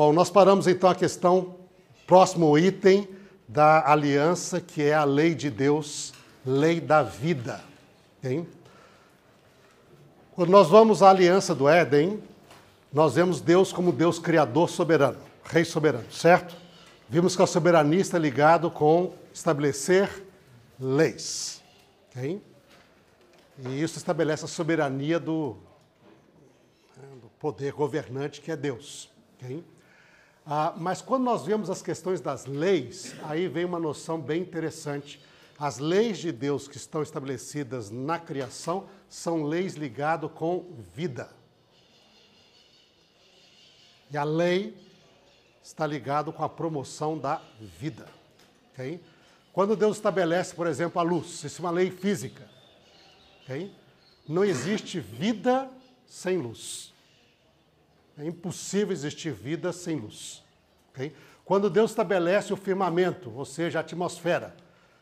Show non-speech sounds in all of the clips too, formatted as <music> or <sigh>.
Bom, nós paramos então a questão, próximo item da aliança, que é a lei de Deus, lei da vida. Okay? Quando nós vamos à aliança do Éden, nós vemos Deus como Deus criador soberano, rei soberano, certo? Vimos que a soberania está ligado com estabelecer leis. E isso estabelece a soberania do, né, do poder governante que é Deus. Okay? Ah, mas quando nós vemos as questões das leis, aí vem uma noção bem interessante. As leis de Deus que estão estabelecidas na criação são leis ligadas com vida. E a lei está ligado com a promoção da vida. Okay? Quando Deus estabelece, por exemplo, a luz, isso é uma lei física. Okay? Não existe vida sem luz. É impossível existir vida sem luz. Okay? Quando Deus estabelece o firmamento, ou seja, a atmosfera,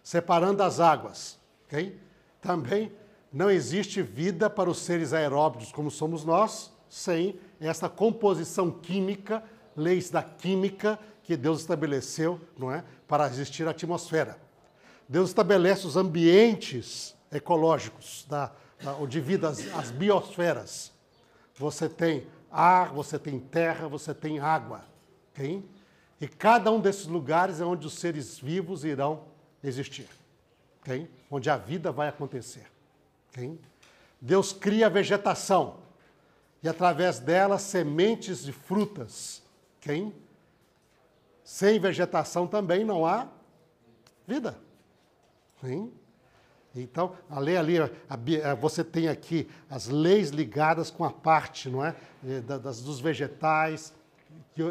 separando as águas, okay? também não existe vida para os seres aeróbicos como somos nós, sem essa composição química, leis da química que Deus estabeleceu, não é, para existir a atmosfera. Deus estabelece os ambientes ecológicos da, da de vida, as, as biosferas. Você tem ar, você tem terra, você tem água. Okay? E cada um desses lugares é onde os seres vivos irão existir. Okay? Onde a vida vai acontecer. Okay? Deus cria a vegetação e através dela sementes de frutas. Quem? Sem vegetação também não há vida. Sim? Então, a lei ali, a, você tem aqui as leis ligadas com a parte, não é? Eh, das, dos vegetais,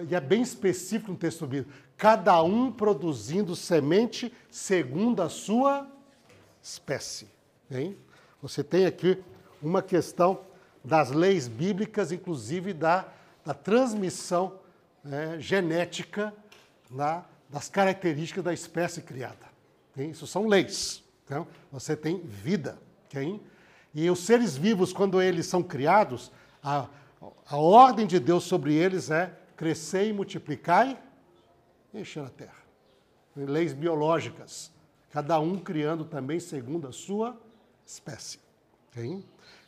e é bem específico no texto bíblico. Cada um produzindo semente segundo a sua espécie. Hein? Você tem aqui uma questão das leis bíblicas, inclusive da, da transmissão né, genética na, das características da espécie criada. Okay? Isso são leis. Então, você tem vida. Okay? E os seres vivos, quando eles são criados, a, a ordem de Deus sobre eles é crescer multiplicar e encher a terra. Leis biológicas, cada um criando também segundo a sua espécie. Okay?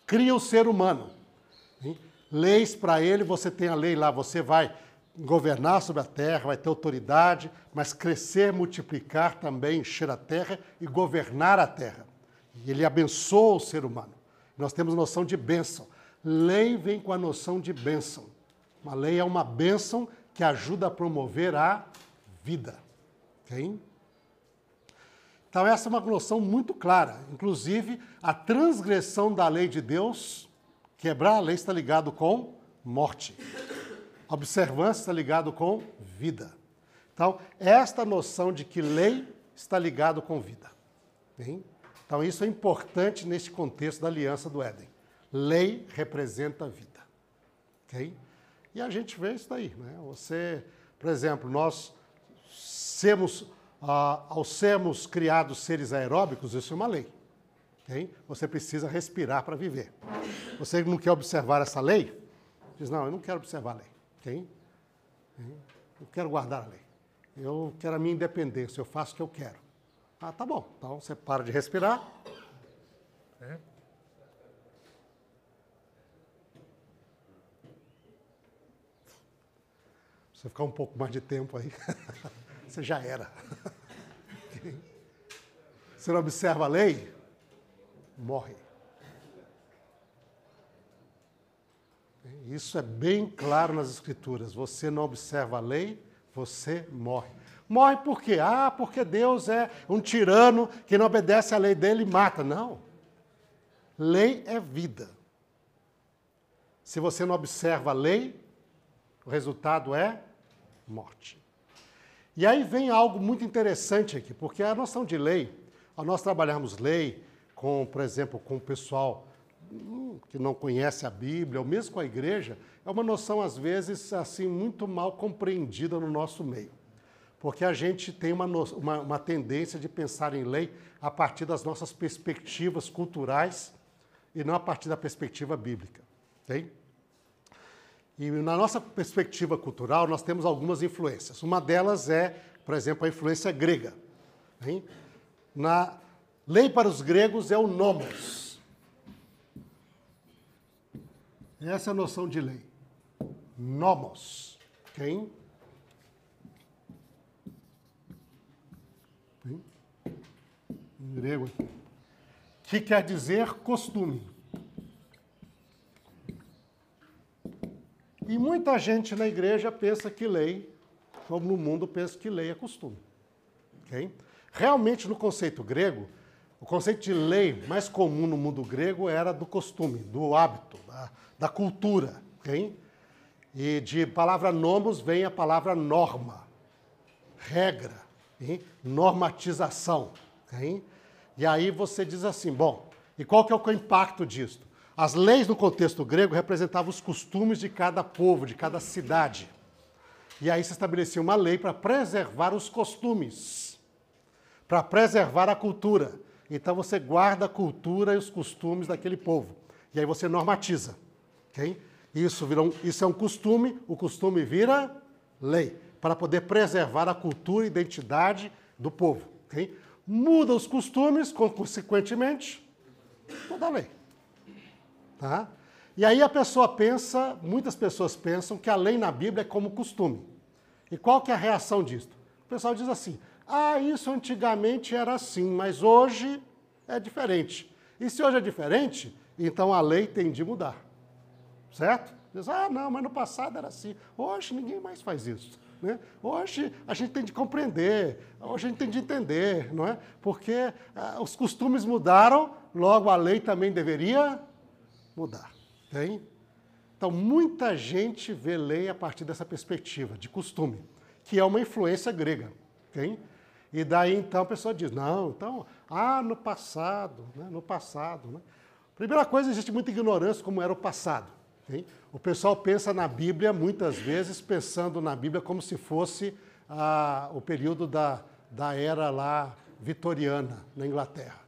cria o ser humano. Hein? Leis para ele, você tem a lei lá, você vai governar sobre a terra, vai ter autoridade, mas crescer, multiplicar também, encher a terra e governar a terra. E ele abençoa o ser humano. Nós temos noção de bênção. Lei vem com a noção de bênção. Uma lei é uma bênção que ajuda a promover a vida. Okay? Então, essa é uma noção muito clara. Inclusive, a transgressão da lei de Deus, quebrar a lei está ligado com morte. Observância está ligado com vida. Então, esta noção de que lei está ligado com vida. Bem? Então, isso é importante neste contexto da aliança do Éden. Lei representa vida. Okay? E a gente vê isso daí. Né? Você, por exemplo, nós sermos ah, ao sermos criados seres aeróbicos, isso é uma lei. Okay? Você precisa respirar para viver. Você não quer observar essa lei? Diz, não, eu não quero observar a lei. Okay? Eu quero guardar a lei. Eu quero a minha independência, eu faço o que eu quero. Ah, tá bom. Então você para de respirar. É. Você ficar um pouco mais de tempo aí. <laughs> você já era. <laughs> Você não observa a lei? Morre. Isso é bem claro nas Escrituras. Você não observa a lei, você morre. Morre por quê? Ah, porque Deus é um tirano que não obedece à lei dele e mata. Não. Lei é vida. Se você não observa a lei, o resultado é morte. E aí vem algo muito interessante aqui, porque a noção de lei, ao nós trabalharmos lei com, por exemplo, com o pessoal hum, que não conhece a Bíblia, ou mesmo com a igreja, é uma noção, às vezes, assim, muito mal compreendida no nosso meio. Porque a gente tem uma, uma, uma tendência de pensar em lei a partir das nossas perspectivas culturais e não a partir da perspectiva bíblica. Okay? E na nossa perspectiva cultural, nós temos algumas influências. Uma delas é, por exemplo, a influência grega. Hein? Na lei para os gregos é o nomos. Essa é a noção de lei. Nomos. Quem? Em grego aqui. Que quer dizer costume. E muita gente na igreja pensa que lei, como no mundo pensa que lei é costume. Okay? Realmente, no conceito grego, o conceito de lei mais comum no mundo grego era do costume, do hábito, da, da cultura. Okay? E de palavra nomos vem a palavra norma, regra, okay? normatização. E aí você diz assim, bom, e qual que é o impacto disso? As leis no contexto grego representavam os costumes de cada povo, de cada cidade. E aí se estabelecia uma lei para preservar os costumes, para preservar a cultura. Então você guarda a cultura e os costumes daquele povo. E aí você normatiza. Okay? Isso, virou, isso é um costume, o costume vira lei, para poder preservar a cultura e identidade do povo. Okay? Muda os costumes, consequentemente, muda a lei. Tá? E aí a pessoa pensa, muitas pessoas pensam que a lei na Bíblia é como costume. E qual que é a reação disso? O pessoal diz assim: "Ah, isso antigamente era assim, mas hoje é diferente". E se hoje é diferente, então a lei tem de mudar. Certo? Diz: "Ah, não, mas no passado era assim. Hoje ninguém mais faz isso". Né? Hoje a gente tem de compreender, hoje a gente tem de entender, não é? Porque ah, os costumes mudaram, logo a lei também deveria mudar. Tem? Então, muita gente vê lei a partir dessa perspectiva, de costume, que é uma influência grega. Tem? E daí, então, a pessoa diz, não, então, ah, no passado, né, no passado. Né? Primeira coisa, existe muita ignorância como era o passado. Tem? O pessoal pensa na Bíblia, muitas vezes, pensando na Bíblia como se fosse ah, o período da, da era lá vitoriana, na Inglaterra.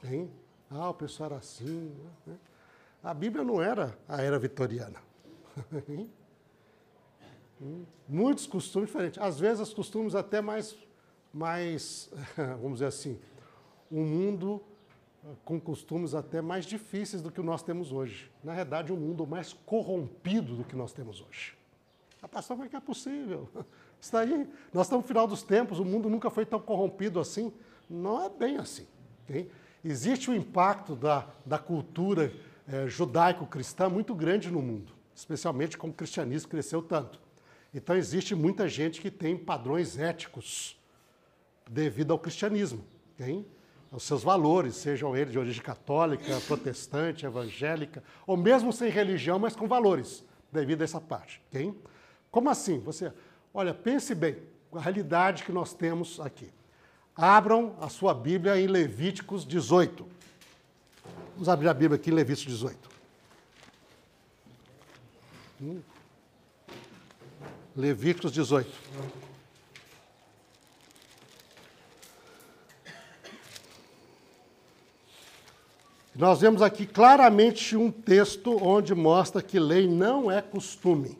Tem? Ah, o pessoal era assim. Né? A Bíblia não era a era vitoriana. <laughs> Muitos costumes diferentes. Às vezes, os costumes até mais, mais, <laughs> vamos dizer assim, um mundo com costumes até mais difíceis do que nós temos hoje. Na verdade, um mundo mais corrompido do que nós temos hoje. A pastor, como é que é possível? <laughs> Está aí. Nós estamos no final dos tempos, o mundo nunca foi tão corrompido assim. Não é bem assim. Okay? Existe o impacto da, da cultura é, judaico-cristã muito grande no mundo, especialmente como o cristianismo cresceu tanto. Então existe muita gente que tem padrões éticos devido ao cristianismo, okay? aos seus valores, sejam eles de origem católica, <laughs> protestante, evangélica, ou mesmo sem religião, mas com valores, devido a essa parte. Okay? Como assim? Você, olha, pense bem, a realidade que nós temos aqui. Abram a sua Bíblia em Levíticos 18. Vamos abrir a Bíblia aqui em Levítico 18. Hum. Levíticos 18. Nós vemos aqui claramente um texto onde mostra que lei não é costume.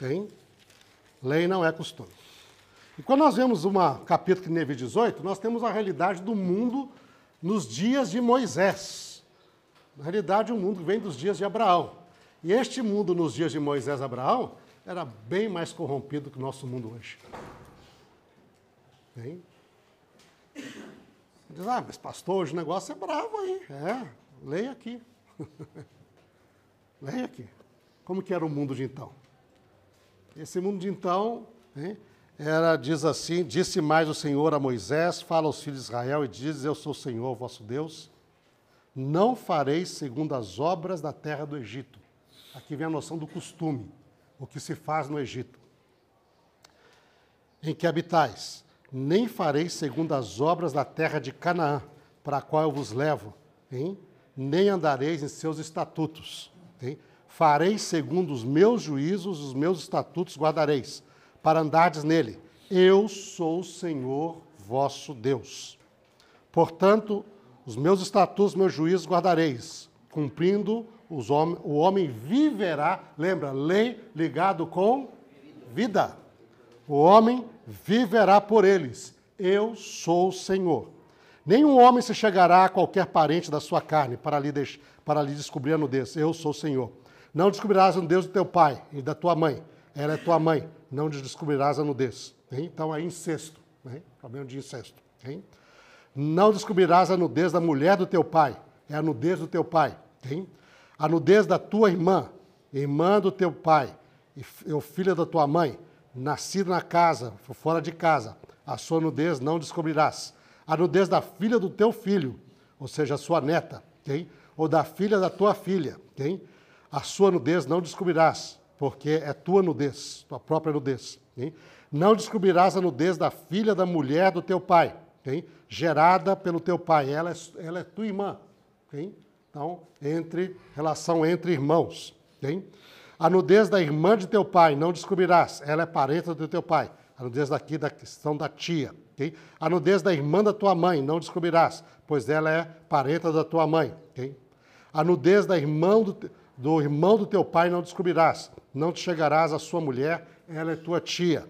Tem? Lei não é costume. E quando nós vemos um capítulo que Levítico 18, nós temos a realidade do mundo nos dias de Moisés. Na realidade, o mundo vem dos dias de Abraão. E este mundo, nos dias de Moisés e Abraão, era bem mais corrompido que o nosso mundo hoje. Bem? Diz, ah, mas pastor, hoje o negócio é bravo aí. É, leia aqui. <laughs> leia aqui. Como que era o mundo de então? Esse mundo de então hein, era, diz assim, disse mais o Senhor a Moisés, fala aos filhos de Israel e diz, eu sou o Senhor, vosso Deus, não fareis segundo as obras da terra do Egito. Aqui vem a noção do costume, o que se faz no Egito. Em que habitais, nem fareis segundo as obras da terra de Canaã, para a qual eu vos levo, hein? nem andareis em seus estatutos. Hein? Fareis segundo os meus juízos, os meus estatutos guardareis, para andardes nele. Eu sou o Senhor vosso Deus. Portanto, os meus estatutos, meus juízos guardareis. cumprindo homens, o homem viverá, lembra, lei ligado com vida. O homem viverá por eles. Eu sou o Senhor. Nenhum homem se chegará a qualquer parente da sua carne para lhe, para lhe descobrir a nudez. Eu sou o Senhor. Não descobrirás a nudez do teu pai e da tua mãe. Ela é tua mãe. Não descobrirás a nudez. Então é incesto. Hein? Problema de incesto. Hein? Não descobrirás a nudez da mulher do teu pai. É a nudez do teu pai. Hein? A nudez da tua irmã, irmã do teu pai, e filha da tua mãe, nascida na casa, fora de casa. A sua nudez não descobrirás. A nudez da filha do teu filho, ou seja, a sua neta, okay? ou da filha da tua filha, okay? a sua nudez não descobrirás, porque é tua nudez, tua própria nudez. Okay? Não descobrirás a nudez da filha da mulher do teu pai, okay? gerada pelo teu pai. Ela é, ela é tua irmã. Okay? Então, entre relação entre irmãos. Okay? A nudez da irmã de teu pai não descobrirás, ela é parenta do teu pai. A nudez daqui da questão da tia. Okay? A nudez da irmã da tua mãe não descobrirás, pois ela é parenta da tua mãe. Okay? A nudez da irmã do, do irmão do teu pai não descobrirás. Não te chegarás à sua mulher, ela é tua tia.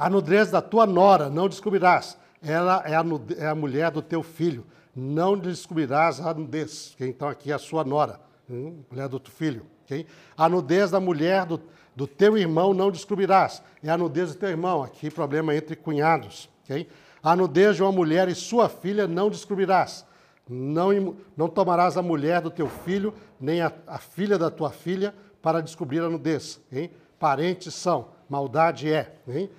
A nudez da tua nora não descobrirás, ela é a, é a mulher do teu filho. Não descobrirás a nudez. Okay? Então aqui é a sua nora, hein? mulher do teu filho. Okay? A nudez da mulher do, do teu irmão não descobrirás. É a nudez do teu irmão. Aqui problema entre cunhados. Okay? A nudez de uma mulher e sua filha não descobrirás. Não, não tomarás a mulher do teu filho, nem a, a filha da tua filha, para descobrir a nudez. Hein? Parentes são, maldade é. Hein?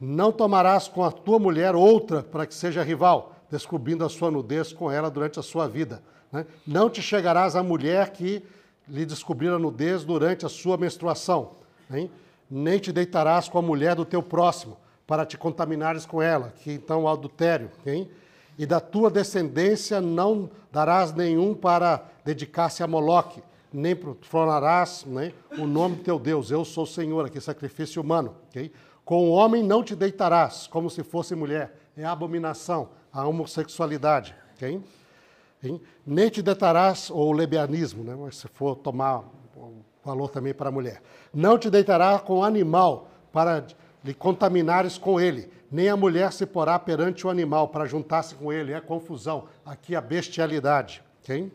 Não tomarás com a tua mulher outra para que seja rival, descobrindo a sua nudez com ela durante a sua vida. Né? Não te chegarás à mulher que lhe descobrir a nudez durante a sua menstruação. Hein? Nem te deitarás com a mulher do teu próximo, para te contaminares com ela, que então o adultério. Hein? e da tua descendência não darás nenhum para dedicar-se a Moloque, nem profanarás né, o nome do teu Deus. Eu sou o Senhor, aqui sacrifício humano. Okay? Com o homem não te deitarás, como se fosse mulher. É abominação, a homossexualidade. Okay? Nem te deitarás, ou lebianismo, né, se for tomar valor também para a mulher. Não te deitarás com animal para lhe contaminares com ele nem a mulher se porá perante o animal para juntar-se com ele. É confusão. Aqui a bestialidade. Okay?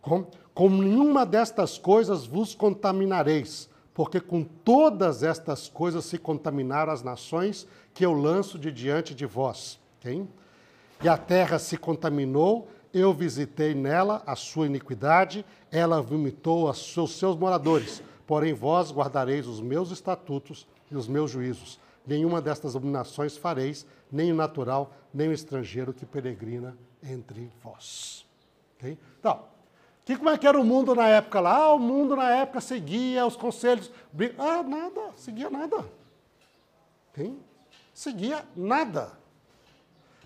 Com, com nenhuma destas coisas vos contaminareis, porque com todas estas coisas se contaminaram as nações que eu lanço de diante de vós. Okay? E a terra se contaminou, eu visitei nela a sua iniquidade, ela vomitou os seus, seus moradores. Porém, vós guardareis os meus estatutos e os meus juízos nenhuma destas abominações fareis, nem o natural, nem o estrangeiro que peregrina entre vós. Okay? Então, que, como é que era o mundo na época lá? Ah, o mundo na época seguia os conselhos. Ah, nada, seguia nada. Okay? Seguia nada.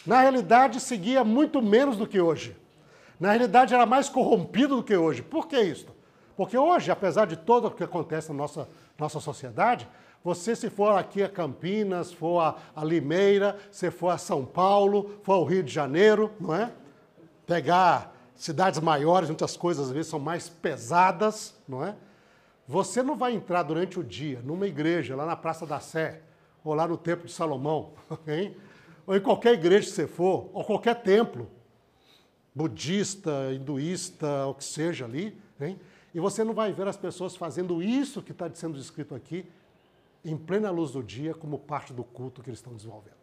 Na realidade, seguia muito menos do que hoje. Na realidade, era mais corrompido do que hoje. Por que isso? Porque hoje, apesar de tudo o que acontece na nossa, nossa sociedade, você, se for aqui a Campinas, for a, a Limeira, se for a São Paulo, for ao Rio de Janeiro, não é? Pegar cidades maiores, muitas coisas às vezes são mais pesadas, não é? Você não vai entrar durante o dia numa igreja, lá na Praça da Sé, ou lá no Templo de Salomão, <laughs> hein? ou em qualquer igreja que você for, ou qualquer templo, budista, hinduísta, o que seja ali, hein? e você não vai ver as pessoas fazendo isso que está sendo descrito aqui, em plena luz do dia como parte do culto que eles estão desenvolvendo.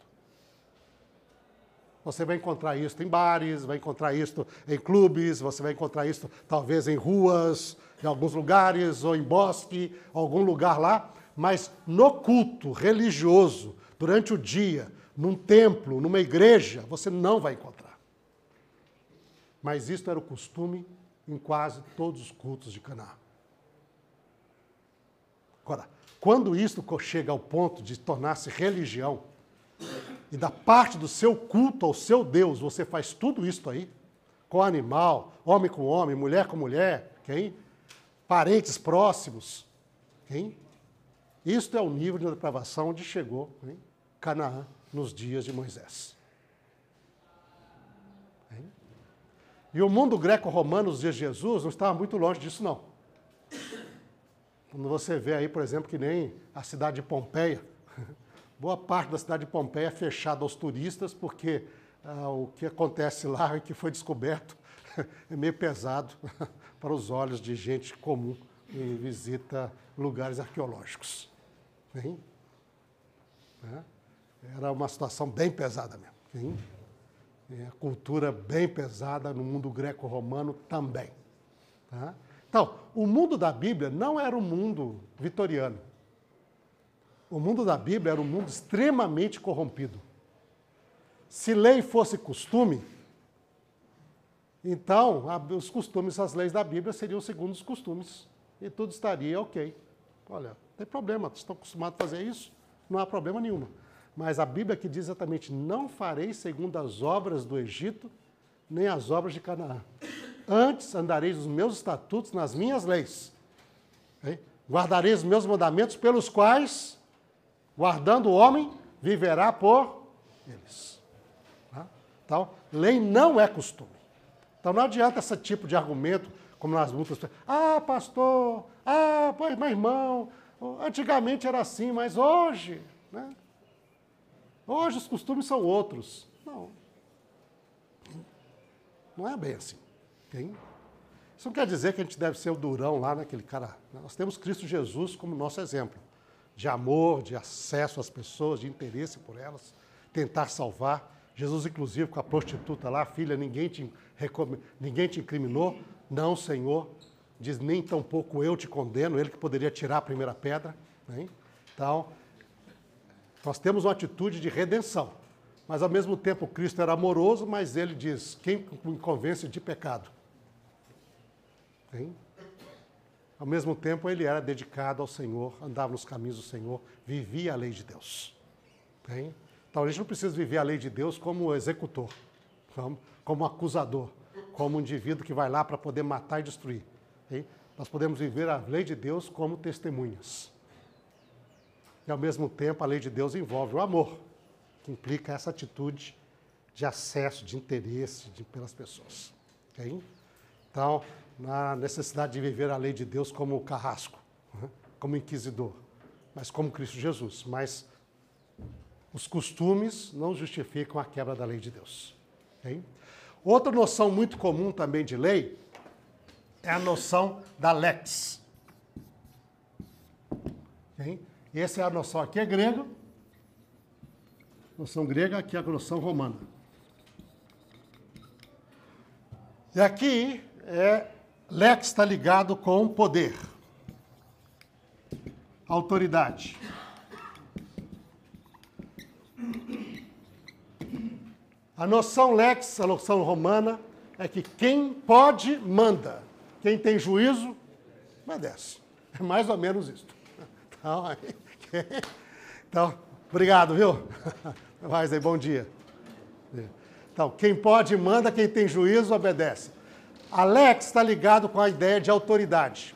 Você vai encontrar isso em bares, vai encontrar isso em clubes, você vai encontrar isso talvez em ruas, em alguns lugares, ou em bosque, algum lugar lá, mas no culto religioso, durante o dia, num templo, numa igreja, você não vai encontrar. Mas isso era o costume em quase todos os cultos de Canaã. Agora, quando isto chega ao ponto de tornar-se religião, e da parte do seu culto ao seu Deus, você faz tudo isso aí, com animal, homem com homem, mulher com mulher, quem? Parentes próximos, quem? Isto é o nível de depravação onde chegou hein? Canaã nos dias de Moisés. Hein? E o mundo greco-romano nos dias de Jesus não estava muito longe disso, não. Quando você vê aí, por exemplo, que nem a cidade de Pompeia, <laughs> boa parte da cidade de Pompeia é fechada aos turistas, porque ah, o que acontece lá e que foi descoberto <laughs> é meio pesado <laughs> para os olhos de gente comum que visita lugares arqueológicos. Hein? É. Era uma situação bem pesada mesmo. É, cultura bem pesada no mundo greco-romano também. Tá? Então, o mundo da Bíblia não era um mundo vitoriano. O mundo da Bíblia era um mundo extremamente corrompido. Se lei fosse costume, então os costumes, as leis da Bíblia seriam segundo os costumes. E tudo estaria ok. Olha, não tem problema, estão acostumados a fazer isso, não há problema nenhum. Mas a Bíblia que diz exatamente: não farei segundo as obras do Egito, nem as obras de Canaã. Antes andareis os meus estatutos nas minhas leis. Guardarei os meus mandamentos, pelos quais, guardando o homem, viverá por eles. Tá? Então, lei não é costume. Então não adianta esse tipo de argumento, como nas lutas. Ah, pastor, ah, meu irmão, antigamente era assim, mas hoje, né? Hoje os costumes são outros. Não. Não é bem assim. Hein? Isso não quer dizer que a gente deve ser o durão lá naquele cara. Nós temos Cristo Jesus como nosso exemplo de amor, de acesso às pessoas, de interesse por elas, tentar salvar. Jesus, inclusive, com a prostituta lá, filha, ninguém te, ninguém te incriminou. Não, Senhor. Diz, nem tampouco eu te condeno, ele que poderia tirar a primeira pedra. Né? Então, nós temos uma atitude de redenção. Mas ao mesmo tempo Cristo era amoroso, mas ele diz: quem me convence de pecado? Hein? Ao mesmo tempo ele era dedicado ao Senhor, andava nos caminhos do Senhor, vivia a lei de Deus. Então a gente não precisa viver a lei de Deus como executor, como acusador, como um indivíduo que vai lá para poder matar e destruir. Nós podemos viver a lei de Deus como testemunhas. E ao mesmo tempo, a lei de Deus envolve o amor, que implica essa atitude de acesso, de interesse de, pelas pessoas. Então, na necessidade de viver a lei de Deus como carrasco, né? como inquisidor, mas como Cristo Jesus. Mas os costumes não justificam a quebra da lei de Deus. Okay? Outra noção muito comum também de lei é a noção da lex. Okay? Essa é a noção aqui é grega, noção grega, aqui é a noção romana. E aqui é lex está ligado com poder, autoridade. A noção lex, a noção romana, é que quem pode, manda. Quem tem juízo, obedece. É mais ou menos isso. Então, aí, <laughs> Então, obrigado, viu? <laughs> Mas aí, bom dia. Então, quem pode manda, quem tem juízo obedece. Alex está ligado com a ideia de autoridade.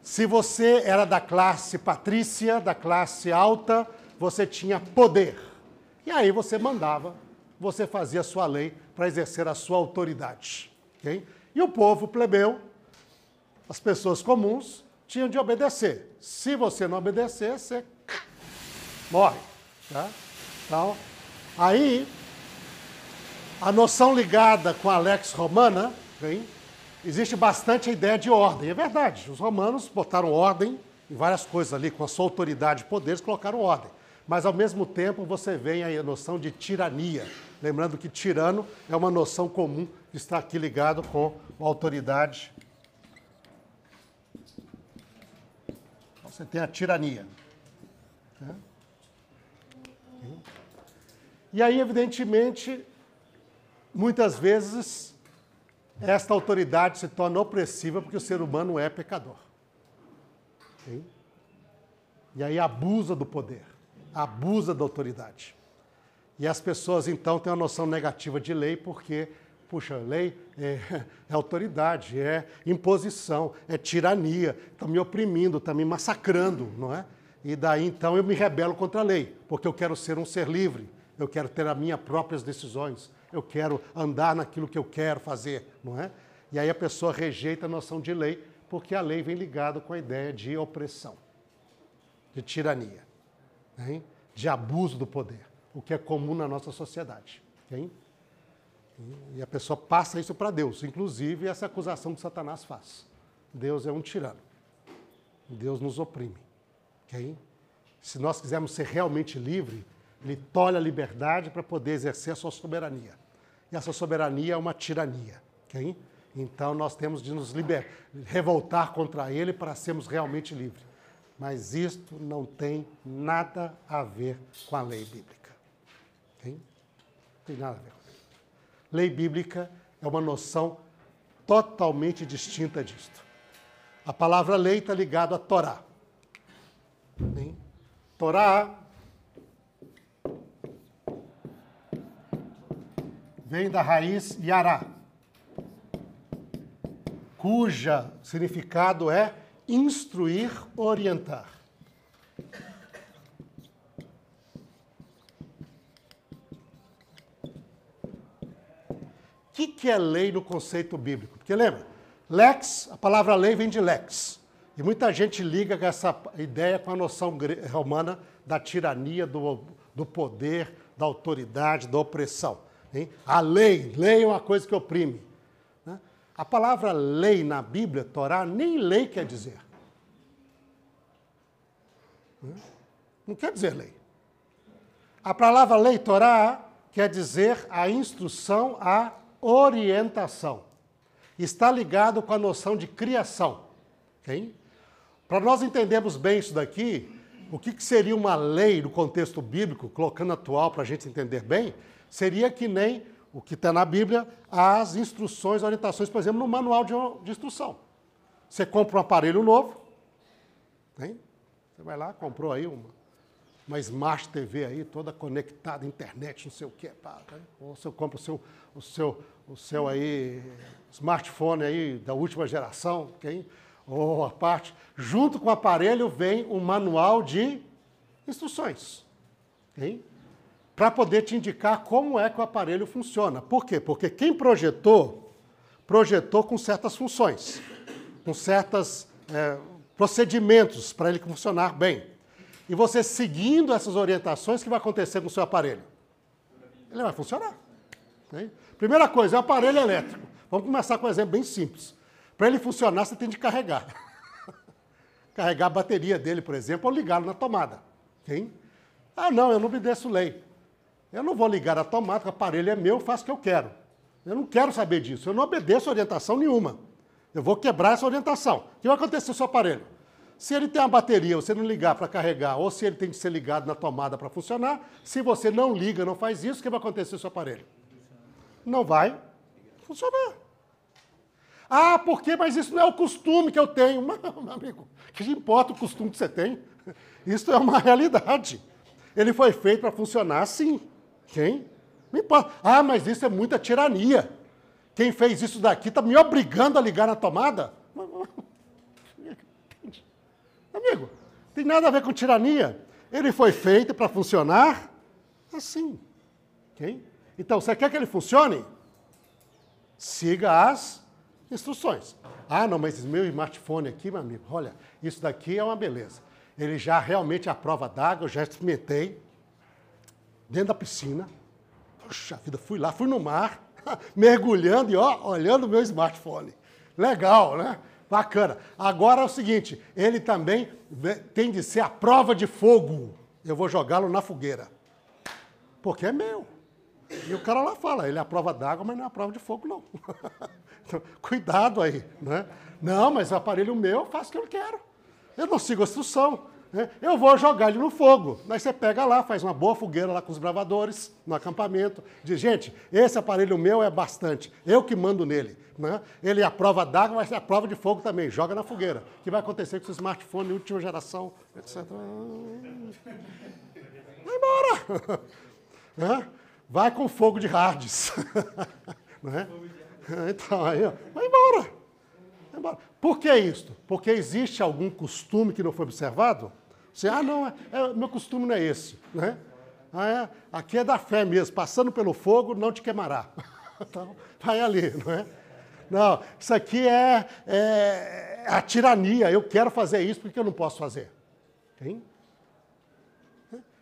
Se você era da classe patrícia, da classe alta, você tinha poder. E aí você mandava, você fazia a sua lei para exercer a sua autoridade. E o povo plebeu, as pessoas comuns, tinham de obedecer. Se você não obedecer, você morre. Tá? Então, aí, a noção ligada com a romana, hein, existe bastante a ideia de ordem. É verdade, os romanos botaram ordem em várias coisas ali, com a sua autoridade e poderes, colocaram ordem. Mas, ao mesmo tempo, você vem aí a noção de tirania. Lembrando que tirano é uma noção comum que está aqui ligado com a autoridade Você tem a tirania. Né? E aí, evidentemente, muitas vezes, esta autoridade se torna opressiva porque o ser humano é pecador. E aí abusa do poder, abusa da autoridade. E as pessoas, então, têm uma noção negativa de lei porque Puxa, lei é, <laughs> é, autoridade, é imposição, é tirania, está me oprimindo, está me massacrando, não é? E daí então eu me rebelo contra a lei, porque eu quero ser um ser livre, eu quero ter as minhas próprias decisões, eu quero andar naquilo que eu quero fazer, não é? E aí a pessoa rejeita a noção de lei, porque a lei vem ligada com a ideia de opressão, de tirania, hein? de abuso do poder, o que é comum na nossa sociedade. Hein? E a pessoa passa isso para Deus, inclusive essa acusação que Satanás faz. Deus é um tirano. Deus nos oprime. Okay? Se nós quisermos ser realmente livres, ele tolhe a liberdade para poder exercer a sua soberania. E essa soberania é uma tirania. Okay? Então nós temos de nos liber... revoltar contra ele para sermos realmente livres. Mas isto não tem nada a ver com a lei bíblica. Okay? Não tem nada a ver. Lei bíblica é uma noção totalmente distinta disto. A palavra lei está ligada a Torá. Hein? Torá vem da raiz yará, cuja significado é instruir, orientar. O que, que é lei no conceito bíblico? Porque lembra, lex, a palavra lei vem de lex. E muita gente liga essa ideia com a noção romana da tirania, do, do poder, da autoridade, da opressão. Hein? A lei, lei é uma coisa que oprime. Né? A palavra lei na Bíblia, Torá, nem lei quer dizer. Não quer dizer lei. A palavra lei, Torá, quer dizer a instrução, a orientação. Está ligado com a noção de criação. Para nós entendermos bem isso daqui, o que, que seria uma lei no contexto bíblico, colocando atual para a gente entender bem, seria que nem o que está na Bíblia, as instruções, orientações, por exemplo, no manual de, de instrução. Você compra um aparelho novo, hein? você vai lá, comprou aí uma, uma Smart TV aí, toda conectada, internet, não sei o quê, pá, né? ou você compra o seu, o seu, o seu aí, smartphone aí da última geração, okay? ou a parte, junto com o aparelho vem um manual de instruções. Okay? Para poder te indicar como é que o aparelho funciona. Por quê? Porque quem projetou, projetou com certas funções, com certos é, procedimentos para ele funcionar bem. E você seguindo essas orientações, o que vai acontecer com o seu aparelho? Ele vai funcionar. Primeira coisa, é um aparelho elétrico. Vamos começar com um exemplo bem simples. Para ele funcionar, você tem de carregar. <laughs> carregar a bateria dele, por exemplo, ou ligá-lo na tomada. Quem? Ah, não, eu não obedeço lei. Eu não vou ligar a tomada, o aparelho é meu, faço o que eu quero. Eu não quero saber disso. Eu não obedeço orientação nenhuma. Eu vou quebrar essa orientação. O que vai acontecer com o seu aparelho? Se ele tem uma bateria, você não ligar para carregar, ou se ele tem que ser ligado na tomada para funcionar, se você não liga, não faz isso, o que vai acontecer com o seu aparelho? Não vai funcionar. Ah, por quê? Mas isso não é o costume que eu tenho. <laughs> Meu amigo, que importa o costume que você tem? Isso é uma realidade. Ele foi feito para funcionar assim. Quem? Não importa. Ah, mas isso é muita tirania. Quem fez isso daqui está me obrigando a ligar na tomada? Amigo, tem nada a ver com tirania. Ele foi feito para funcionar assim. Okay? Então, você quer que ele funcione? Siga as instruções. Ah, não, mas meu smartphone aqui, meu amigo, olha, isso daqui é uma beleza. Ele já realmente é a prova d'água, eu já experimentei dentro da piscina. Puxa vida, fui lá, fui no mar, <laughs> mergulhando e ó, olhando o meu smartphone. Legal, né? Bacana. Agora é o seguinte, ele também tem de ser a prova de fogo. Eu vou jogá-lo na fogueira. Porque é meu. E o cara lá fala, ele é a prova d'água, mas não é a prova de fogo, não. <laughs> então, cuidado aí, né? Não, mas o aparelho meu, eu faço o que eu quero. Eu não sigo a instrução. Né? Eu vou jogar ele no fogo. Aí você pega lá, faz uma boa fogueira lá com os bravadores, no acampamento. Diz, gente, esse aparelho meu é bastante. Eu que mando nele. Né? Ele é a prova d'água, mas é a prova de fogo também. Joga na fogueira. O que vai acontecer com o seu smartphone última geração, etc. Vai embora. <laughs> né? vai com fogo de hards. <laughs> né? Então, aí, ó, vai vai embora. Por que isso? Porque existe algum costume que não foi observado? Você, ah, não, é, é, meu costume não é esse. Né? Ah, é? Aqui é da fé mesmo, passando pelo fogo não te queimará. <laughs> Então, vai ali, não é? Não, isso aqui é, é, a tirania. Eu quero fazer isso porque eu não posso fazer. Tem?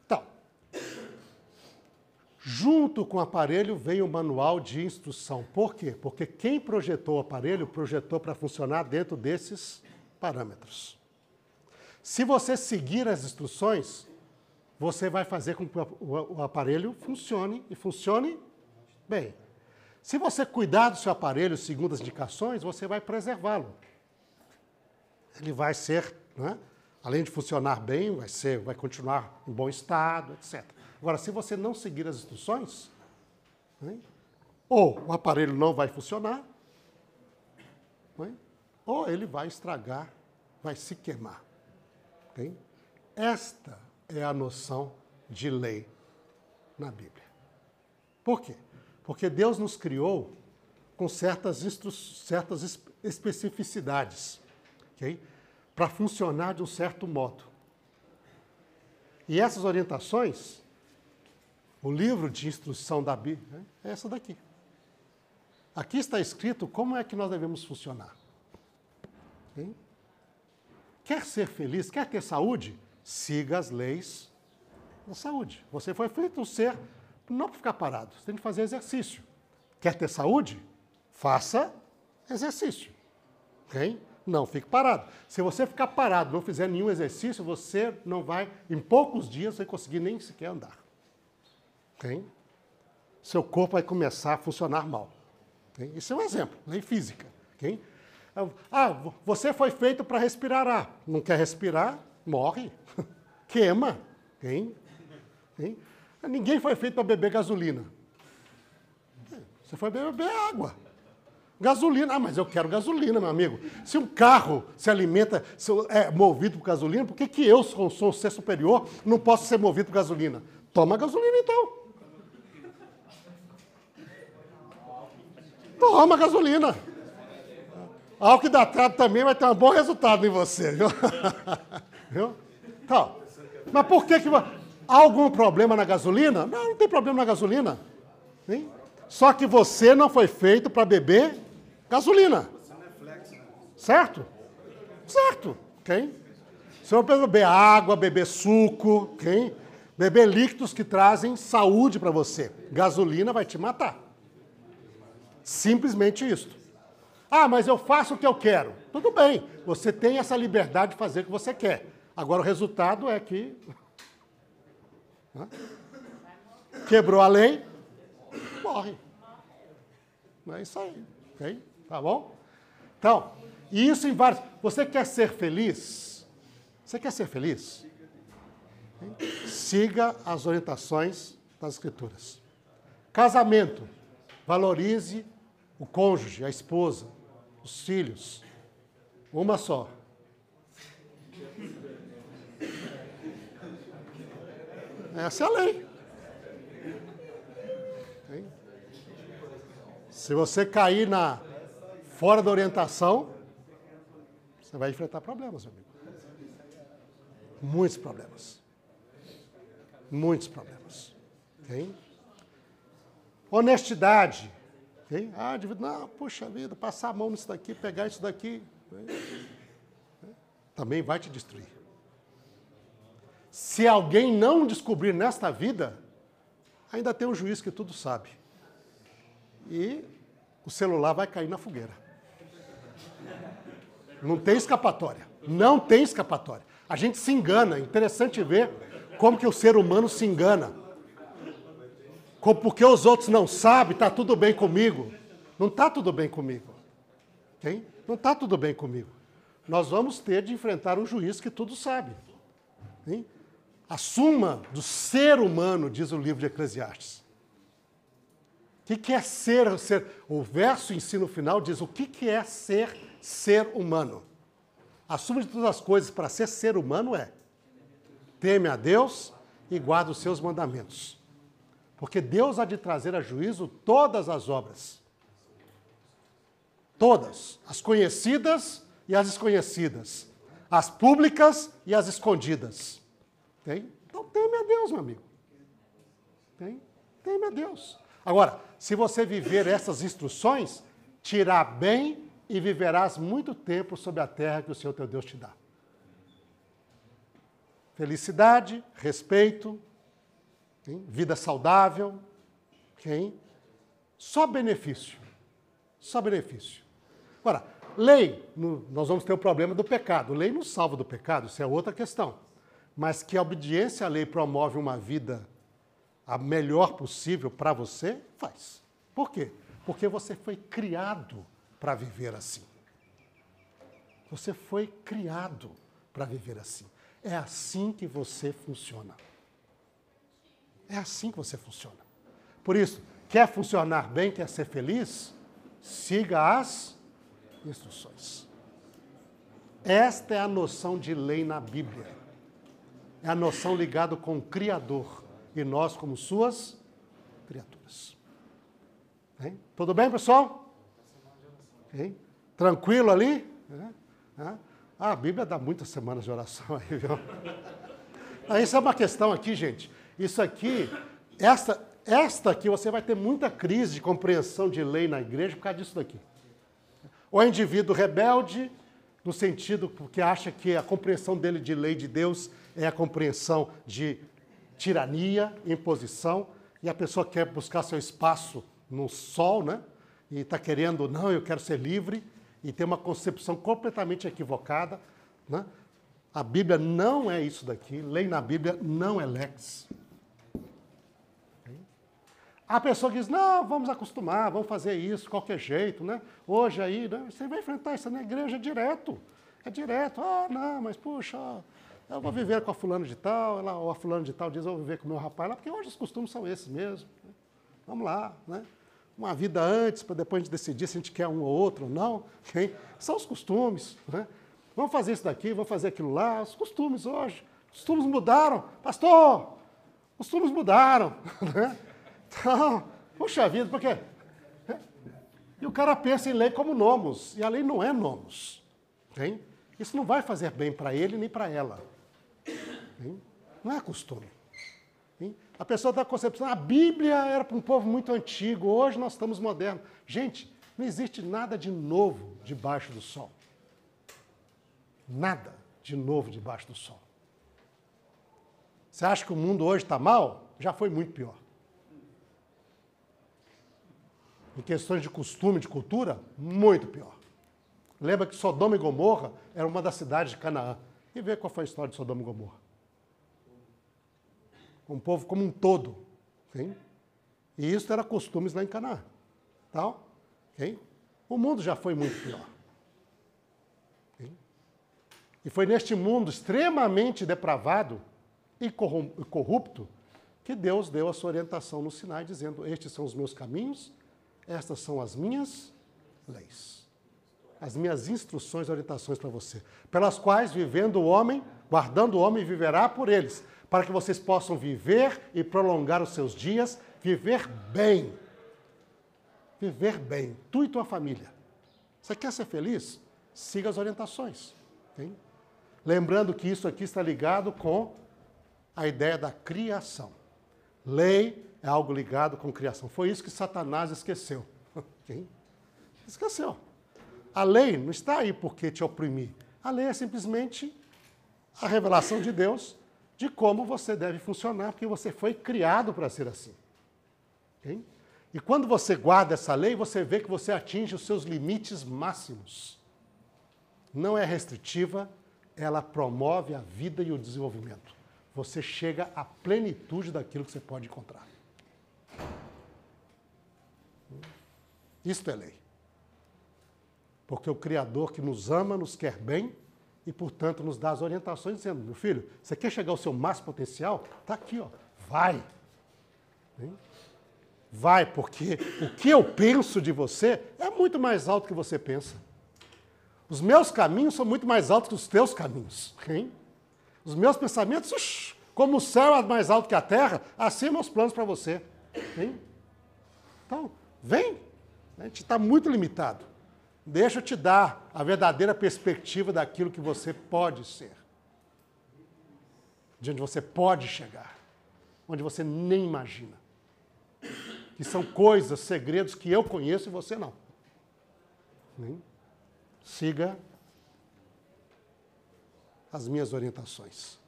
Então, junto com o aparelho vem o manual de instrução. Por quê? Porque quem projetou o aparelho projetou para funcionar dentro desses parâmetros. Se você seguir as instruções, você vai fazer com que o aparelho funcione e funcione bem. Se você cuidar do seu aparelho segundo as indicações, você vai preservá-lo. Ele vai ser, né, além de funcionar bem, vai, ser, vai continuar em bom estado, etc. Agora, se você não seguir as instruções, né, ou o aparelho não vai funcionar, né, ou ele vai estragar, vai se queimar. Esta é a noção de lei na Bíblia. Por quê? Porque Deus nos criou com certas, certas especificidades, okay? para funcionar de um certo modo. E essas orientações, o livro de instrução da Bíblia, né, é essa daqui. Aqui está escrito como é que nós devemos funcionar. Okay? Quer ser feliz, quer ter saúde? siga as leis da saúde. Você foi feito um ser não para ficar parado, você tem que fazer exercício. Quer ter saúde? Faça exercício. Ok? Não fique parado. Se você ficar parado, não fizer nenhum exercício, você não vai, em poucos dias, você conseguir nem sequer andar. Ok? Seu corpo vai começar a funcionar mal. Okay? Isso é um exemplo, lei física. Okay? Ah, você foi feito para respirar ar. Não quer respirar? morre, <laughs> queima. Hein? Hein? Ninguém foi feito para beber gasolina. Você foi beber água. Gasolina, ah, mas eu quero gasolina, meu amigo. Se um carro se alimenta, se é movido por gasolina, por que, que eu, sou, sou um ser superior, não posso ser movido por gasolina? Toma gasolina então. Toma gasolina. Álcool hidratado também vai ter um bom resultado em você, viu? <laughs> Viu? Então, mas por que que... Há algum problema na gasolina? Não, não tem problema na gasolina. Hein? Só que você não foi feito para beber gasolina. Certo? Certo. Quem? Você vai beber água, beber suco, quem? Beber líquidos que trazem saúde para você. Gasolina vai te matar. Simplesmente isso. Ah, mas eu faço o que eu quero. Tudo bem, você tem essa liberdade de fazer o que você quer. Agora o resultado é que quebrou a lei, morre. É isso aí? Tá bom? Então, isso em vários. Você quer ser feliz? Você quer ser feliz? Siga as orientações das Escrituras. Casamento. Valorize o cônjuge, a esposa, os filhos. Uma só. Essa é a lei. Se você cair na fora da orientação, você vai enfrentar problemas, meu amigo. Muitos problemas. Muitos problemas. Okay? Honestidade. Okay? Ah, não, puxa vida, passar a mão nisso daqui, pegar isso daqui. Também vai te destruir. Se alguém não descobrir nesta vida, ainda tem um juiz que tudo sabe. E o celular vai cair na fogueira. Não tem escapatória. Não tem escapatória. A gente se engana. Interessante ver como que o ser humano se engana. Porque os outros não sabem, está tudo bem comigo. Não está tudo bem comigo. Okay? Não está tudo bem comigo. Nós vamos ter de enfrentar um juiz que tudo sabe. Hein? a suma do ser humano, diz o livro de Eclesiastes. O que, que é ser, ser? O verso em si no final diz o que, que é ser ser humano. A suma de todas as coisas para ser ser humano é teme a Deus e guarda os seus mandamentos. Porque Deus há de trazer a juízo todas as obras. Todas. As conhecidas e as desconhecidas. As públicas e as escondidas. Tem? Então teme a Deus, meu amigo. Tem? Teme a Deus. Agora, se você viver essas instruções, tirar bem e viverás muito tempo sobre a terra que o Senhor teu Deus te dá. Felicidade, respeito, vida saudável, hein? só benefício. Só benefício. Agora, lei, nós vamos ter o problema do pecado. Lei não salva do pecado, isso é outra questão. Mas que a obediência à lei promove uma vida a melhor possível para você, faz. Por quê? Porque você foi criado para viver assim. Você foi criado para viver assim. É assim que você funciona. É assim que você funciona. Por isso, quer funcionar bem, quer ser feliz? Siga as instruções. Esta é a noção de lei na Bíblia. É a noção ligada com o Criador e nós como suas criaturas. Hein? Tudo bem, pessoal? Hein? Tranquilo ali? Ah, a Bíblia dá muitas semanas de oração aí, viu? Isso é uma questão aqui, gente. Isso aqui, esta, esta aqui, você vai ter muita crise de compreensão de lei na igreja por causa disso daqui. O indivíduo rebelde, no sentido que acha que a compreensão dele de lei de Deus é a compreensão de tirania, imposição, e a pessoa quer buscar seu espaço no sol, né? E está querendo, não, eu quero ser livre, e tem uma concepção completamente equivocada. Né? A Bíblia não é isso daqui, lei na Bíblia não é lex. A pessoa diz, não, vamos acostumar, vamos fazer isso, qualquer jeito, né? Hoje aí, né? você vai enfrentar isso na igreja direto. É direto. Ah, não, mas puxa, eu vou viver com a fulana de tal, ela, ou a fulana de tal diz, eu vou viver com o meu rapaz lá, porque hoje os costumes são esses mesmo. Né? Vamos lá, né? Uma vida antes, para depois a gente decidir se a gente quer um ou outro ou não. <laughs> Hein? São os costumes, né? Vamos fazer isso daqui, vamos fazer aquilo lá. Os costumes hoje. Os costumes mudaram. Pastor, os costumes mudaram. <laughs> Né? Então, puxa vida, porque... Né? E o cara pensa em lei como nomos, e a lei não é nomos. Hein? Isso não vai fazer bem para ele nem para ela. Hein? Não é costume. Hein? A pessoa da concepção, a Bíblia era para um povo muito antigo, hoje nós estamos modernos. Gente, não existe nada de novo debaixo do sol. Nada de novo debaixo do sol. Você acha que o mundo hoje está mal? Já foi muito pior. Em questões de costume, de cultura, muito pior. Lembra que Sodoma e Gomorra era uma das cidades de Canaã. E vê qual foi a história de Sodoma e Gomorra um povo como um todo. Sim? E isso era costumes lá em Canaã. Tal? Sim? O mundo já foi muito pior. Sim? E foi neste mundo extremamente depravado e corrupto que Deus deu a sua orientação no Sinai, dizendo: Estes são os meus caminhos, estas são as minhas leis. As minhas instruções e orientações para você, pelas quais, vivendo o homem, guardando o homem, viverá por eles para que vocês possam viver e prolongar os seus dias, viver bem. Viver bem, tu e tua família. Você quer ser feliz? Siga as orientações. Hein? Lembrando que isso aqui está ligado com a ideia da criação. Lei é algo ligado com criação. Foi isso que Satanás esqueceu. <laughs> Hein? Esqueceu. A lei não está aí porque te oprimir. A lei é simplesmente a revelação de Deus de como você deve funcionar, porque você foi criado para ser assim. Okay? E quando você guarda essa lei, você vê que você atinge os seus limites máximos. Não é restritiva, ela promove a vida e o desenvolvimento. Você chega à plenitude daquilo que você pode encontrar. Isto é lei. Porque o Criador que nos ama, nos quer bem e, portanto, nos dá as orientações dizendo, meu filho, você quer chegar ao seu máximo potencial? Está aqui, ó, vai. Vai, porque o que eu penso de você é muito mais alto que você pensa. Os meus caminhos são muito mais altos que os teus caminhos. Hein? Os meus pensamentos, como o céu é mais alto que a terra, assim meus planos para você. Hein? Então, vem. A gente está muito limitado. Deixa eu te dar a verdadeira perspectiva daquilo que você pode ser. De onde você pode chegar. Onde você nem imagina. Que são coisas, segredos que eu conheço e você não. Siga as minhas orientações.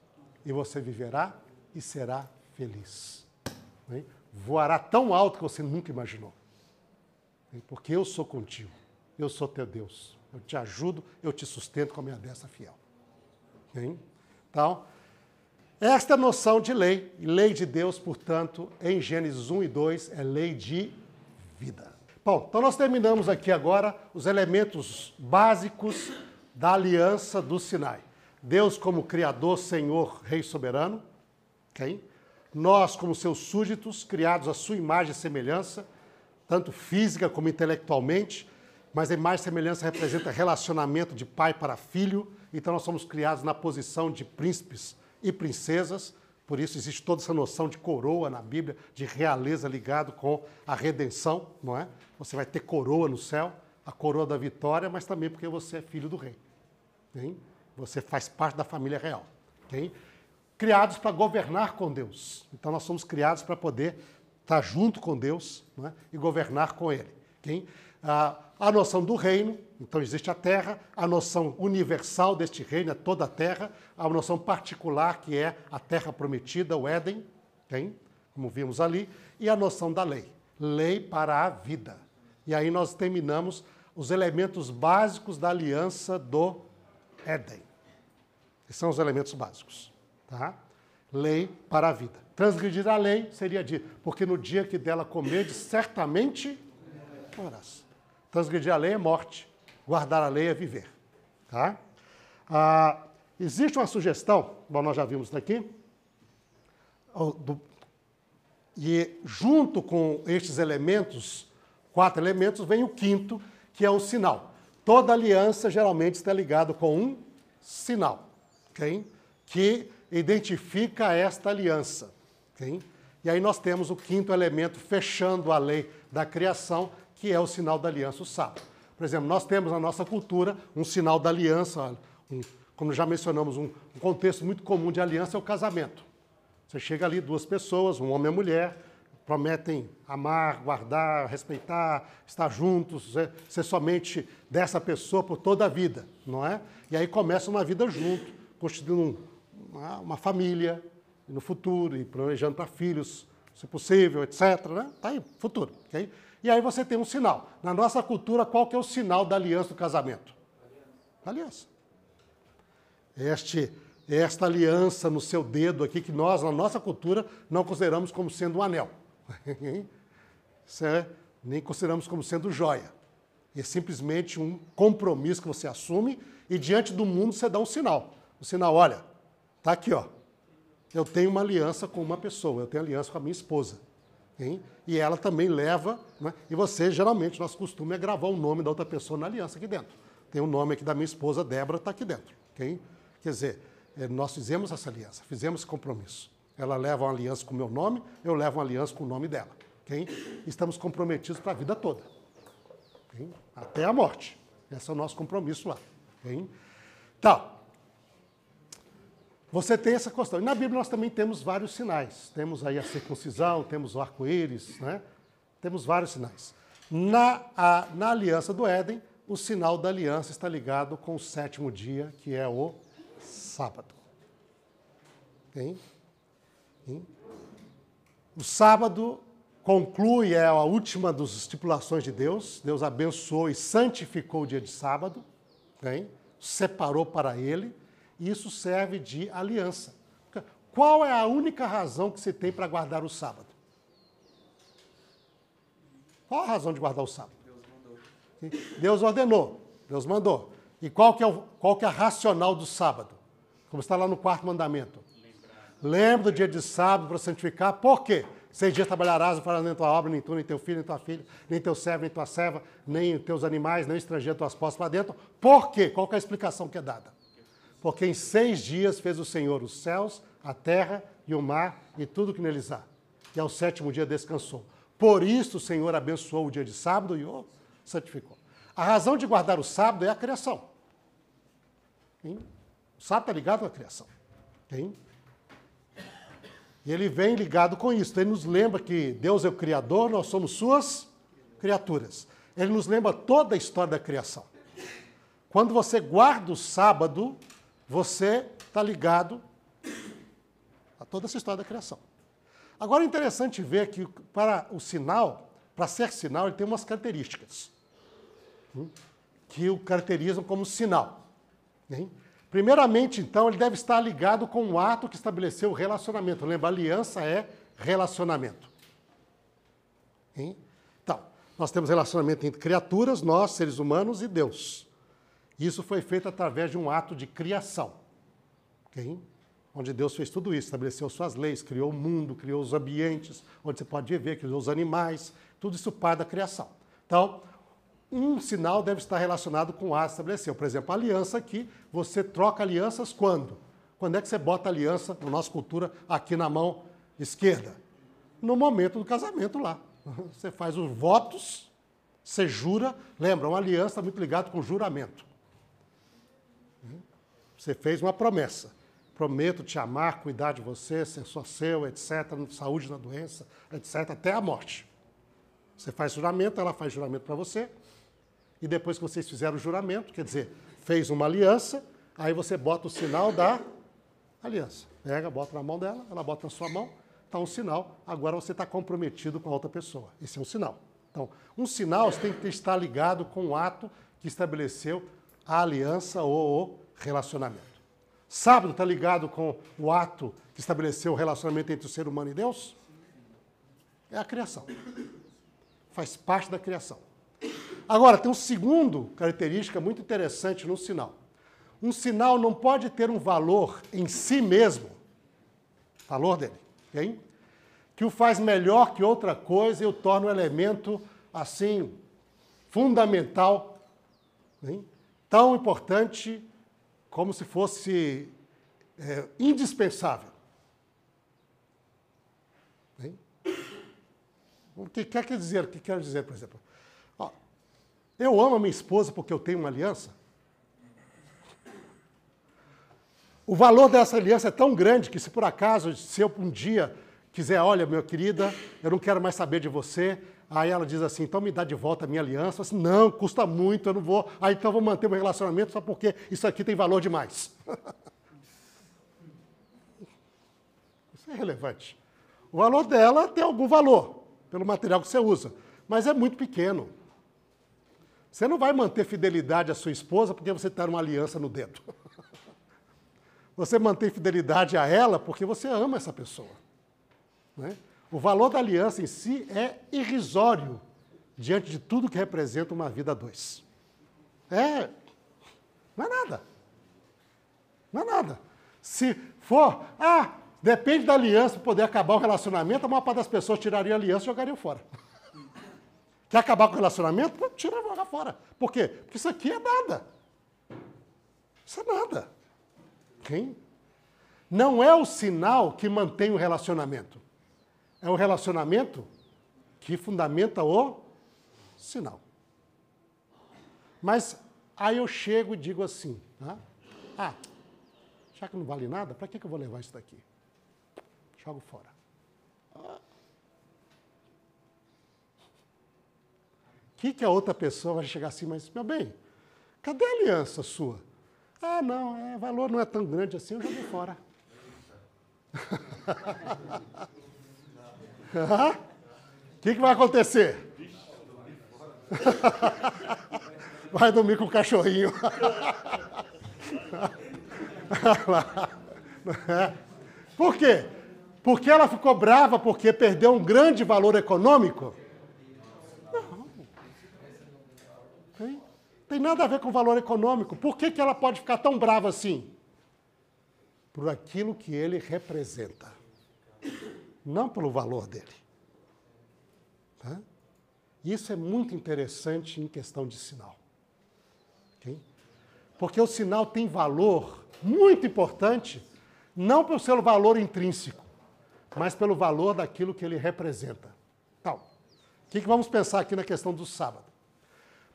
E você viverá e será feliz. Voará tão alto que você nunca imaginou. Porque eu sou contigo. Eu sou teu Deus. Eu te ajudo, eu te sustento com a minha destra fiel. Então, esta noção de lei, lei de Deus, portanto, em Gênesis 1 e 2, é lei de vida. Bom, então nós terminamos aqui agora os elementos básicos da aliança do Sinai. Deus como Criador, Senhor, Rei soberano. Okay? Nós como seus súditos, criados à sua imagem e semelhança, tanto física como intelectualmente, mas a imagem e semelhança representa relacionamento de pai para filho, então nós somos criados na posição de príncipes e princesas, por isso existe toda essa noção de coroa na Bíblia, de realeza ligado com a redenção, não é? Você vai ter coroa no céu, a coroa da vitória, mas também porque você é filho do rei. Hein? Você faz parte da família real. Hein? Criados para governar com Deus. Então nós somos criados para poder estar junto com Deus é? e governar com Ele. Okay? Ah, a noção do reino, então existe a terra, a noção universal deste reino é toda a terra, a noção particular que é a terra prometida, o Éden, tem, como vimos ali, e a noção da lei, lei para a vida. E aí nós terminamos os elementos básicos da aliança do Éden. Esses são os elementos básicos, tá? Lei para a vida. Transgredir a lei seria dito, porque no dia que dela comer, certamente morrerás. Transgredir a lei é morte, guardar a lei é viver. Tá? Ah, existe uma sugestão, bom, nós já vimos daqui, do, e junto com estes elementos, quatro elementos, vem o quinto, que é o sinal. Toda aliança geralmente está ligada com um sinal, okay? que identifica esta aliança. Okay? E aí nós temos o quinto elemento fechando a lei da criação, que é o sinal da aliança, o sábado. Por exemplo, nós temos na nossa cultura um sinal da aliança, um, como já mencionamos, um, um contexto muito comum de aliança é o casamento. Você chega ali, duas pessoas, um homem e uma mulher, prometem amar, guardar, respeitar, estar juntos, ser, ser somente dessa pessoa por toda a vida, não é? E aí começa uma vida junto, constituindo uma, uma família no futuro e planejando para filhos, se possível, etc. Né? Tá aí, futuro. Okay? E aí você tem um sinal. Na nossa cultura, qual que é o sinal da aliança do casamento? Aliança. Este, esta aliança no seu dedo aqui, que nós, na nossa cultura, não consideramos como sendo um anel. <laughs> é, nem consideramos como sendo joia. É simplesmente um compromisso que você assume e diante do mundo você dá um sinal. O sinal, olha, tá aqui, ó. Eu tenho uma aliança com uma pessoa, eu tenho aliança com a minha esposa. Hein? E ela também leva, né? e você, geralmente, nosso costume é gravar o nome da outra pessoa na aliança aqui dentro. Tem o nome aqui da minha esposa, Débora, está aqui dentro. Okay? Quer dizer, é, nós fizemos essa aliança, fizemos esse compromisso. Ela leva uma aliança com o meu nome, eu levo uma aliança com o nome dela. Okay? Estamos comprometidos para a vida toda. Okay? Até a morte. Esse é o nosso compromisso lá. Okay? Então, você tem essa questão. E na Bíblia nós também temos vários sinais. Temos aí a circuncisão, temos o arco-íris, né? Temos vários sinais. Na, a, na aliança do Éden, o sinal da aliança está ligado com o sétimo dia, que é o sábado. Hein? Hein? O sábado conclui, é a última das estipulações de Deus. Deus abençoou e santificou o dia de sábado, hein? separou para ele e isso serve de aliança. Qual é a única razão que você tem para guardar o sábado? Qual a razão de guardar o sábado? Deus, Deus ordenou, Deus mandou. E qual que, é o, qual que é a racional do sábado? Como está lá no quarto mandamento. Lembra do dia de sábado para santificar. Por quê? Seis dias trabalharás, não farás nem tua obra, nem tu, nem teu filho, nem tua filha, nem teu servo, nem tua serva, nem teus animais, nem estrangeiro, tuas postas para dentro. Por quê? Qual é a explicação que é dada? Porque em seis dias fez o Senhor os céus, a terra e o mar e tudo que neles há. E ao sétimo dia descansou. Por isso o Senhor abençoou o dia de sábado e o santificou. A razão de guardar o sábado é a criação. Hein? O sábado está ligado à criação. Hein? E ele vem ligado com isso. Ele nos lembra que Deus é o Criador, nós somos suas criaturas. Ele nos lembra toda a história da criação. Quando você guarda o sábado, você está ligado a toda essa história da criação. Agora é interessante ver que para o sinal, para ser sinal, ele tem umas características hum, que o caracterizam como sinal. Primeiramente, então, ele deve estar ligado com o ato que estabeleceu o relacionamento. Lembra, aliança é relacionamento. Então, nós temos relacionamento entre criaturas, nós, seres humanos, e Deus. Isso foi feito através de um ato de criação. Okay? Onde Deus fez tudo isso, estabeleceu suas leis, criou o mundo, criou os ambientes, onde você pode ver, criou os animais, tudo isso parte da criação. Então, um sinal deve estar relacionado com o ato estabeleceu. Por exemplo, a aliança aqui, você troca alianças quando? Quando é que você bota a aliança, na nossa cultura, aqui na mão esquerda? No momento do casamento lá. Você faz os votos, você jura. Lembra, uma aliança muito ligada com juramento. Você fez uma promessa. Prometo te amar, cuidar de você, ser só seu, etc., saúde na doença, etc., até a morte. Você faz juramento, ela faz juramento para você, e depois que vocês fizeram o juramento, quer dizer, fez uma aliança, aí você bota o sinal da aliança. Pega, bota na mão dela, ela bota na sua mão, está um sinal, agora você está comprometido com a outra pessoa. Esse é um sinal. Então, um sinal tem que estar ligado com o ato que estabeleceu a aliança ou o relacionamento. Sábado está ligado com o ato que estabeleceu o relacionamento entre o ser humano e Deus? É a criação. Faz parte da criação. Agora, tem um segundo característica muito interessante no sinal. Um sinal não pode ter um valor em si mesmo, valor dele, okay? que o faz melhor que outra coisa e o torna um elemento, assim, fundamental, hein? tão importante como se fosse é, indispensável. Hein? O que quer dizer? O que quer dizer, por exemplo? Ó, eu amo a minha esposa porque eu tenho uma aliança. O valor dessa aliança é tão grande que se por acaso, se eu um dia quiser, olha, minha querida, eu não quero mais saber de você, Aí ela diz assim, então me dá de volta a minha aliança. Assim, não, custa muito, eu não vou. Aí então eu vou manter meu relacionamento só porque isso aqui tem valor demais. <laughs> isso é relevante. O valor dela tem algum valor, pelo material que você usa, mas é muito pequeno. Você não vai manter fidelidade à sua esposa porque você está numa aliança no dedo. <laughs> Você mantém fidelidade a ela porque você ama essa pessoa. Né? O valor da aliança em si é irrisório diante de tudo que representa uma vida a dois. É. Não é nada. Não é nada. Se for, ah, depende da aliança poder acabar o relacionamento, a maior parte das pessoas tirariam a aliança e jogariam fora. <laughs> Quer acabar com o relacionamento? Tira joga fora. Por quê? Porque isso aqui é nada. Isso é nada. Quem? Não é o sinal que mantém o relacionamento. É o relacionamento que fundamenta o sinal. Mas aí eu chego e digo assim, né? ah, já que não vale nada, para que, que eu vou levar isso daqui? Jogo fora. O que, que a outra pessoa vai chegar assim, mas, meu bem, cadê a aliança sua? Ah, não, é, valor não é tão grande assim, eu joguei fora. <laughs> O que, que vai acontecer? <laughs> Vai dormir com o cachorrinho. Por quê? Porque ela ficou brava porque perdeu um grande valor econômico? Não. Tem, tem nada a ver com valor econômico. Por que, que ela pode ficar tão brava assim? Por aquilo que ele representa não pelo valor dele. Tá? Isso é muito interessante em questão de sinal. Okay? Porque o sinal tem valor muito importante, não pelo seu valor intrínseco, mas pelo valor daquilo que ele representa. Então, o que, que vamos pensar aqui na questão do sábado?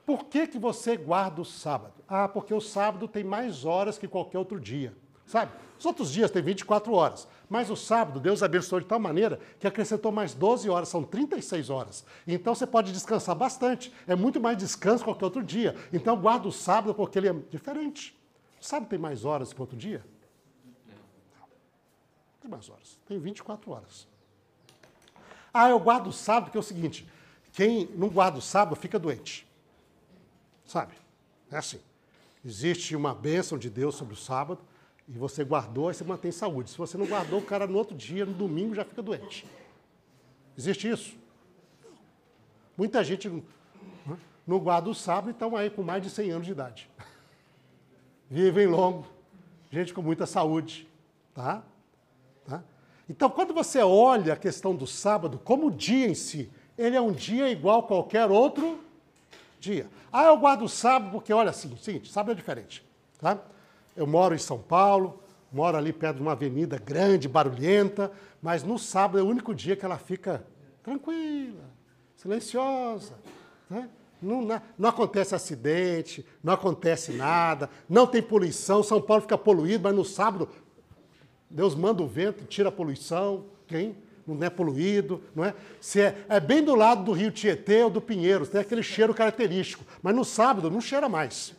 Por que, que você guarda o sábado? Ah, porque o sábado tem mais horas que qualquer outro dia. Sabe? Os outros dias tem 24 horas, mas o sábado Deus abençoou de tal maneira que acrescentou mais 12 horas, são 36 horas. Então você pode descansar bastante, é muito mais descanso que qualquer outro dia. Então guarda o sábado porque ele é diferente. O sábado tem mais horas que outro dia? Não. Tem mais horas, tem 24 horas. Ah, eu guardo o sábado porque é o seguinte, quem não guarda o sábado fica doente. Sabe? É assim. Existe uma bênção de Deus sobre o sábado, e você guardou, e você mantém saúde. Se você não guardou, o cara no outro dia, no domingo, já fica doente. Existe isso? Muita gente não guarda o sábado e estão aí com mais de 100 anos de idade. Vivem longo, gente com muita saúde, tá? tá? Então, quando você olha a questão do sábado como dia em si, ele é um dia igual a qualquer outro dia. Ah, eu guardo o sábado porque, olha assim, seguinte, sábado é diferente, tá? Eu moro em São Paulo, moro ali perto de uma avenida grande, barulhenta, mas no sábado é o único dia que ela fica tranquila, silenciosa. Né? Não, não, não, acontece acidente, não acontece nada, não tem poluição. São Paulo fica poluído, mas no sábado Deus manda o vento, tira a poluição. Quem? Não é poluído, não é? Se é, é bem do lado do rio Tietê ou do Pinheiros, tem aquele cheiro característico. Mas no sábado não cheira mais.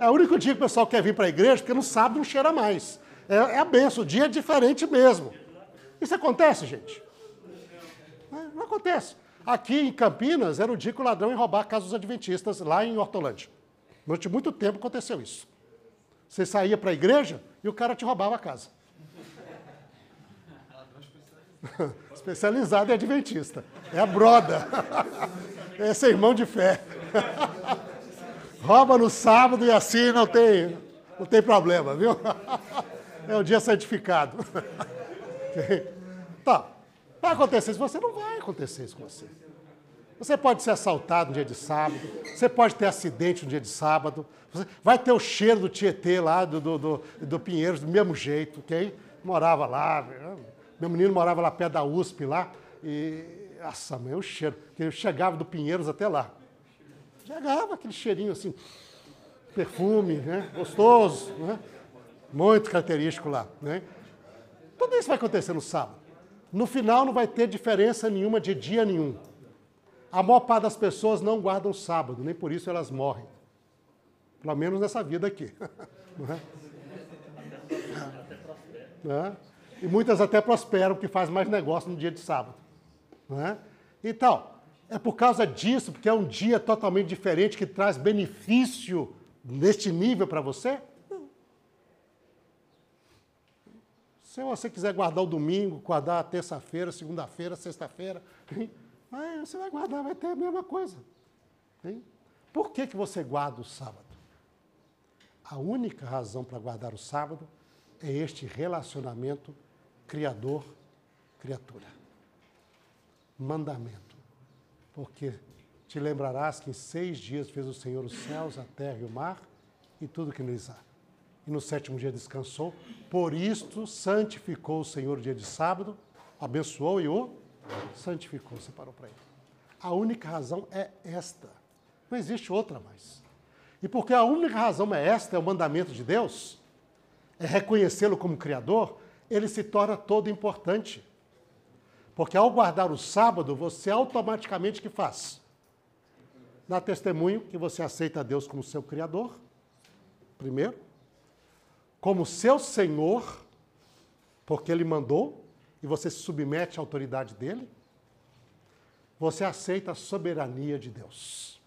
É o único dia que o pessoal quer vir para a igreja, porque no sábado não cheira mais. É, é a benção, o dia é diferente mesmo. Isso acontece, gente? Não, não acontece. Aqui em Campinas era o dia que o ladrão ia roubar a casa dos adventistas, lá em Hortolândia. Durante muito tempo aconteceu isso. Você saía para a igreja e o cara te roubava a casa. <laughs> Especializado em adventista. É a broda. <laughs> Esse é irmão de fé. <laughs> Rouba no sábado e assim não tem, não tem problema, viu? É um dia santificado. Tá. Vai acontecer isso, você não vai acontecer isso com você. Você pode ser assaltado no dia de sábado, você pode ter acidente no dia de sábado, vai ter o cheiro do Tietê lá, do, do, do, do Pinheiros, do mesmo jeito, ok? Morava lá, meu menino morava lá perto da USP lá, e, nossa, mãe, o cheiro, que eu chegava do Pinheiros até lá. Chegava aquele cheirinho assim, perfume, né? gostoso, né? muito característico lá. Né? Tudo isso vai acontecer no sábado. No final não vai ter diferença nenhuma de dia nenhum. A maior parte das pessoas não guardam sábado, nem por isso elas morrem. Pelo menos nessa vida aqui. <laughs> É? é? E muitas até prosperam, porque faz mais negócio no dia de sábado. Não é? Então, é por causa disso, porque é um dia totalmente diferente que traz benefício neste nível para você? Não. Se você quiser guardar o domingo, guardar a terça-feira, segunda-feira, sexta-feira, você vai guardar, vai ter a mesma coisa. Hein? Por que, que você guarda o sábado? A única razão para guardar o sábado é este relacionamento criador-criatura. Mandamento porque te lembrarás que em seis dias fez o Senhor os céus, a terra e o mar e tudo que neles há. E no sétimo dia descansou. Por isto santificou o Senhor o dia de sábado, abençoou e o santificou, separou para ele. A única razão é esta. Não existe outra mais. E porque a única razão é esta, é o mandamento de Deus, é reconhecê-lo como Criador, ele se torna todo importante. Porque ao guardar o sábado, você automaticamente que faz? Dá testemunho que você aceita Deus como seu Criador, primeiro, como seu Senhor, porque Ele mandou, e você se submete à autoridade dele. Você aceita a soberania de Deus,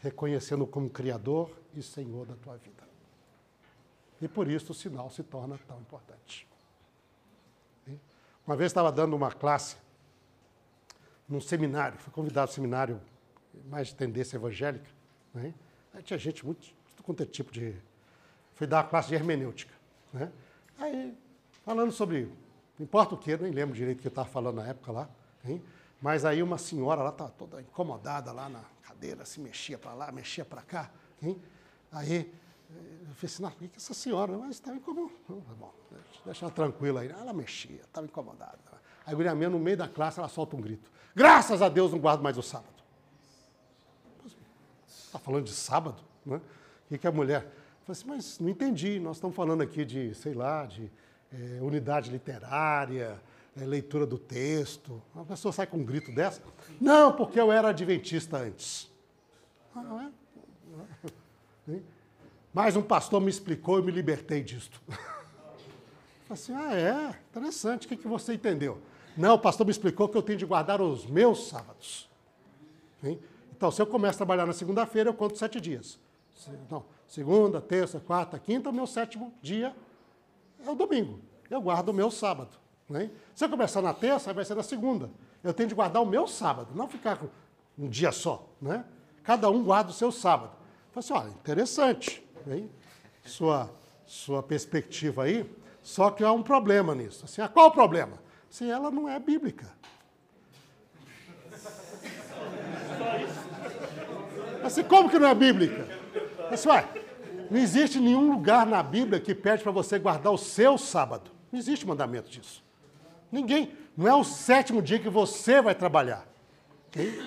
reconhecendo como Criador e Senhor da tua vida. E por isso o sinal se torna tão importante. Uma vez estava dando uma classe num seminário, fui convidado ao seminário mais de tendência evangélica. Né? Aí tinha gente muito, tudo quanto é tipo de. Fui dar uma classe de hermenêutica. Né? Aí, falando sobre, não importa o que, nem lembro direito o que eu estava falando na época lá, hein? mas aí uma senhora lá estava toda incomodada lá na cadeira, se mexia para lá, mexia para cá. Hein? Aí eu falei assim, não, por que essa senhora? Mas estava incomodada. Bom, deixa ela tranquila aí. Ela mexia, estava incomodada. Aí a guria no meio da classe, ela solta um grito. Graças a Deus não guardo mais o sábado. Está falando de sábado? Né? O que, que a mulher? falei assim, mas não entendi, nós estamos falando aqui de, sei lá, de é, unidade literária, é, leitura do texto. A pessoa sai com um grito dessa. Não, porque eu era adventista antes. Ah, não é? Mas um pastor me explicou e me libertei disto. <laughs> Assim, ah, é? Interessante, o que, que você entendeu? Não, o pastor me explicou que eu tenho de guardar os meus sábados. Então, se eu começo a trabalhar na segunda-feira, eu conto sete dias. Então, segunda, terça, quarta, quinta, o meu sétimo dia é o domingo. Eu guardo o meu sábado. Né? Se eu começar na terça, vai ser na segunda. Eu tenho de guardar o meu sábado, não ficar um dia só. Né? Cada um guarda o seu sábado. Eu falei assim, olha, interessante. Hein? Sua, sua perspectiva aí. Só que há um problema nisso. Assim, ah, qual o problema? Assim, ela não é bíblica. Assim, como que não é bíblica? Assim, ué, não existe nenhum lugar na Bíblia que pede para você guardar o seu sábado. Não existe mandamento disso. Ninguém. Não é o sétimo dia que você vai trabalhar. Okay?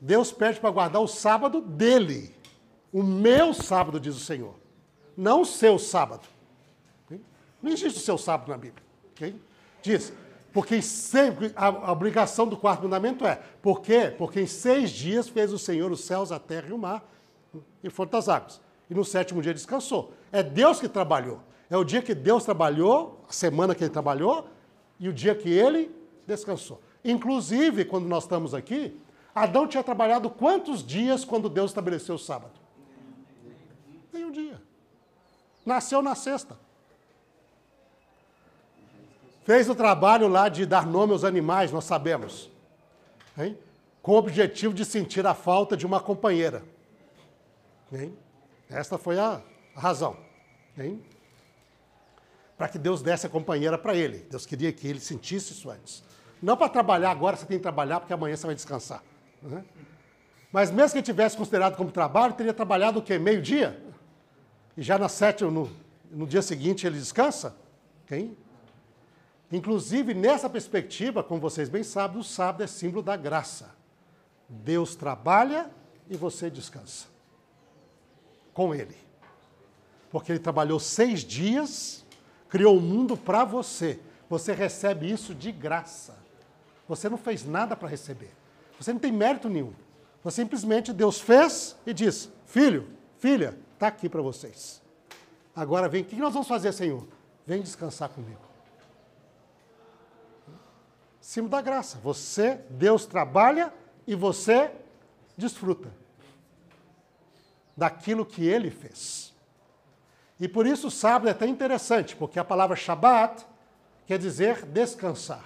Deus pede para guardar o sábado dele. O meu sábado, diz o Senhor. Não o seu sábado. Não existe o seu sábado na Bíblia. Okay? Diz, porque sempre a, a, obrigação do quarto mandamento é, por quê? Porque em seis dias fez o Senhor os céus, a terra e o mar, e foram das águas. E no sétimo dia descansou. É Deus que trabalhou. É o dia que Deus trabalhou, a semana que ele trabalhou, e o dia que ele descansou. Inclusive, quando nós estamos aqui, Adão tinha trabalhado quantos dias quando Deus estabeleceu o sábado? Nenhum dia. Nasceu na sexta. Fez o trabalho lá de dar nome aos animais, nós sabemos. Hein? Com o objetivo de sentir a falta de uma companheira. Hein? Esta foi a razão. Para que Deus desse a companheira para ele. Deus queria que ele sentisse isso antes. Não para trabalhar agora, você tem que trabalhar porque amanhã você vai descansar. Né? Mas mesmo que ele tivesse considerado como trabalho, teria trabalhado o quê? Meio-dia? E já na sete, no, no dia seguinte ele descansa? Quem? Inclusive, nessa perspectiva, como vocês bem sabem, o sábado é símbolo da graça. Deus trabalha e você descansa. Com Ele. Porque Ele trabalhou seis dias, criou o mundo para você. Você recebe isso de graça. Você não fez nada para receber. Você não tem mérito nenhum. Você simplesmente Deus fez e diz: Filho, filha, está aqui para vocês. Agora vem, o que nós vamos fazer, Senhor? Vem descansar comigo. Cimo da graça. Você, Deus trabalha e você desfruta daquilo que ele fez. E por isso o sábado é até interessante, porque a palavra Shabat quer dizer descansar.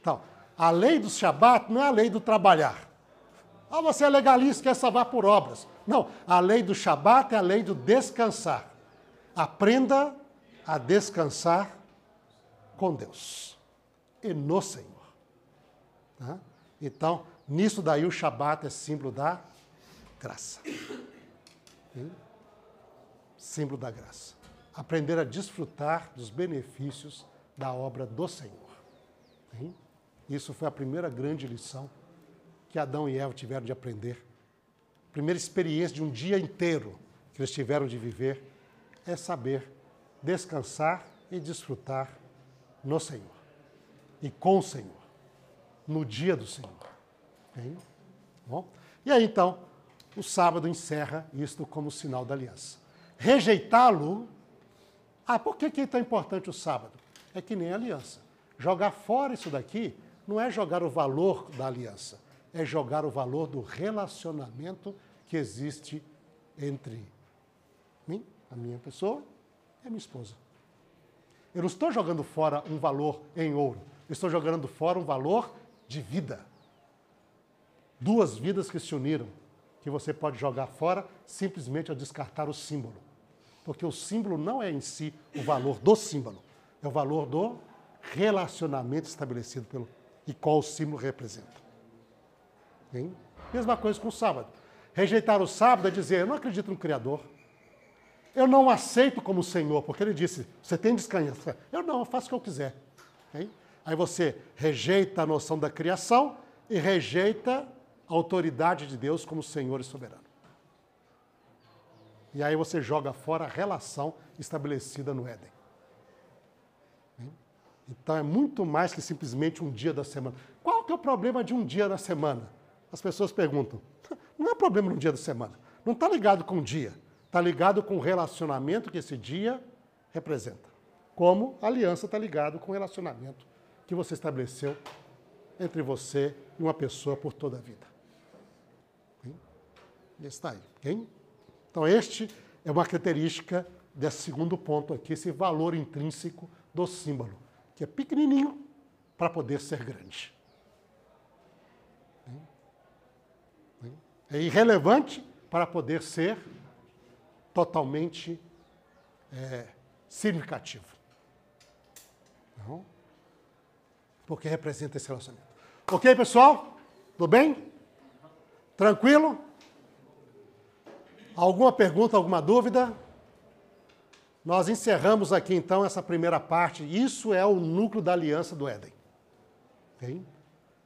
Então, a lei do Shabat não é a lei do trabalhar. Ah, você é legalista, quer salvar por obras. Não, a lei do Shabat é a lei do descansar. Aprenda a descansar com Deus e no Senhor. Tá? Então, nisso daí o Shabat é símbolo da graça. Símbolo da graça. Aprender a desfrutar dos benefícios da obra do Senhor. Isso foi a primeira grande lição que Adão e Eva tiveram de aprender. A primeira experiência de um dia inteiro que eles tiveram de viver é saber descansar e desfrutar no Senhor e com o Senhor, no dia do Senhor. Bem, bom? E aí então, o sábado encerra isto como sinal da aliança. Rejeitá-lo. Ah, por que, que é tão importante o sábado? É que nem a aliança. Jogar fora isso daqui não é jogar o valor da aliança, é jogar o valor do relacionamento que existe entre mim, a minha pessoa e a minha esposa. Eu não estou jogando fora um valor em ouro, eu estou jogando fora um valor de vida. Duas vidas que se uniram, que você pode jogar fora simplesmente ao descartar o símbolo. Porque o símbolo não é em si o valor do símbolo, é o valor do relacionamento estabelecido pelo e qual o símbolo representa. Hein? Mesma coisa com o sábado. Rejeitar o sábado é dizer, eu não acredito no Criador. Eu não aceito como Senhor, porque ele disse, você tem descanso. Eu não, eu faço o que eu quiser. Hein? Aí você rejeita a noção da criação e rejeita a autoridade de Deus como Senhor e soberano. E aí você joga fora a relação estabelecida no Éden. Então é muito mais que simplesmente um dia da semana. Qual que é o problema de um dia da semana? As pessoas perguntam. <laughs> Não é problema no dia da semana. Não está ligado com o dia. Está ligado com o relacionamento que esse dia representa. Como a aliança está ligado com o relacionamento que você estabeleceu entre você e uma pessoa por toda a vida. Está aí. Okay? Então, este é uma característica desse segundo ponto aqui, esse valor intrínseco do símbolo, que é pequenininho para poder ser grande. É irrelevante para poder ser totalmente é, significativo. Não? Porque representa esse relacionamento. Ok, pessoal? Tudo bem? Tranquilo? Alguma pergunta, alguma dúvida? Nós encerramos aqui então essa primeira parte. Isso é o núcleo da aliança do Éden. Okay?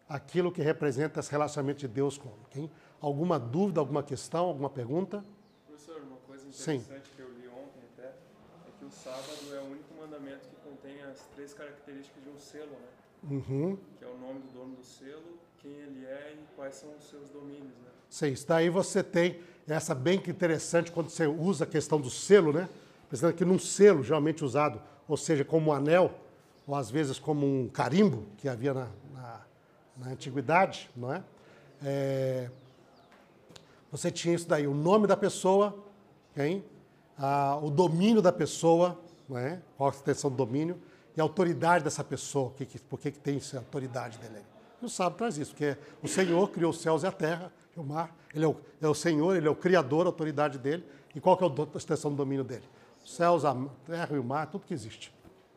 Aquilo que representa esse relacionamento de Deus com o. Okay? Alguma dúvida, alguma questão, alguma pergunta? Professor, uma coisa interessante Sim. que eu li ontem até é que o sábado é o único mandamento que contém as três características de um selo, né? Uhum. Que é o nome do dono do selo, quem ele é e quais são os seus domínios, né? Sim, daí você tem essa bem que interessante quando você usa a questão do selo, né? Pensando que num selo, geralmente usado, ou seja, como um anel, ou às vezes como um carimbo, que havia na, na, na antiguidade, não é? é? Você tinha isso daí, o nome da pessoa, hein? Ah, o domínio da pessoa, não é? qual a extensão do domínio, e a autoridade dessa pessoa, que, que, por que, que tem essa autoridade dele. E o sábado traz isso, porque o Senhor criou os céus e a terra, o mar, ele é o, é o Senhor, ele é o Criador, a autoridade dele. E qual que é a extensão do domínio dele? Os céus, a terra e o mar, tudo que existe.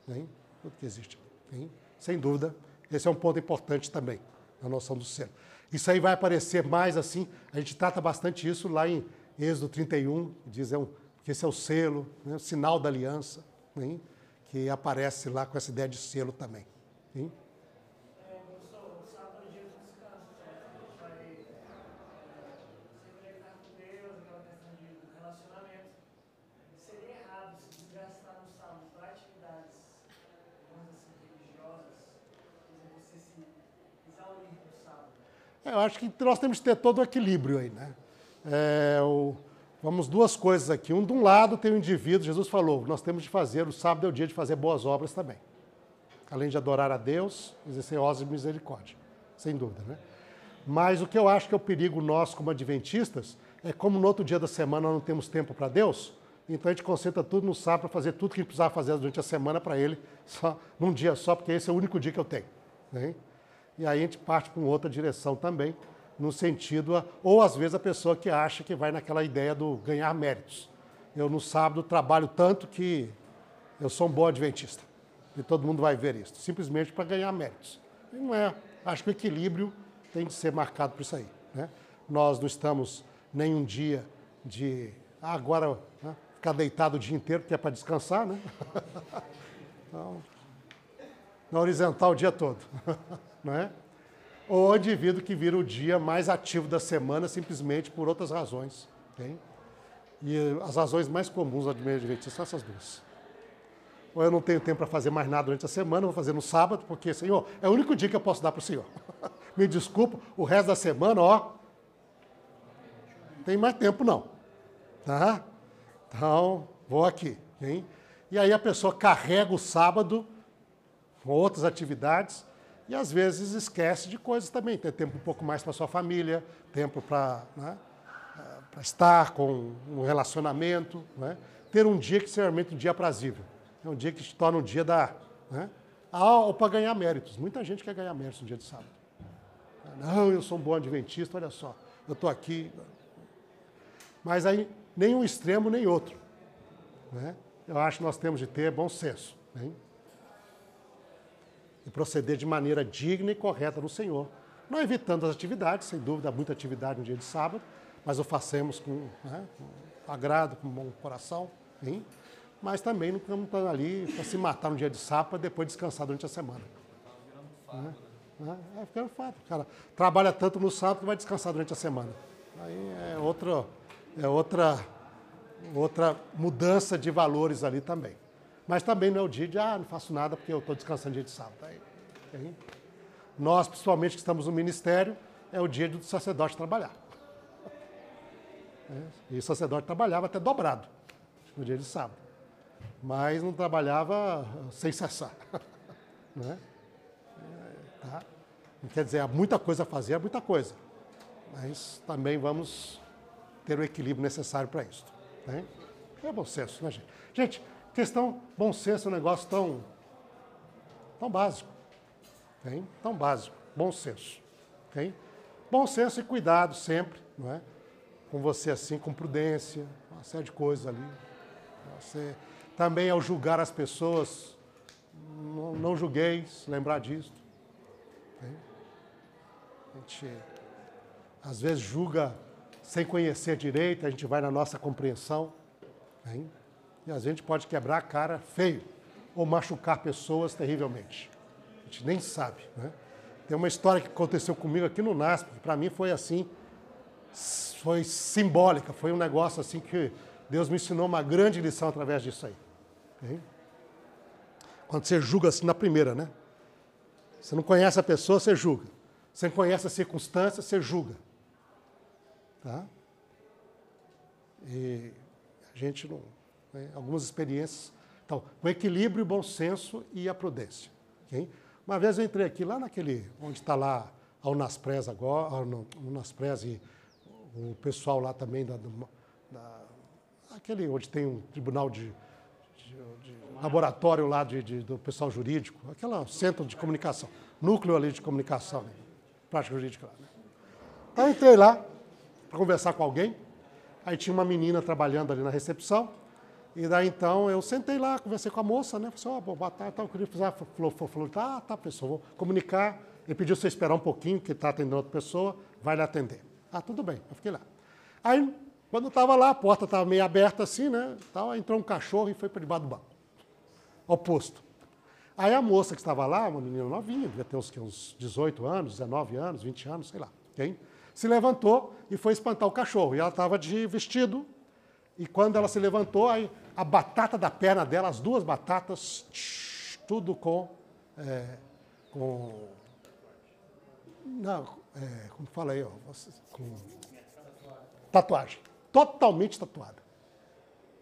Hein? Tudo que existe. Hein? Sem dúvida, esse é um ponto importante também, na noção do ser. Isso aí vai aparecer mais assim, a gente trata bastante isso lá em Êxodo 31, diz é um, que esse é o selo, né, o sinal da aliança, hein? que aparece lá com essa ideia de selo também. Hein? Eu acho que nós temos que ter todo o equilíbrio aí, né? É, o, vamos duas coisas aqui. Um, de um lado tem o indivíduo, Jesus falou, nós temos de fazer, o sábado é o dia de fazer boas obras também. Além de adorar a Deus, exercer óseo e misericórdia, sem dúvida, né? Mas o que eu acho que é o perigo nós, como adventistas, é como no outro dia da semana nós não temos tempo para Deus, então a gente concentra tudo no sábado para fazer tudo que a gente precisava fazer durante a semana para Ele, só num dia só, porque esse é o único dia que eu tenho. Né? E aí a gente parte para outra direção também, no sentido, ou às vezes a pessoa que acha que vai naquela ideia do ganhar méritos. Eu no sábado trabalho tanto que eu sou um bom adventista. E todo mundo vai ver isso, simplesmente para ganhar méritos. E não é. Acho que o equilíbrio tem de ser marcado por isso aí. Né? Nós não estamos nem um dia de ah, agora né, ficar deitado o dia inteiro, que é para descansar, né? <laughs> então, na horizontal o dia todo. <laughs> não é? Ou o indivíduo que vira o dia mais ativo da semana simplesmente por outras razões. Okay? E as razões mais comuns do meio adventista são essas duas. Ou eu não tenho tempo para fazer mais nada durante a semana, vou fazer no sábado, porque, Senhor, é o único dia que eu posso dar para o Senhor. <laughs> Me desculpa, o resto da semana, ó, tem mais tempo não. Tá? Então, vou aqui. Hein? E aí a pessoa carrega o sábado com outras atividades e às vezes esquece de coisas também. Tem tempo um pouco mais para sua família, tempo para né, estar com um relacionamento. Né? Ter um dia que seja realmente um dia aprazível. É um dia que te torna um dia da. Né? Ou para ganhar méritos. Muita gente quer ganhar méritos no dia de sábado. Não, eu sou um bom adventista, olha só, eu estou aqui. Mas aí, nem um extremo, nem outro. Né? Eu acho que nós temos de ter bom senso. E proceder de maneira digna e correta no Senhor. Não evitando as atividades, sem dúvida, há muita atividade no dia de sábado, mas o façamos com, né, com agrado, com bom coração, hein? mas também não estamos ali para se matar no dia de sábado para depois descansar durante a semana. Né? É, é ficando fato. Cara trabalha tanto no sábado que vai descansar durante a semana. Aí é outra, é outra outra mudança de valores ali também. Mas também não é o dia de, ah, não faço nada porque eu estou descansando dia de sábado. Aí, aí, nós, principalmente que estamos no ministério, é o dia do sacerdote trabalhar. É, e o sacerdote trabalhava até dobrado no dia de sábado. Mas não trabalhava sem cessar. <laughs> Né? É, tá? Quer dizer, há muita coisa a fazer, há muita coisa. Mas também vamos ter o equilíbrio necessário para isso. Né? É bom senso, né, gente? Gente, questão bom senso é um negócio tão, tão básico. Tem? Tão básico. Bom senso. Tem? Bom senso e cuidado sempre, não é? Com você assim, com prudência, uma série de coisas ali. Você também ao julgar as pessoas, não, não julgueis, lembrar disso. Tem? A gente às vezes julga sem conhecer direito, a gente vai na nossa compreensão. Hein? E a gente pode quebrar a cara feio ou machucar pessoas terrivelmente. A gente nem sabe. Né? Tem uma história que aconteceu comigo aqui no NASP, que para mim foi assim, foi simbólica, foi um negócio assim que Deus me ensinou uma grande lição através disso aí. Hein? Quando você julga assim na primeira, né? Você não conhece a pessoa, você julga. Você não conhece a circunstância, você julga. Tá? E a gente não. Né, algumas experiências. Então, o equilíbrio, o bom senso e a prudência. Okay? Uma vez eu entrei aqui, lá naquele. onde está lá a Unaspres agora, a Unaspres e o pessoal lá também da, da, aquele onde tem um tribunal de, de, de laboratório lá de, de, do pessoal jurídico, aquele centro de comunicação, núcleo ali de comunicação, né? prática jurídica lá. Né? Eu entrei lá, para conversar com alguém. Aí tinha uma menina trabalhando ali na recepção. E daí então eu sentei lá, conversei com a moça, né? Falei, ó, oh, boa tarde, tá, eu queria fazer. Falou, falou, falou, tá, pessoal, vou comunicar. Ele pediu você esperar um pouquinho, que está atendendo outra pessoa, vai lhe atender. Ah, tudo bem, eu fiquei lá. Aí, quando eu estava lá, a porta estava meio aberta assim, né? Tal, entrou um cachorro e foi para debaixo do banco. Ao posto. Aí a moça que estava lá, uma menina novinha, devia ter uns, uns 18 anos, 19 anos, 20 anos, sei lá. Okay? se levantou e foi espantar o cachorro. E ela estava de vestido. E quando ela se levantou, aí a batata da perna dela, as duas batatas, tudo com. É, com. Não, é, como fala aí, ó, com tatuagem. Totalmente tatuada.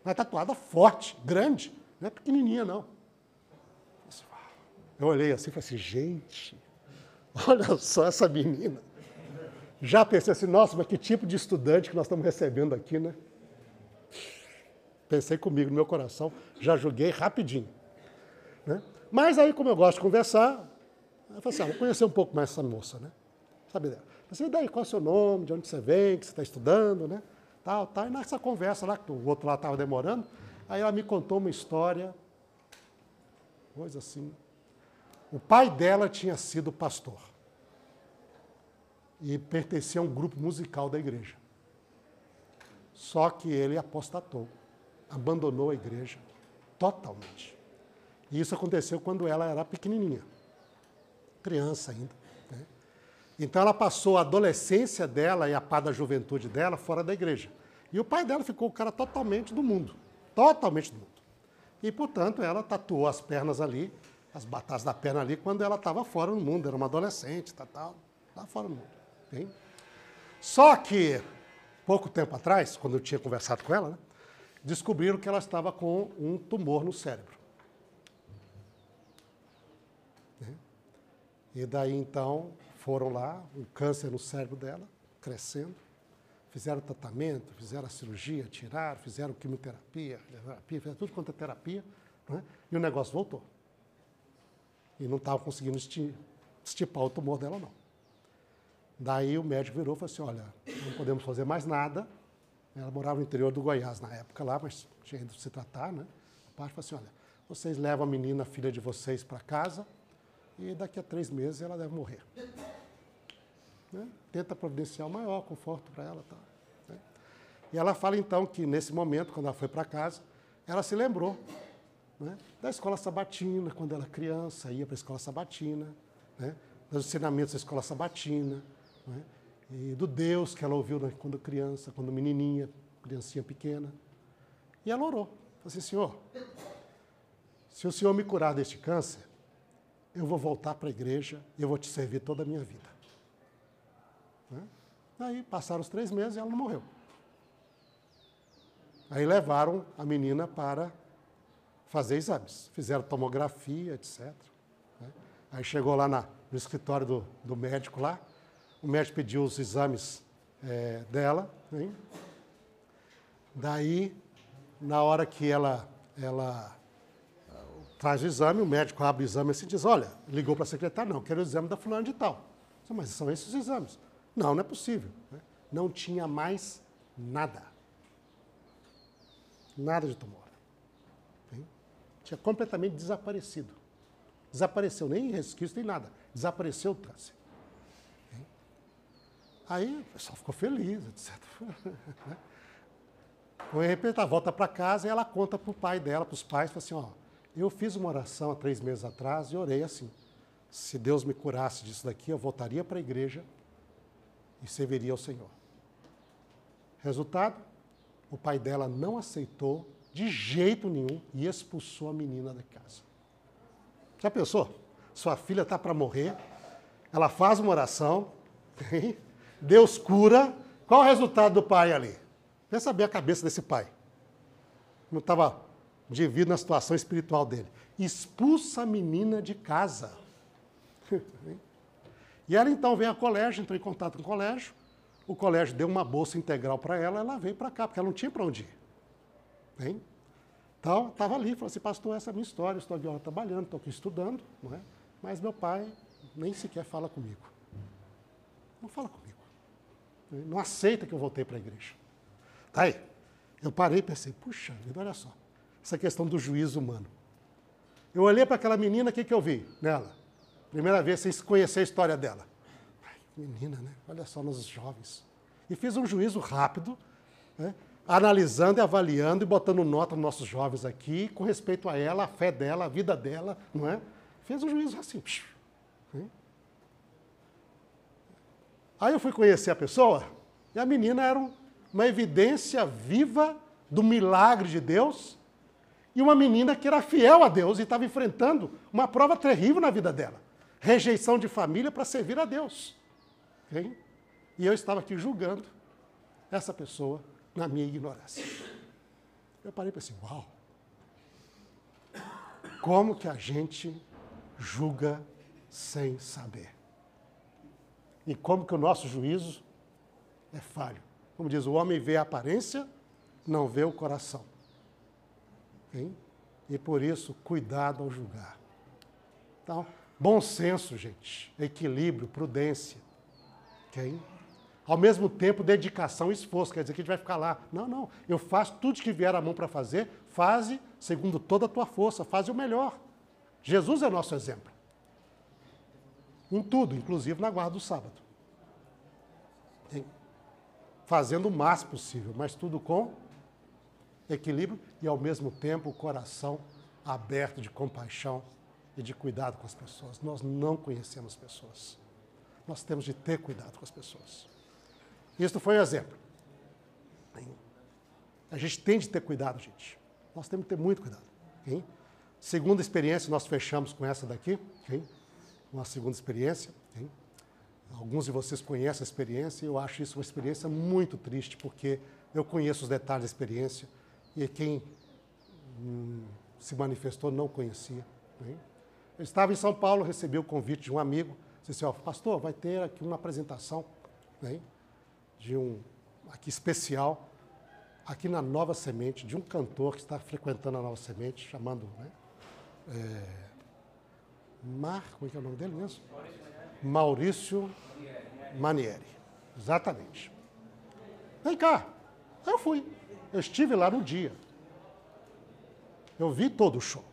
Mas tatuada forte, grande, não é pequenininha, não. Eu olhei assim e falei assim, gente, <laughs> olha só essa menina. Já pensei assim, nossa, mas que tipo de estudante que nós estamos recebendo aqui, né? Pensei comigo no meu coração, já julguei rapidinho. Né? Mas aí, como eu gosto de conversar, eu falei assim, ah, vou conhecer um pouco mais essa moça, né? Sabe dela? Assim, daí, qual é o seu nome, de onde você vem, que você está estudando, né? Tal, tal. E nessa conversa lá, que o outro lá estava demorando, aí ela me contou uma história, coisa assim. O pai dela tinha sido pastor e pertencia a um grupo musical da igreja. Só que ele apostatou, abandonou a igreja totalmente. E isso aconteceu quando ela era pequenininha, criança ainda. Né? Então ela passou a adolescência dela e a pá da juventude dela fora da igreja. E o pai dela ficou o cara totalmente do mundo, totalmente do mundo. E, portanto, ela tatuou as pernas ali, as batatas da perna ali, quando ela estava fora do mundo, era uma adolescente, tal, tal, estava fora do mundo. Só que, pouco tempo atrás, quando eu tinha conversado com ela, né, descobriram que ela estava com um tumor no cérebro. Né? E daí então foram lá, um câncer no cérebro dela, crescendo, fizeram tratamento, fizeram a cirurgia, tiraram, fizeram quimioterapia, terapia, fizeram tudo quanto é terapia, né? e o negócio voltou. E não estava conseguindo estipar o tumor dela, não. Daí o médico virou e falou assim, olha, não podemos fazer mais nada. Ela morava no interior do Goiás na época lá, mas tinha ido se tratar, né? O pai falou assim, olha, vocês levam a menina, a filha de vocês, para casa e daqui a três meses ela deve morrer. <laughs> Né? Tenta providenciar o maior conforto para ela. Tá, né? E ela fala então que nesse momento, quando ela foi para casa, ela se lembrou né? da escola sabatina, quando ela criança, ia para a escola sabatina, né? dos ensinamentos da escola sabatina, né? E do Deus que ela ouviu quando criança, quando menininha, criancinha pequena. E ela orou. Falou assim, Senhor, se o Senhor me curar deste câncer, eu vou voltar para a igreja e eu vou te servir toda a minha vida. Né? Aí passaram os três meses e ela não morreu. Aí levaram a menina para fazer exames. Fizeram tomografia, etc. Né? Aí chegou lá na, no escritório do, do, médico lá, o médico pediu os exames é, dela. Hein? Daí, na hora que ela, ela traz o exame, o médico abre o exame assim e diz, olha, ligou para a secretária, não, quero o exame da fulana de tal. Mas são esses os exames. Não, não é possível. Né? Não tinha mais nada. Nada de tumor. Hein? Tinha completamente desaparecido. Desapareceu, nem resquício, nem nada. Desapareceu o câncer. Aí o pessoal ficou feliz, etc. <laughs> Repente ela volta para casa e ela conta para o pai dela, para os pais, fala assim, ó, eu fiz uma oração há três meses atrás e orei assim. Se Deus me curasse disso daqui, eu voltaria para a igreja e serviria ao Senhor. Resultado, o pai dela não aceitou de jeito nenhum e expulsou a menina da casa. Já pensou? Sua filha está para morrer, ela faz uma oração, <laughs> Deus cura. Qual o resultado do pai ali? Quer saber a cabeça desse pai? Não estava devido na situação espiritual dele. Expulsa a menina de casa. <laughs> e ela então veio ao colégio, entrou em contato com o colégio. O colégio deu uma bolsa integral para ela, ela veio para cá, porque ela não tinha para onde ir. Hein? Então, estava ali, falou assim, pastor, essa é a minha história, estou aqui trabalhando, estou aqui estudando, não é? mas meu pai nem sequer fala comigo. Não fala comigo. Não aceita que eu voltei para a igreja. Tá aí. Eu parei e pensei, puxa vida, olha só. Essa questão do juízo humano. Eu olhei para aquela menina, o que, que eu vi nela? Primeira vez sem conhecer a história dela. Ai, menina, né? Olha só nos jovens. E fiz um juízo rápido, né? analisando e avaliando e botando nota nos nossos jovens aqui, com respeito a ela, a fé dela, a vida dela, não é? Fez um juízo assim. Né? Aí eu fui conhecer a pessoa e a menina era uma evidência viva do milagre de Deus e uma menina que era fiel a Deus e estava enfrentando uma prova terrível na vida dela. Rejeição de família para servir a Deus. E eu estava aqui julgando essa pessoa na minha ignorância. Eu parei e pensei, uau! Como que a gente julga sem saber? E como que o nosso juízo é falho? Como diz, o homem vê a aparência, não vê o coração. Hein? E por isso, cuidado ao julgar. Então, bom senso, gente, equilíbrio, prudência. Okay? Ao mesmo tempo, dedicação e esforço. Quer dizer que a gente vai ficar lá. Não, não. Eu faço tudo que vier à mão para fazer, faze segundo toda a tua força, faze o melhor. Jesus é nosso exemplo. Em tudo, inclusive na guarda do sábado. Fazendo o máximo possível, mas tudo com equilíbrio e, ao mesmo tempo, o coração aberto de compaixão e de cuidado com as pessoas. Nós não conhecemos pessoas. Nós temos de ter cuidado com as pessoas. Isso foi um exemplo. A gente tem de ter cuidado, gente. Nós temos que ter muito cuidado. Segunda experiência, nós fechamos com essa daqui. Uma segunda experiência. Hein? Alguns de vocês conhecem a experiência e eu acho isso uma experiência muito triste, porque eu conheço os detalhes da experiência e quem hum, se manifestou não conhecia. Né? Eu estava em São Paulo, recebi o convite de um amigo, disse assim, pastor, vai ter aqui uma apresentação né, de um, aqui especial, aqui na Nova Semente, de um cantor que está frequentando a Nova Semente, chamando, né, é, Mar, como é que é o nome dele mesmo? Maurício Manieri. Exatamente. Vem cá. Eu fui. Eu estive lá no dia. Eu vi todo o show.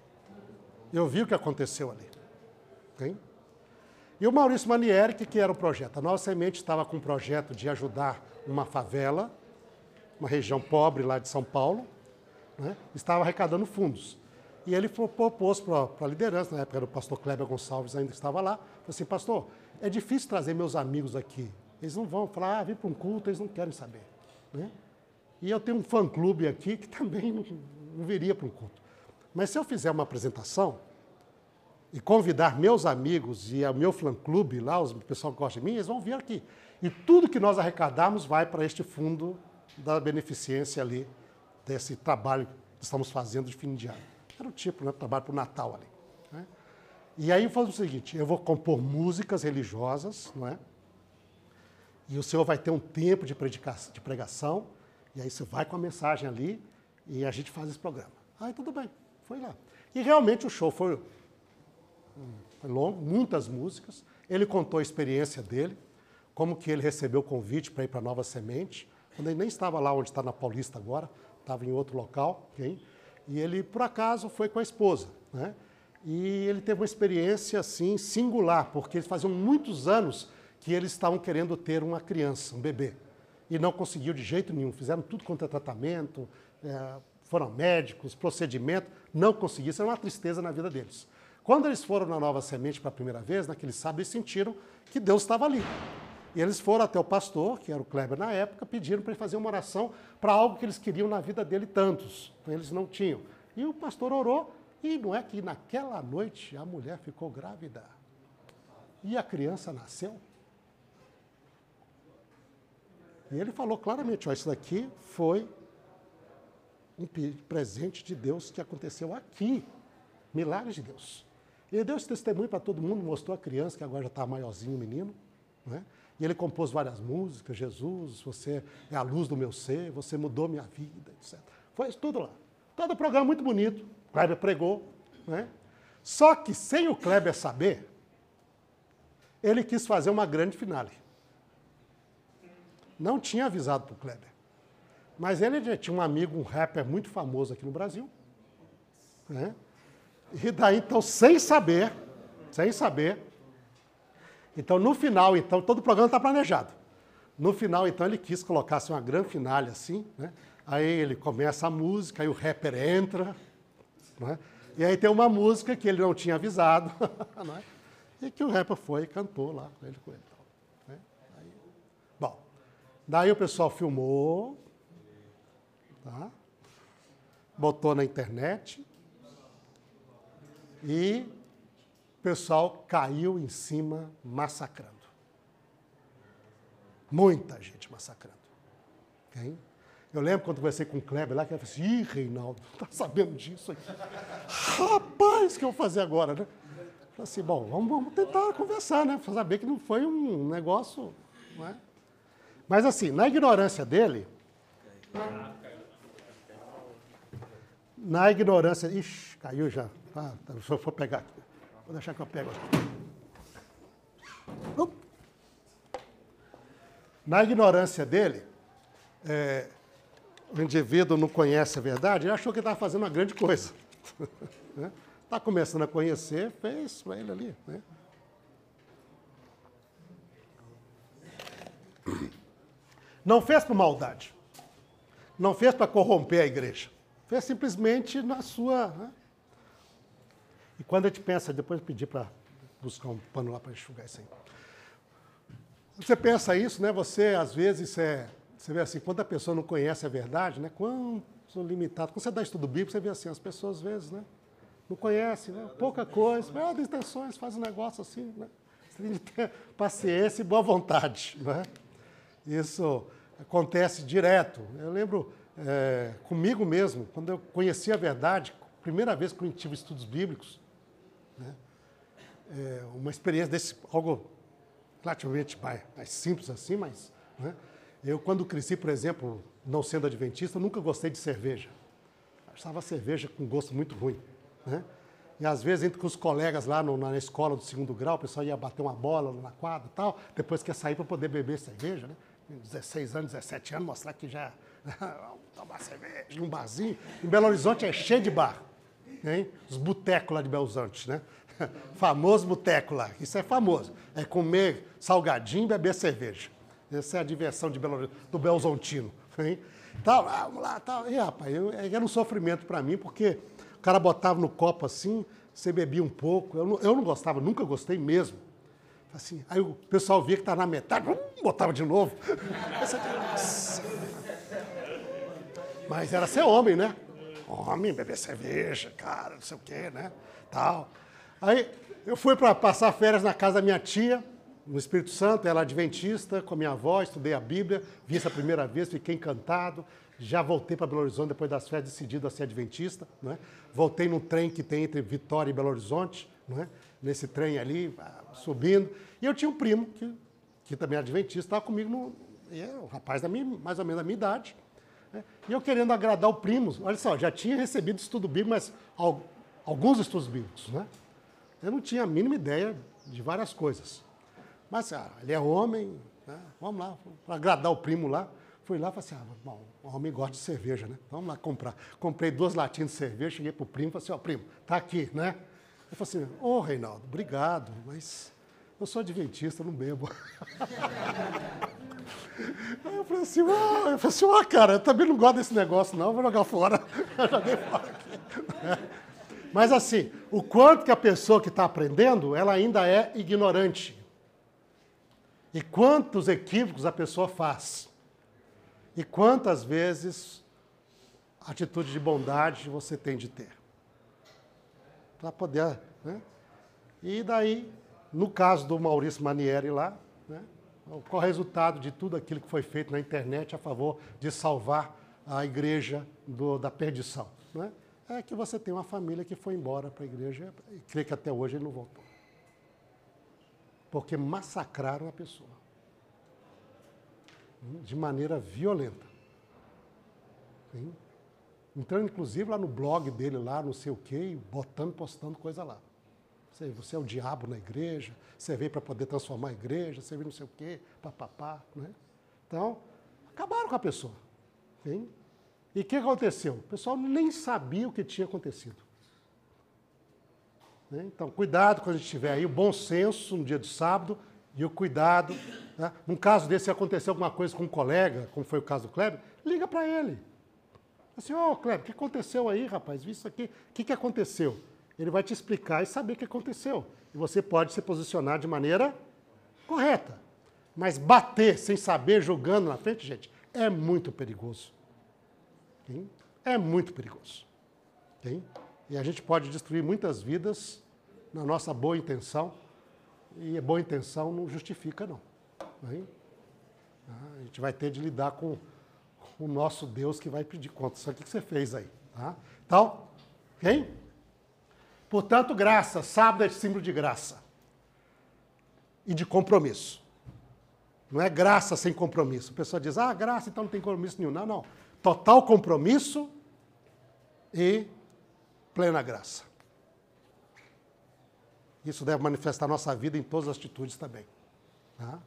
Eu vi o que aconteceu ali. Okay? E o Maurício Manieri, que, que era o projeto? A Nova Semente estava com um projeto de ajudar uma favela, uma região pobre lá de São Paulo, né? estava arrecadando fundos. E ele propôs para a liderança, na época era o pastor Kleber Gonçalves ainda estava lá, falou assim, pastor, é difícil trazer meus amigos aqui. Eles não vão falar, ah, para um culto, eles não querem saber. Né? E eu tenho um fã-clube aqui que <laughs> também não, não viria para um culto. Mas se eu fizer uma apresentação e convidar meus amigos e o meu fã-clube lá, os pessoal que gosta de mim, eles vão vir aqui. E tudo que nós arrecadarmos vai para este fundo da beneficência ali, desse trabalho que estamos fazendo de fim de ano. Era o tipo, né? Trabalho para o Natal ali. Né? E aí faz o seguinte, eu vou compor músicas religiosas, não é? E o Senhor vai ter um tempo de, de pregação, e aí você vai com a mensagem ali, e a gente faz esse programa. Aí tudo bem, foi lá. E realmente o show foi, foi longo, muitas músicas. Ele contou a experiência dele, como que ele recebeu o convite para ir para Nova Semente, quando ele nem estava lá onde está na Paulista agora, estava em outro local, okay? E ele, por acaso, foi com a esposa. Né? E ele teve uma experiência, assim, singular, porque eles faziam muitos anos que eles estavam querendo ter uma criança, um bebê, e não conseguiu de jeito nenhum. Fizeram tudo quanto é tratamento, é, foram médicos, procedimento, não conseguiram. Isso era uma tristeza na vida deles. Quando eles foram na Nova Semente para a primeira vez, naquele sábado, eles sentiram que Deus estava ali. E eles foram até o pastor, que era o Kleber na época, pediram para ele fazer uma oração para algo que eles queriam na vida dele tantos. Então eles não tinham. E o pastor orou, e não é que naquela noite a mulher ficou grávida. E a criança nasceu. E ele falou claramente: ó, isso daqui foi um presente de Deus que aconteceu aqui. Milagres de Deus. E deu esse testemunho para todo mundo, mostrou a criança, que agora já está maiorzinho, o menino. Né? E ele compôs várias músicas, Jesus, você é a luz do meu ser, você mudou minha vida, etc. Foi isso tudo lá. Todo o programa muito bonito, Kleber pregou, né? Só que sem o Kleber saber, ele quis fazer uma grande finale. Não tinha avisado para o Kleber. Mas ele já tinha um amigo, um rapper muito famoso aqui no Brasil. Né? E daí, então, sem saber, sem saber, então, no final, então, todo o programa está planejado. No final, então, ele quis colocar assim, uma grande finale assim, né? Aí ele começa a música, aí o rapper entra, né? E aí tem uma música que ele não tinha avisado, <laughs> né? e que o rapper foi e cantou lá com ele. Com ele né? aí, bom, daí o pessoal filmou, tá? botou na internet e o pessoal caiu em cima massacrando. Muita gente massacrando. Okay? Eu lembro quando conversei com o Kleber lá, que ele falou assim, ih, Reinaldo, <laughs> tá sabendo disso aqui? Rapaz, o que eu vou fazer agora, né? Falei assim, bom, vamos, vamos tentar conversar, né? Saber que não foi um negócio, não é? Mas assim, na ignorância dele, na ignorância, ixi, caiu já. Ah, se eu for pegar aqui. Vou deixar que eu pego aqui. Na ignorância dele, é, o indivíduo não conhece a verdade, ele achou que estava fazendo uma grande coisa. Está <laughs> né? começando a conhecer, fez para ele ali. Né? Não fez por maldade. Não fez para corromper a igreja. Fez simplesmente na sua. Né? E quando a gente pensa, depois eu pedi para buscar um pano lá para enxugar isso aí. Você pensa isso, né? Você, às vezes, é, você vê assim, quando a pessoa não conhece a verdade, né? Quanto limitado. Quando você dá estudo bíblico, você vê assim, as pessoas, às vezes, né? Não conhecem, né? Pouca coisa, melhor intenções, faz um negócio assim, né? Você tem que ter paciência e boa vontade, né? Isso acontece direto. Eu lembro é, comigo mesmo, quando eu conheci a verdade, primeira vez que eu tive estudos bíblicos, né? É uma experiência desse, algo relativamente mais, simples assim, mas né? eu quando cresci, por exemplo, não sendo adventista, nunca gostei de cerveja. Achava cerveja com gosto muito ruim. Né? E às vezes, entre com os colegas lá no, na escola do segundo grau, o pessoal ia bater uma bola na quadra e tal, depois quer sair para poder beber cerveja, né? 16 anos, 17 anos, mostrar que já <laughs> tomar cerveja num barzinho. Em Belo Horizonte é cheio de bar. Hein? Os botecos lá de Horizonte, né? <laughs> Famoso boteco lá. Isso é famoso. É comer salgadinho e beber cerveja. Essa é a diversão de Belo, do Belzontino. Hein? Tal, vamos lá, tal. E, rapaz, eu, era um sofrimento para mim, porque o cara botava no copo assim, você bebia um pouco. Eu não, eu não gostava, nunca gostei mesmo. Assim, aí o pessoal via que estava na metade, hum, botava de novo. <laughs> Mas era ser homem, né? Homem, beber cerveja, cara, não sei o quê, né? Tal. Aí eu fui para passar férias na casa da minha tia, no Espírito Santo, ela é adventista, com a minha avó, estudei a Bíblia, vi essa primeira vez, fiquei encantado. Já voltei para Belo Horizonte depois das férias, decidido a ser adventista. Né? Voltei num trem que tem entre Vitória e Belo Horizonte, né? nesse trem ali, ah, subindo. E eu tinha um primo, que, que também é adventista, estava comigo, no, é um rapaz da minha, mais ou menos da minha idade. Né? E eu querendo agradar o primo, olha só, já tinha recebido estudo bíblico, mas alguns estudos bíblicos. Né? Eu não tinha a mínima ideia de várias coisas. Mas, ah, ele é homem, né? vamos lá, para agradar o primo lá. Fui lá e falei assim, ah, bom, o homem gosta de cerveja, né? Vamos lá comprar. Comprei duas latinhas de cerveja, cheguei pro primo e falei assim, ó, oh, primo, tá aqui, né? Ele falou assim, ô oh, Reinaldo, obrigado, mas eu sou adventista, não bebo. <laughs> Aí eu falei assim, oh, eu falei assim, oh, cara, eu também não gosto desse negócio, não, vou jogar fora. <laughs> Joguei fora aqui. Mas assim, o quanto que a pessoa que está aprendendo, ela ainda é ignorante. E quantos equívocos a pessoa faz. E quantas vezes atitude de bondade você tem de ter. Para poder. Né? E daí, no caso do Maurício Manieri lá, né? qual o resultado de tudo aquilo que foi feito na internet a favor de salvar a igreja do, da perdição? Né? É que você tem uma família que foi embora para a igreja e crê que até hoje ele não voltou. Porque massacraram a pessoa de maneira violenta. Sim? Entrando, inclusive, lá no blog dele, lá, não sei o quê, botando, postando coisa lá. Você, é o diabo na igreja, você veio para poder transformar a igreja, você veio não sei o quê, papapá. Né? Então, acabaram com a pessoa. Sim? E o que aconteceu? O pessoal nem sabia o que tinha acontecido. Né? Então, cuidado quando a gente tiver aí o bom senso no dia de sábado, e o cuidado. Né? Num caso desse, se acontecer alguma coisa com um colega, como foi o caso do Kleber, liga para ele. Assim, ô oh, Kleber, o que aconteceu aí, rapaz? Vi isso aqui. O que, que aconteceu? Ele vai te explicar e saber o que aconteceu. E você pode se posicionar de maneira correta. Mas bater sem saber, julgando na frente, gente, é muito perigoso. Sim? É muito perigoso. Sim? E a gente pode destruir muitas vidas na nossa boa intenção e a boa intenção não justifica, não. Né? A gente vai ter de lidar com o nosso Deus que vai pedir conta. Isso aqui que você fez aí. Tá? Então, quem? Portanto, graça. Sábado é símbolo de graça. E de compromisso. Não é graça sem compromisso. A pessoa diz, ah, graça, então não tem compromisso nenhum. Não, não. Total compromisso e plena graça. Isso deve manifestar nossa vida em todas as atitudes também. Tá?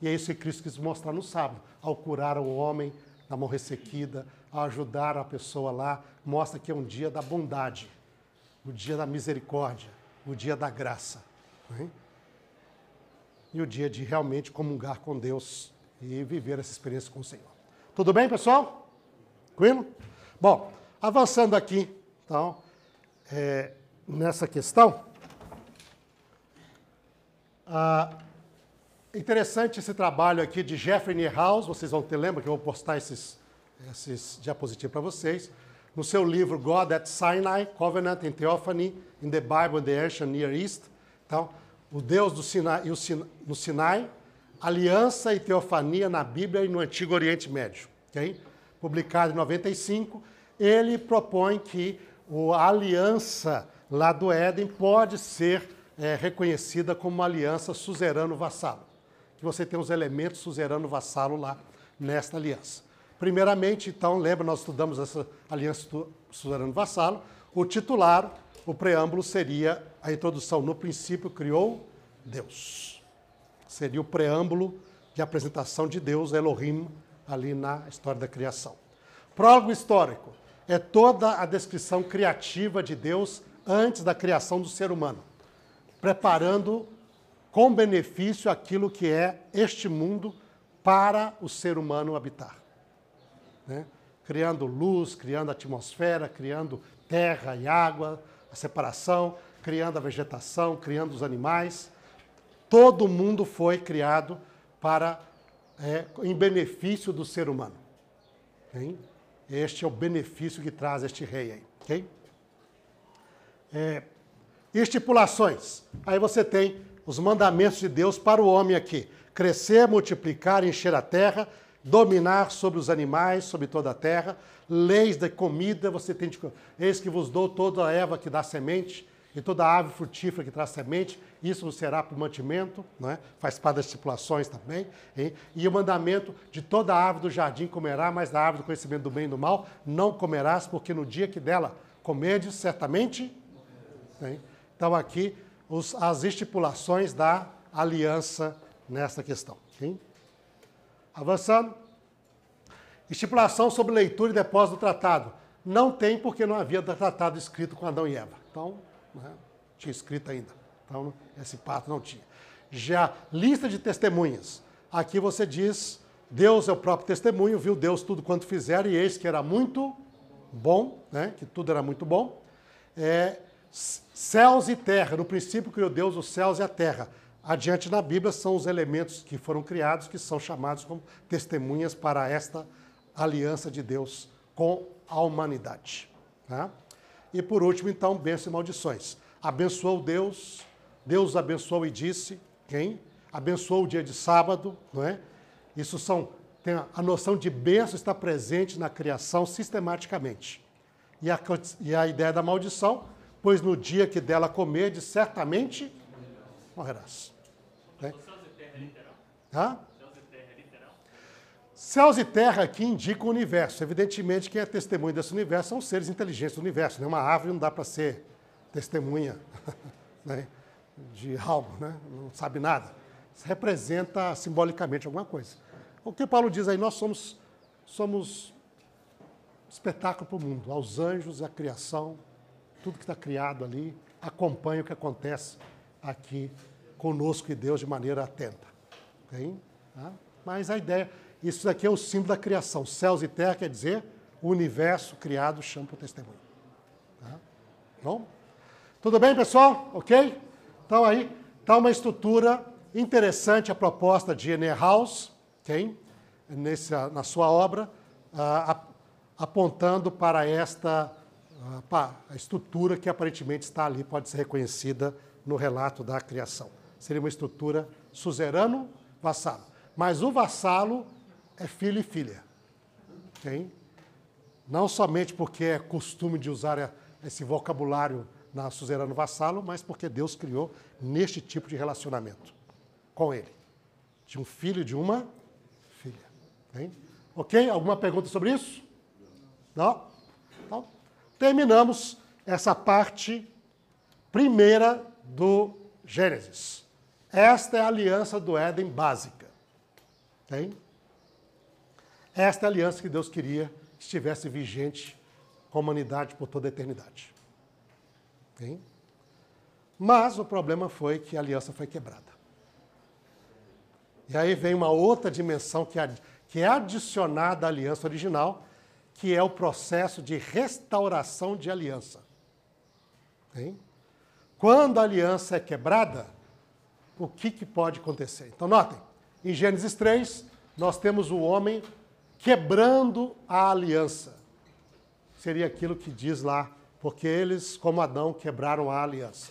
E é isso que Cristo quis mostrar no sábado, ao curar o homem da mão ressequida, ao ajudar a pessoa lá, mostra que é um dia da bondade, o dia da misericórdia, o dia da graça. E o dia de realmente comungar com Deus e viver essa experiência com o Senhor. Tudo bem, pessoal? Tranquilo? Bom, avançando aqui, então, é, nessa questão, ah, interessante esse trabalho aqui de Jeffrey Niehaus, vocês vão ter, lembra que eu vou postar esses, esses diapositivos para vocês, no seu livro God at Sinai, Covenant and Theophany in the Bible and the Ancient Near East. Então, o Deus do Sinai, no Sinai, aliança e teofania na Bíblia e no Antigo Oriente Médio. Okay? Publicado em 95, ele propõe que a aliança lá do Éden pode ser é, reconhecida como uma aliança suzerano-vassalo. Que você tem os elementos suzerano-vassalo lá nesta aliança. Primeiramente, então, lembra, nós estudamos essa aliança suzerano-vassalo. O titular, o preâmbulo seria a introdução. No princípio criou Deus. Seria o preâmbulo de apresentação de Deus, Elohim, ali na história da criação. Prólogo histórico é toda a descrição criativa de Deus antes da criação do ser humano preparando com benefício aquilo que é este mundo para o ser humano habitar. Né? Criando luz, criando atmosfera, criando terra e água, a separação, criando a vegetação, criando os animais. Todo mundo foi criado para é, em benefício do ser humano. Hein? Este é o benefício que traz este rei aí, ok? É, estipulações. Aí você tem os mandamentos de Deus para o homem aqui: crescer, multiplicar, encher a terra, dominar sobre os animais, sobre toda a terra, leis da comida, você tem de. Eis que vos dou toda a erva que dá semente, e toda ave frutífera que traz semente, isso não será por mantimento, né? faz parte das estipulações também. Hein? E o mandamento de toda ave do jardim comerá, mas da árvore do conhecimento do bem e do mal não comerás, porque no dia que dela comerdes, certamente. Hein? Então, aqui, os, as estipulações da aliança nessa questão. Hein? Avançando. Estipulação sobre leitura e depósito do tratado. Não tem porque não havia tratado escrito com Adão e Eva. Então, né? tinha escrito ainda. Então, esse pato não tinha. Já lista de testemunhas. Aqui você diz, Deus é o próprio testemunho, viu Deus tudo quanto fizeram, e eis que era muito bom, né? que tudo era muito bom. É, céus e terra, no princípio criou Deus os céus e a terra. Adiante na Bíblia são os elementos que foram criados, que são chamados como testemunhas para esta aliança de Deus com a humanidade. Tá? E por último, então, bênçãos e maldições. Abençoou Deus, Deus abençoou e disse, quem? Abençoou o dia de sábado, não é? Isso são, tem a, a noção de bênção está presente na criação sistematicamente. E a, e a ideia da maldição, pois no dia que dela comerdes, certamente morrerás. Né? Hã? Céus e terra aqui indicam o universo. Evidentemente, quem é testemunho desse universo são os seres inteligentes do universo. Né? Uma árvore não dá para ser testemunha <laughs> né? de algo, né? não sabe nada. Isso representa simbolicamente alguma coisa. O que Paulo diz aí, nós somos, somos espetáculo para o mundo. Aos anjos, a criação, tudo que está criado ali, acompanha o que acontece aqui conosco e Deus de maneira atenta. Okay? Tá? Mas a ideia isso aqui é o símbolo da criação. Céus e terra quer dizer o universo criado chama para o testemunho. Tá? Bom? Tudo bem, pessoal? Ok? Então aí está uma estrutura interessante a proposta de House, okay? Nesse, na sua obra, uh, apontando para esta uh, para a estrutura que aparentemente está ali, pode ser reconhecida no relato da criação. Seria uma estrutura suzerano-vassalo. Mas o vassalo é filho e filha. Okay? Não somente porque é costume de usar esse vocabulário na suzerano vassalo, mas porque Deus criou neste tipo de relacionamento com ele. De um filho e de uma filha. Okay? ok? Alguma pergunta sobre isso? Não? Então, terminamos essa parte primeira do Gênesis. Esta é a aliança do Éden básica. Okay? Esta é a aliança que Deus queria que estivesse vigente com a humanidade por toda a eternidade. Bem? Mas o problema foi que a aliança foi quebrada. E aí vem uma outra dimensão que é, que é adicionada à aliança original, que é o processo de restauração de aliança. Bem? Quando a aliança é quebrada, o que, que pode acontecer? Então, notem, em Gênesis 3, nós temos o homem quebrando a aliança. Seria aquilo que diz lá, porque eles, como Adão, quebraram a aliança.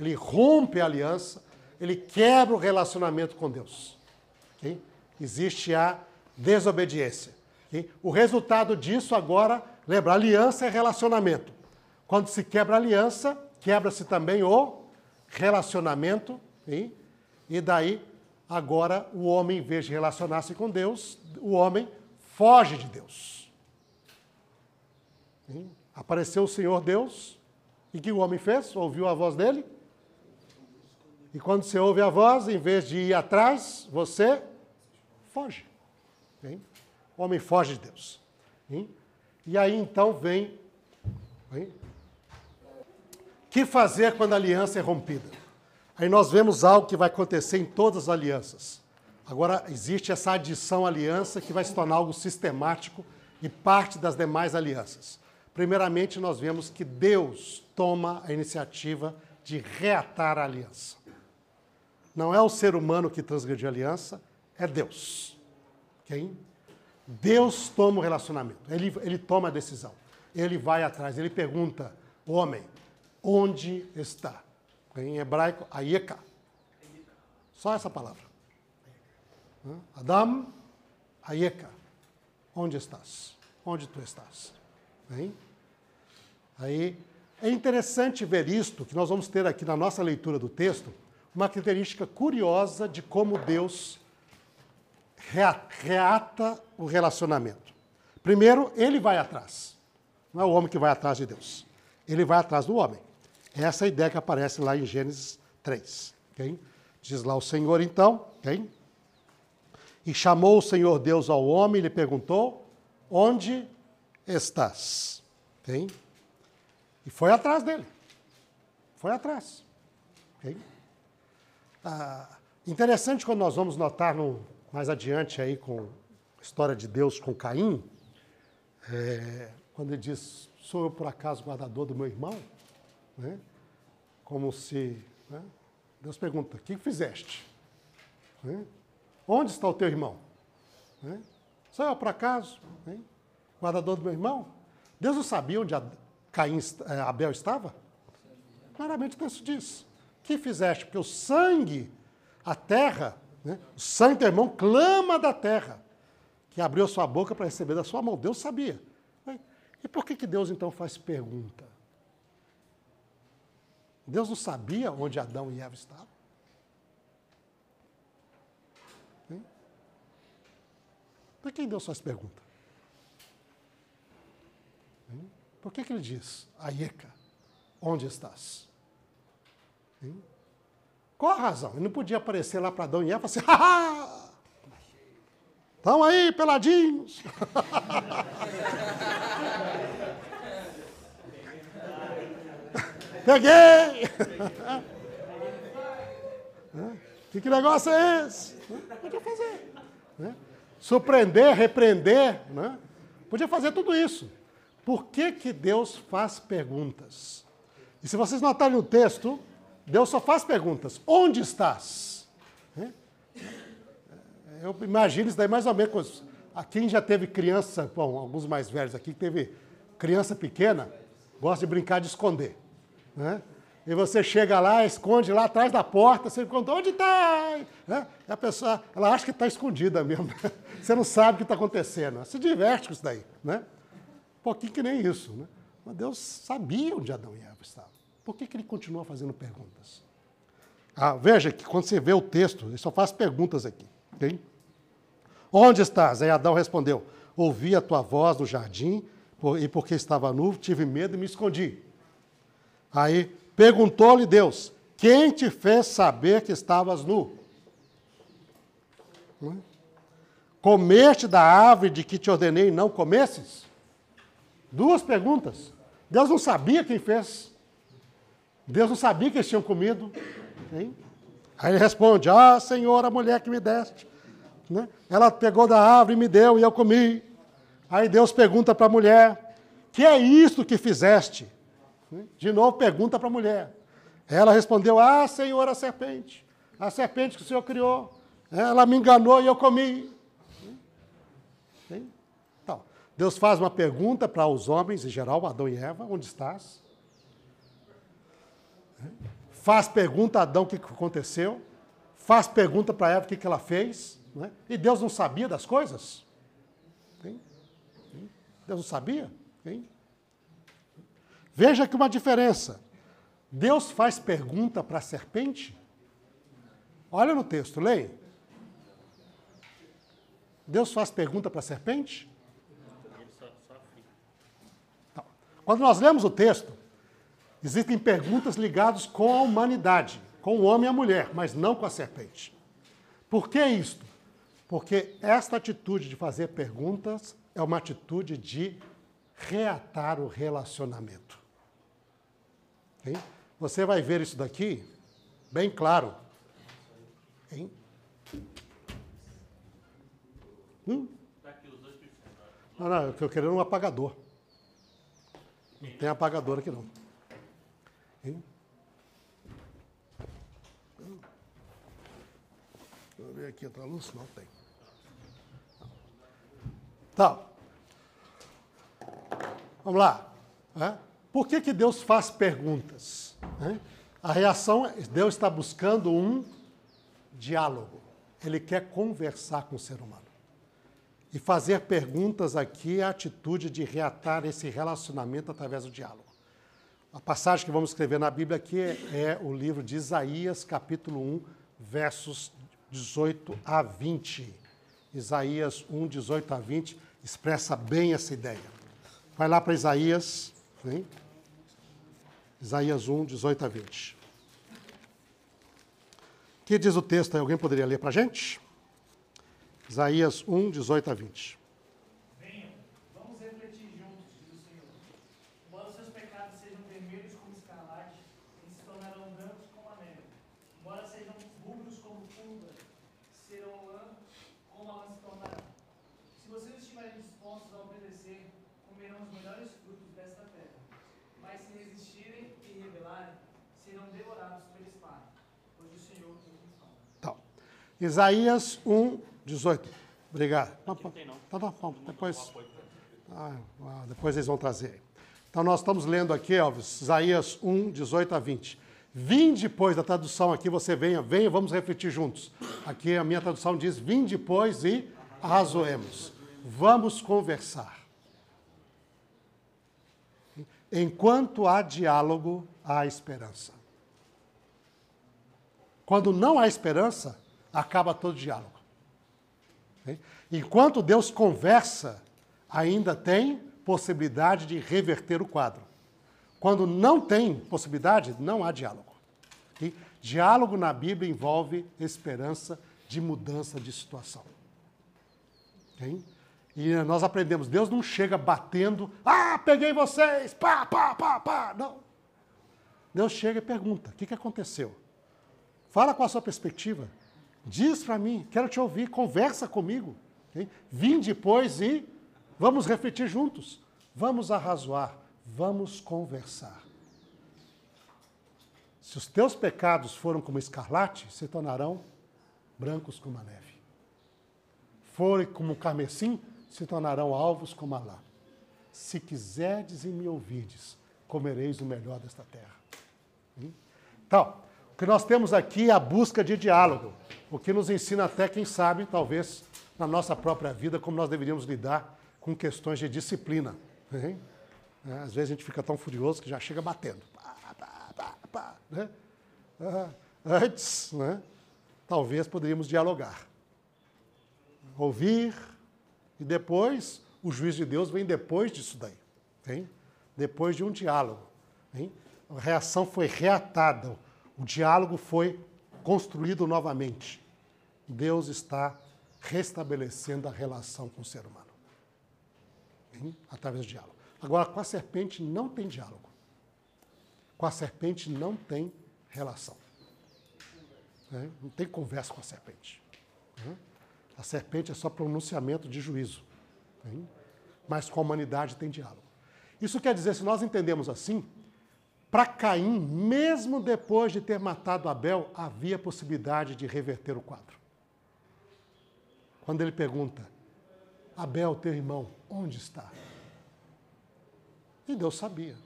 Ele rompe a aliança, ele quebra o relacionamento com Deus. Okay? Existe a desobediência. Okay? O resultado disso agora, lembra, aliança é relacionamento. Quando se quebra a aliança, quebra-se também o relacionamento, e daí, agora, o homem, em vez de relacionar-se com Deus, o homem foge de Deus. Apareceu o Senhor Deus, e que o homem fez? Ouviu a voz dele? E quando você ouve a voz, em vez de ir atrás, você foge. O homem foge de Deus. E aí então vem. Que fazer quando a aliança é rompida? Aí nós vemos algo que vai acontecer em todas as alianças. Agora, existe essa adição à aliança que vai se tornar algo sistemático e parte das demais alianças. Primeiramente, nós vemos que Deus toma a iniciativa de reatar a aliança. Não é o ser humano que transgrediu a aliança, é Deus. Okay? Deus toma o relacionamento, ele, ele toma a decisão. Ele vai atrás, ele pergunta, homem, onde está? Em hebraico, ayeka. Só essa palavra. Adam, ayeka. Onde estás? Onde tu estás? Hein? Aí é interessante ver isto, que nós vamos ter aqui na nossa leitura do texto, uma característica curiosa de como Deus reata o relacionamento. Primeiro, ele vai atrás. Não é o homem que vai atrás de Deus. Ele vai atrás do homem. Essa é a ideia que aparece lá em Gênesis 3. Okay? Diz lá o Senhor então, okay? e chamou o Senhor Deus ao homem e lhe perguntou: Onde estás? Okay? E foi atrás dele. Foi atrás. Okay? Ah, interessante quando nós vamos notar no, mais adiante aí com a história de Deus com Caim, é, quando ele diz, sou eu por acaso guardador do meu irmão? Né? Como se... Né? Deus pergunta, o que fizeste? Né? Onde está o teu irmão? Né? Sou eu por acaso? Né? Guardador do meu irmão? Deus não sabia onde Caim, é, Abel estava? Claramente o texto diz. Que fizeste? Porque o sangue, a terra, né? o sangue do teu irmão clama da terra, que abriu sua boca para receber da sua mão. Deus sabia. E por que, que Deus então faz pergunta? Deus não sabia onde Adão e Eva estavam? Por que Deus faz pergunta? Por que, que ele diz, Aieca, onde estás? Hein? Qual a razão? Ele não podia aparecer lá para Adão e Eva e falar assim, haha! Estão aí, peladinhos! <laughs> Peguei! que, que negócio é esse? Podia fazer. Né? Surpreender, repreender, né? podia fazer tudo isso. Por que, que Deus faz perguntas? E se vocês notarem no texto, Deus só faz perguntas. Onde estás? Eu imagino isso daí mais ou menos. Quem já teve criança, bom, alguns mais velhos aqui, teve criança pequena, gosta de brincar de esconder. Né? E você chega lá, esconde lá atrás da porta, você pergunta, onde está? Né? E a pessoa, ela acha que está escondida mesmo. <laughs> Você não sabe o que está acontecendo. Se diverte com isso daí. Né? pouquinho que nem isso. Né? Mas Deus sabia onde Adão e Eva estavam. Por que, que ele continua fazendo perguntas? Ah, veja que quando você vê o texto, ele só faz perguntas aqui. Okay? Onde estás? Aí Adão respondeu: Ouvi a tua voz no jardim, e porque estava nu, tive medo e me escondi. Aí perguntou-lhe Deus: Quem te fez saber que estavas nu? Hum? Comeste da árvore de que te ordenei não comesses? Duas perguntas. Deus não sabia quem fez. Deus não sabia que eles tinham comido. Hein? Aí ele responde: Ah, Senhor, a mulher que me deste. Né? Ela pegou da árvore e me deu e eu comi. Aí Deus pergunta para a mulher: Que é isto que fizeste? De novo pergunta para a mulher. Ela respondeu: Ah, Senhor, a serpente. A serpente que o Senhor criou. Ela me enganou e eu comi. Deus faz uma pergunta para os homens em geral, Adão e Eva: onde estás? Faz pergunta a Adão o que aconteceu. Faz pergunta para Eva o que ela fez. É? E Deus não sabia das coisas? Deus não sabia? Veja que uma diferença. Deus faz pergunta para a serpente? Olha no texto, leia. Deus faz pergunta para a serpente? Quando nós lemos o texto, existem perguntas ligadas com a humanidade, com o homem e a mulher, mas não com a serpente. Por que isto? Porque esta atitude de fazer perguntas é uma atitude de reatar o relacionamento. Okay? Você vai ver isso daqui bem claro. Hein? Hum? Não, não, eu estou querendo um apagador. Não tem apagador aqui não. Hein? Deixa eu ver aqui outra luz. Não tem. Então, vamos lá. Né? Por que, que Deus faz perguntas? Né? A reação, Deus está buscando um diálogo. Ele quer conversar com o ser humano. E fazer perguntas aqui é a atitude de reatar esse relacionamento através do diálogo. A passagem que vamos escrever na Bíblia aqui é, é o livro de Isaías, capítulo 1, versos 18 a 20. Isaías 1, 18 a 20 expressa bem essa ideia. Vai lá para Isaías, hein? Isaías 1, 18 a 20. O que diz o texto? Alguém poderia ler para a gente? Isaías 1, 18 a 20. Venham, vamos refletir juntos, diz o Senhor. Embora os seus pecados sejam vermelhos como escarlate, eles se tornarão brancos como a neve. Embora sejam rubros como púrpura, serão lã como a lã se tornará. Se vocês estiverem dispostos a obedecer, comerão os melhores frutos desta terra. Mas se resistirem e rebelarem, serão devorados pela espada. Pois o Senhor é quem fala. Então, Isaías 1, 18. Obrigado. Não, não tem não. Tá, tá, bom. Depois, ah, ah, depois eles vão trazer. Então nós estamos lendo aqui, Elvis, Isaías 1, 18 a 20. Vim depois da tradução aqui, você venha, venha, vamos refletir juntos. Aqui a minha tradução diz: Vim depois e arrazoemos. Vamos conversar. Enquanto há diálogo, há esperança. Quando não há esperança, acaba todo diálogo. Enquanto Deus conversa, ainda tem possibilidade de reverter o quadro. Quando não tem possibilidade, não há diálogo. Diálogo na Bíblia envolve esperança de mudança de situação. E nós aprendemos, Deus não chega batendo, ah, peguei vocês, pá, pá, pá, pá. Não. Deus chega e pergunta, o que, que aconteceu? Fala com a sua perspectiva. Diz para mim, quero te ouvir, conversa comigo. Okay? Vim depois e vamos refletir juntos. Vamos arrazoar, vamos conversar. Se os teus pecados foram como escarlate, se tornarão brancos como a neve. Forem como carmesim, se tornarão alvos como a lã. Se quiserdes e me ouvirdes, comereis o melhor desta terra. Então, o que nós temos aqui é a busca de diálogo, o que nos ensina até, quem sabe, talvez, na nossa própria vida, como nós deveríamos lidar com questões de disciplina. Hein? É, às vezes a gente fica tão furioso que já chega batendo. Pá, pá, pá, pá, né? ah, antes, né? talvez poderíamos dialogar. Ouvir, e depois, o juiz de Deus vem depois disso daí. Hein? Depois de um diálogo. Hein? A reação foi reatada o diálogo foi construído novamente. Deus está restabelecendo a relação com o ser humano. Hein? Através do diálogo. Agora, com a serpente não tem diálogo. Com a serpente não tem relação. Né? Não tem conversa com a serpente. Né? A serpente é só pronunciamento de juízo. Hein? Mas com a humanidade tem diálogo. Isso quer dizer, se nós entendemos assim, para Caim, mesmo depois de ter matado Abel, havia possibilidade de reverter o quadro. Quando ele pergunta: Abel, teu irmão, onde está? E Deus sabia.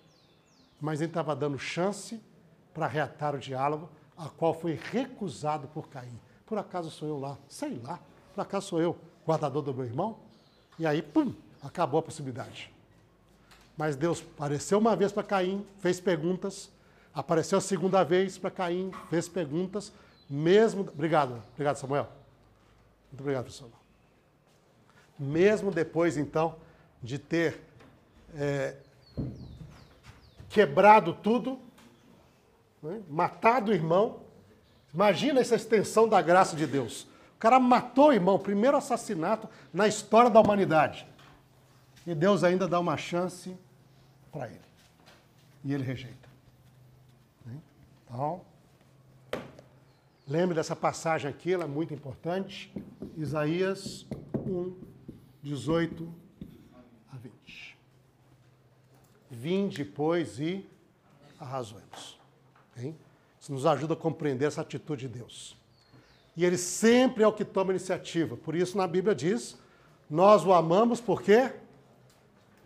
Mas ele estava dando chance para reatar o diálogo, a qual foi recusado por Caim. Por acaso sou eu lá? Sei lá. Por acaso sou eu, guardador do meu irmão? E aí, pum, acabou a possibilidade. Mas Deus apareceu uma vez para Caim, fez perguntas, apareceu a segunda vez para Caim, fez perguntas, mesmo. Obrigado, obrigado, Samuel. Muito obrigado, pessoal. Mesmo depois, então, de ter é, quebrado tudo, né, matado o irmão, imagina essa extensão da graça de Deus. O cara matou o irmão, primeiro assassinato na história da humanidade. E Deus ainda dá uma chance para ele. E ele rejeita. Então, lembre dessa passagem aqui, ela é muito importante. Isaías 1, 18 a 20. Vinde, pois, e arrazoemos. Isso nos ajuda a compreender essa atitude de Deus. E ele sempre é o que toma iniciativa. Por isso, na Bíblia diz: Nós o amamos porque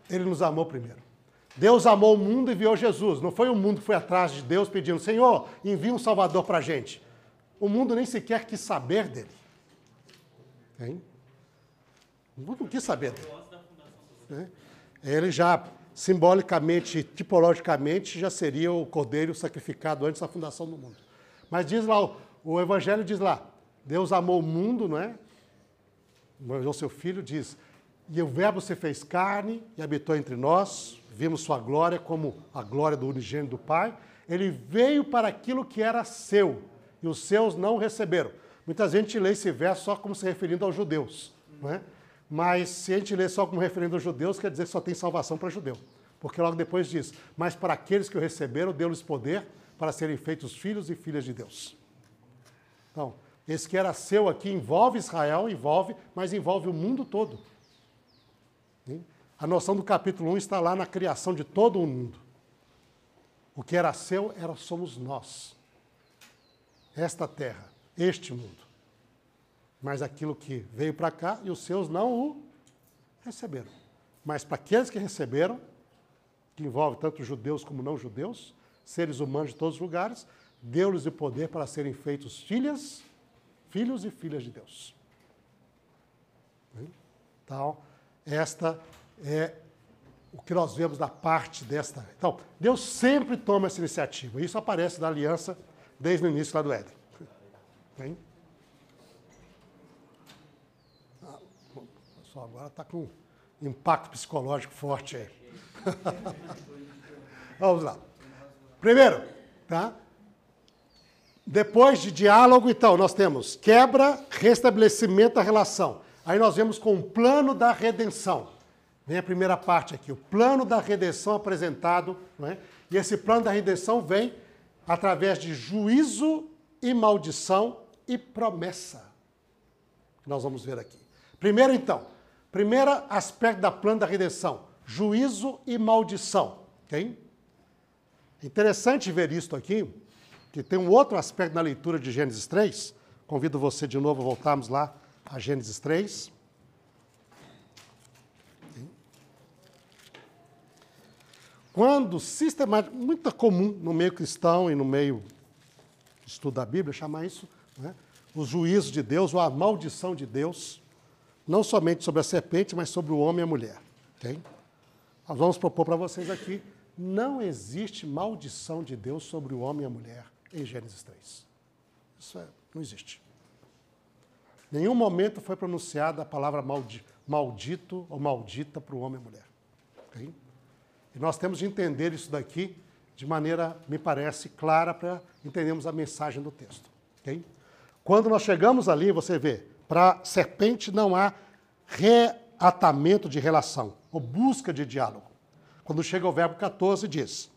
ele nos amou primeiro. Deus amou o mundo e enviou Jesus. Não foi o mundo que foi atrás de Deus pedindo, Senhor, envia um Salvador para a gente. O mundo nem sequer quis saber dele. Hein? O mundo não quis saber dele. Né? Ele já, simbolicamente, tipologicamente, já seria o cordeiro sacrificado antes da fundação do mundo. Mas diz lá, o Evangelho diz lá, Deus amou o mundo, não é? O seu filho diz, e o Verbo se fez carne e habitou entre nós, vimos sua glória como a glória do unigênito do Pai. Ele veio para aquilo que era seu, e os seus não receberam. Muita gente lê esse verso só como se referindo aos judeus, não é? Mas se a gente lê só como referindo aos judeus, quer dizer que só tem salvação para judeu. Porque logo depois diz: Mas para aqueles que o receberam, deu-lhes poder para serem feitos filhos e filhas de Deus. Então, esse que era seu aqui envolve Israel, envolve, mas envolve o mundo todo. A noção do capítulo 1 está lá na criação de todo o mundo. O que era seu era somos nós. Esta terra, este mundo. Mas aquilo que veio para cá e os seus não o receberam. Mas para aqueles que receberam, que envolve tanto judeus como não judeus, seres humanos de todos os lugares, deu-lhes o poder para serem feitos filhas, filhos e filhas de Deus. Então, esta é o que nós vemos da parte desta. Então, Deus sempre toma essa iniciativa. Isso aparece na aliança desde o início lá do Éden. Bem? Ah, o pessoal agora está com um impacto psicológico forte aí. <laughs> Vamos lá. Primeiro, tá? Depois de diálogo, então, nós temos quebra, restabelecimento da relação. Aí nós vemos com o plano da redenção. Vem a primeira parte aqui, o plano da redenção apresentado, é? e esse plano da redenção vem através de juízo e maldição e promessa. Nós vamos ver aqui. Primeiro, então, primeiro aspecto da plano da redenção, juízo e maldição. Okay? Interessante ver isso aqui, que tem um outro aspecto na leitura de Gênesis 3. Convido você de novo a voltarmos lá a Gênesis 3. Quando sistematicamente, muito comum no meio cristão e no meio estudo da Bíblia, chamar isso né, os juízos de Deus ou a maldição de Deus, não somente sobre a serpente, mas sobre o homem e a mulher. Okay? Nós vamos propor para vocês aqui, não existe maldição de Deus sobre o homem e a mulher em Gênesis 3. Isso é, não existe. Nenhum momento foi pronunciada a palavra maldi, maldito ou maldita para o homem e a mulher. Okay? E nós temos de entender isso daqui de maneira, me parece, clara para entendermos a mensagem do texto. Okay? Quando nós chegamos ali, você vê, para serpente não há reatamento de relação, ou busca de diálogo. Quando chega o verbo 14, diz: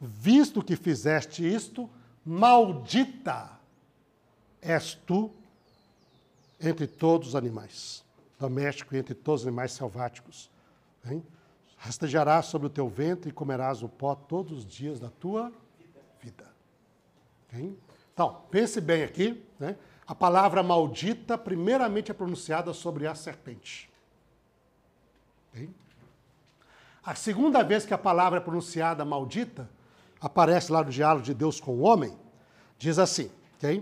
Visto que fizeste isto, maldita és tu entre todos os animais, domésticos e entre todos os animais selváticos. Rastejarás sobre o teu ventre e comerás o pó todos os dias da tua vida. Okay? Então, pense bem aqui. Né? A palavra maldita, primeiramente, é pronunciada sobre a serpente. Okay? A segunda vez que a palavra é pronunciada maldita, aparece lá no diálogo de Deus com o homem, diz assim, ok?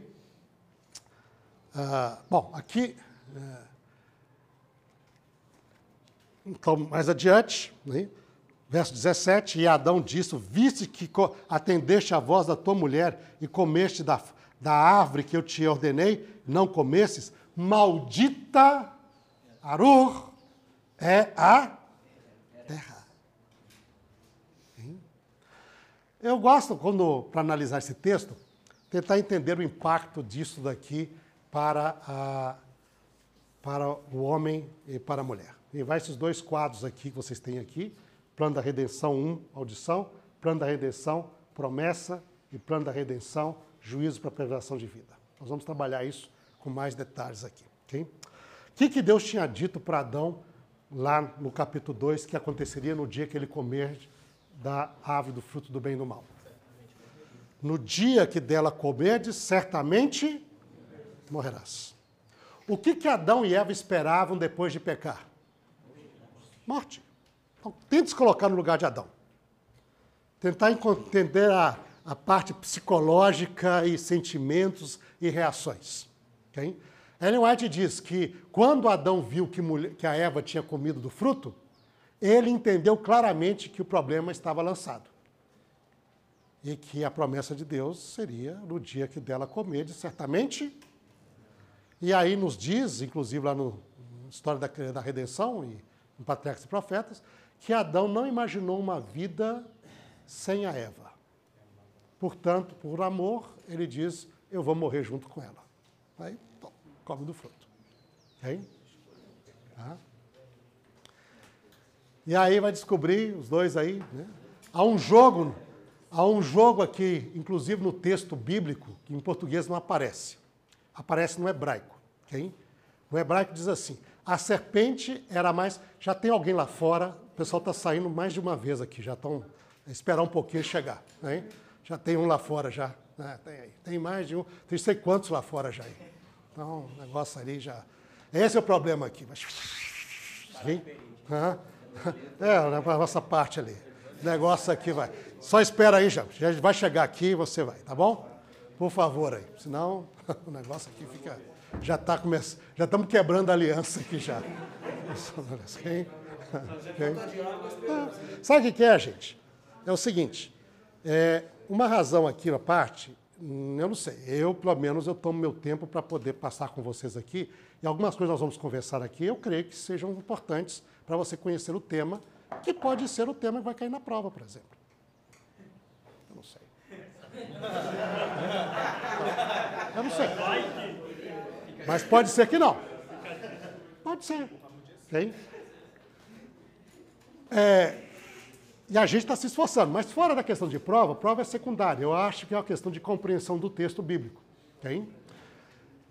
Uh, bom, aqui uh, então, mais adiante, né? verso 17, e Adão disse, viste que atendeste a voz da tua mulher e comeste da, da árvore que eu te ordenei, não comesses, maldita, Arur, é a terra. Eu gosto, quando para analisar esse texto, tentar entender o impacto disso daqui para, a, para o homem e para a mulher. Vai esses dois quadros aqui que vocês têm aqui, plano da redenção 1, audição, plano da redenção, promessa e plano da redenção, juízo para preservação de vida. Nós vamos trabalhar isso com mais detalhes aqui. O que, que Deus tinha dito para Adão lá no capítulo 2 que aconteceria no dia que ele comer da ave do fruto do bem e do mal? No dia que dela comerdes, certamente morrerás. O que, que Adão e Eva esperavam depois de pecar? Morte. Então, tente se colocar no lugar de Adão. Tentar entender a, a parte psicológica e sentimentos e reações. Okay? Ellen White diz que quando Adão viu que, mulher, que a Eva tinha comido do fruto, ele entendeu claramente que o problema estava lançado. E que a promessa de Deus seria no dia que dela comer, certamente. E aí nos diz, inclusive lá no História da, da Redenção e no Patriarcas e Profetas, que Adão não imaginou uma vida sem a Eva. Portanto, por amor, ele diz: Eu vou morrer junto com ela. Aí, tom, come do fruto. Okay? Tá? E aí vai descobrir, os dois aí, né? Há um jogo, há um jogo aqui, inclusive no texto bíblico, que em português não aparece. Aparece no hebraico. Okay? No hebraico diz assim: a serpente era mais. Já tem alguém lá fora, o pessoal está saindo mais de uma vez aqui, já estão. Esperar um pouquinho chegar. Né? Já tem um lá fora já. Né? Tem, aí. tem mais de um. Tem sei quantos lá fora já. Aí. Então, o negócio ali já. Esse é o problema aqui. Mas... É, na nossa parte ali. O negócio aqui vai. Só espera aí, já. Já vai chegar aqui e você vai, tá bom? Por favor aí. Senão <laughs> o negócio aqui fica. Já está começando. Já estamos quebrando a aliança aqui já. Quem? Quem? Sabe o que é, gente? É o seguinte. É, uma razão aqui na parte, hum, eu não sei. Eu, pelo menos, eu tomo meu tempo para poder passar com vocês aqui. E algumas coisas nós vamos conversar aqui, eu creio que sejam importantes para você conhecer o tema, que pode ser o tema que vai cair na prova, por exemplo. Eu não sei. Eu não sei. Mas pode ser que não. Pode ser. Okay? É, e a gente está se esforçando. Mas fora da questão de prova, prova é secundária. Eu acho que é uma questão de compreensão do texto bíblico. Okay?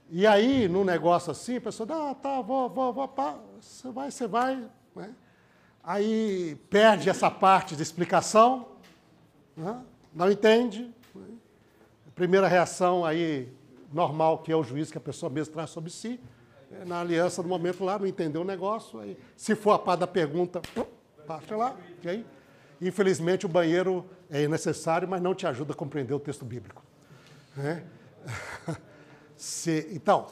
E aí, num negócio assim, a pessoa, ah, tá, vou, vou, vou, pá, você vai, você vai. Né? Aí perde essa parte de explicação, né? não entende. Né? Primeira reação aí normal, que é o juiz que a pessoa mesmo traz sobre si. É, na aliança, no momento lá, não entendeu o negócio. Aí, se for a par da pergunta, baixa lá. Okay? Infelizmente, o banheiro é necessário, mas não te ajuda a compreender o texto bíblico. Né? <laughs> Se, então,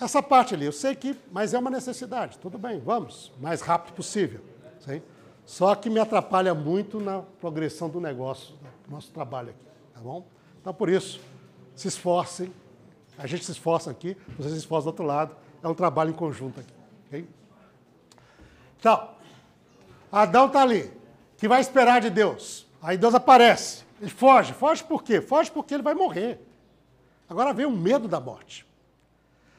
essa parte ali, eu sei que, mas é uma necessidade, tudo bem, vamos, mais rápido possível. Sei? Só que me atrapalha muito na progressão do negócio, do nosso trabalho aqui, tá bom? Então, por isso, se esforcem, a gente se esforça aqui, vocês se esforçam do outro lado, é um trabalho em conjunto aqui. Okay? Então, Adão está ali, que vai esperar de Deus. Aí Deus aparece, ele foge. Foge por quê? Foge porque ele vai morrer. Agora vem o medo da morte.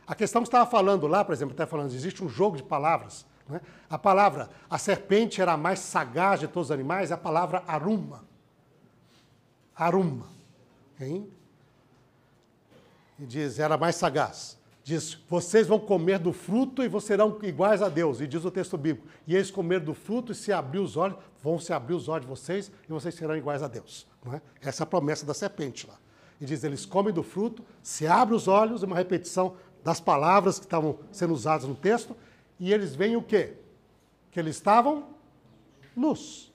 A questão que estava falando lá, por exemplo, até falando, existe um jogo de palavras. Né? A palavra, a serpente era a mais sagaz de todos os animais, é a palavra aruma. Aruma. Hein? E diz, era mais sagaz. Diz, vocês vão comer do fruto e vocês serão iguais a Deus. E diz o texto bíblico, e eles comer do fruto e se abrir os olhos, vão se abrir os olhos de vocês e vocês serão iguais a Deus. É? Essa é a promessa da serpente lá e diz: eles comem do fruto, se abrem os olhos, uma repetição das palavras que estavam sendo usadas no texto, e eles veem o quê? Que eles estavam nus.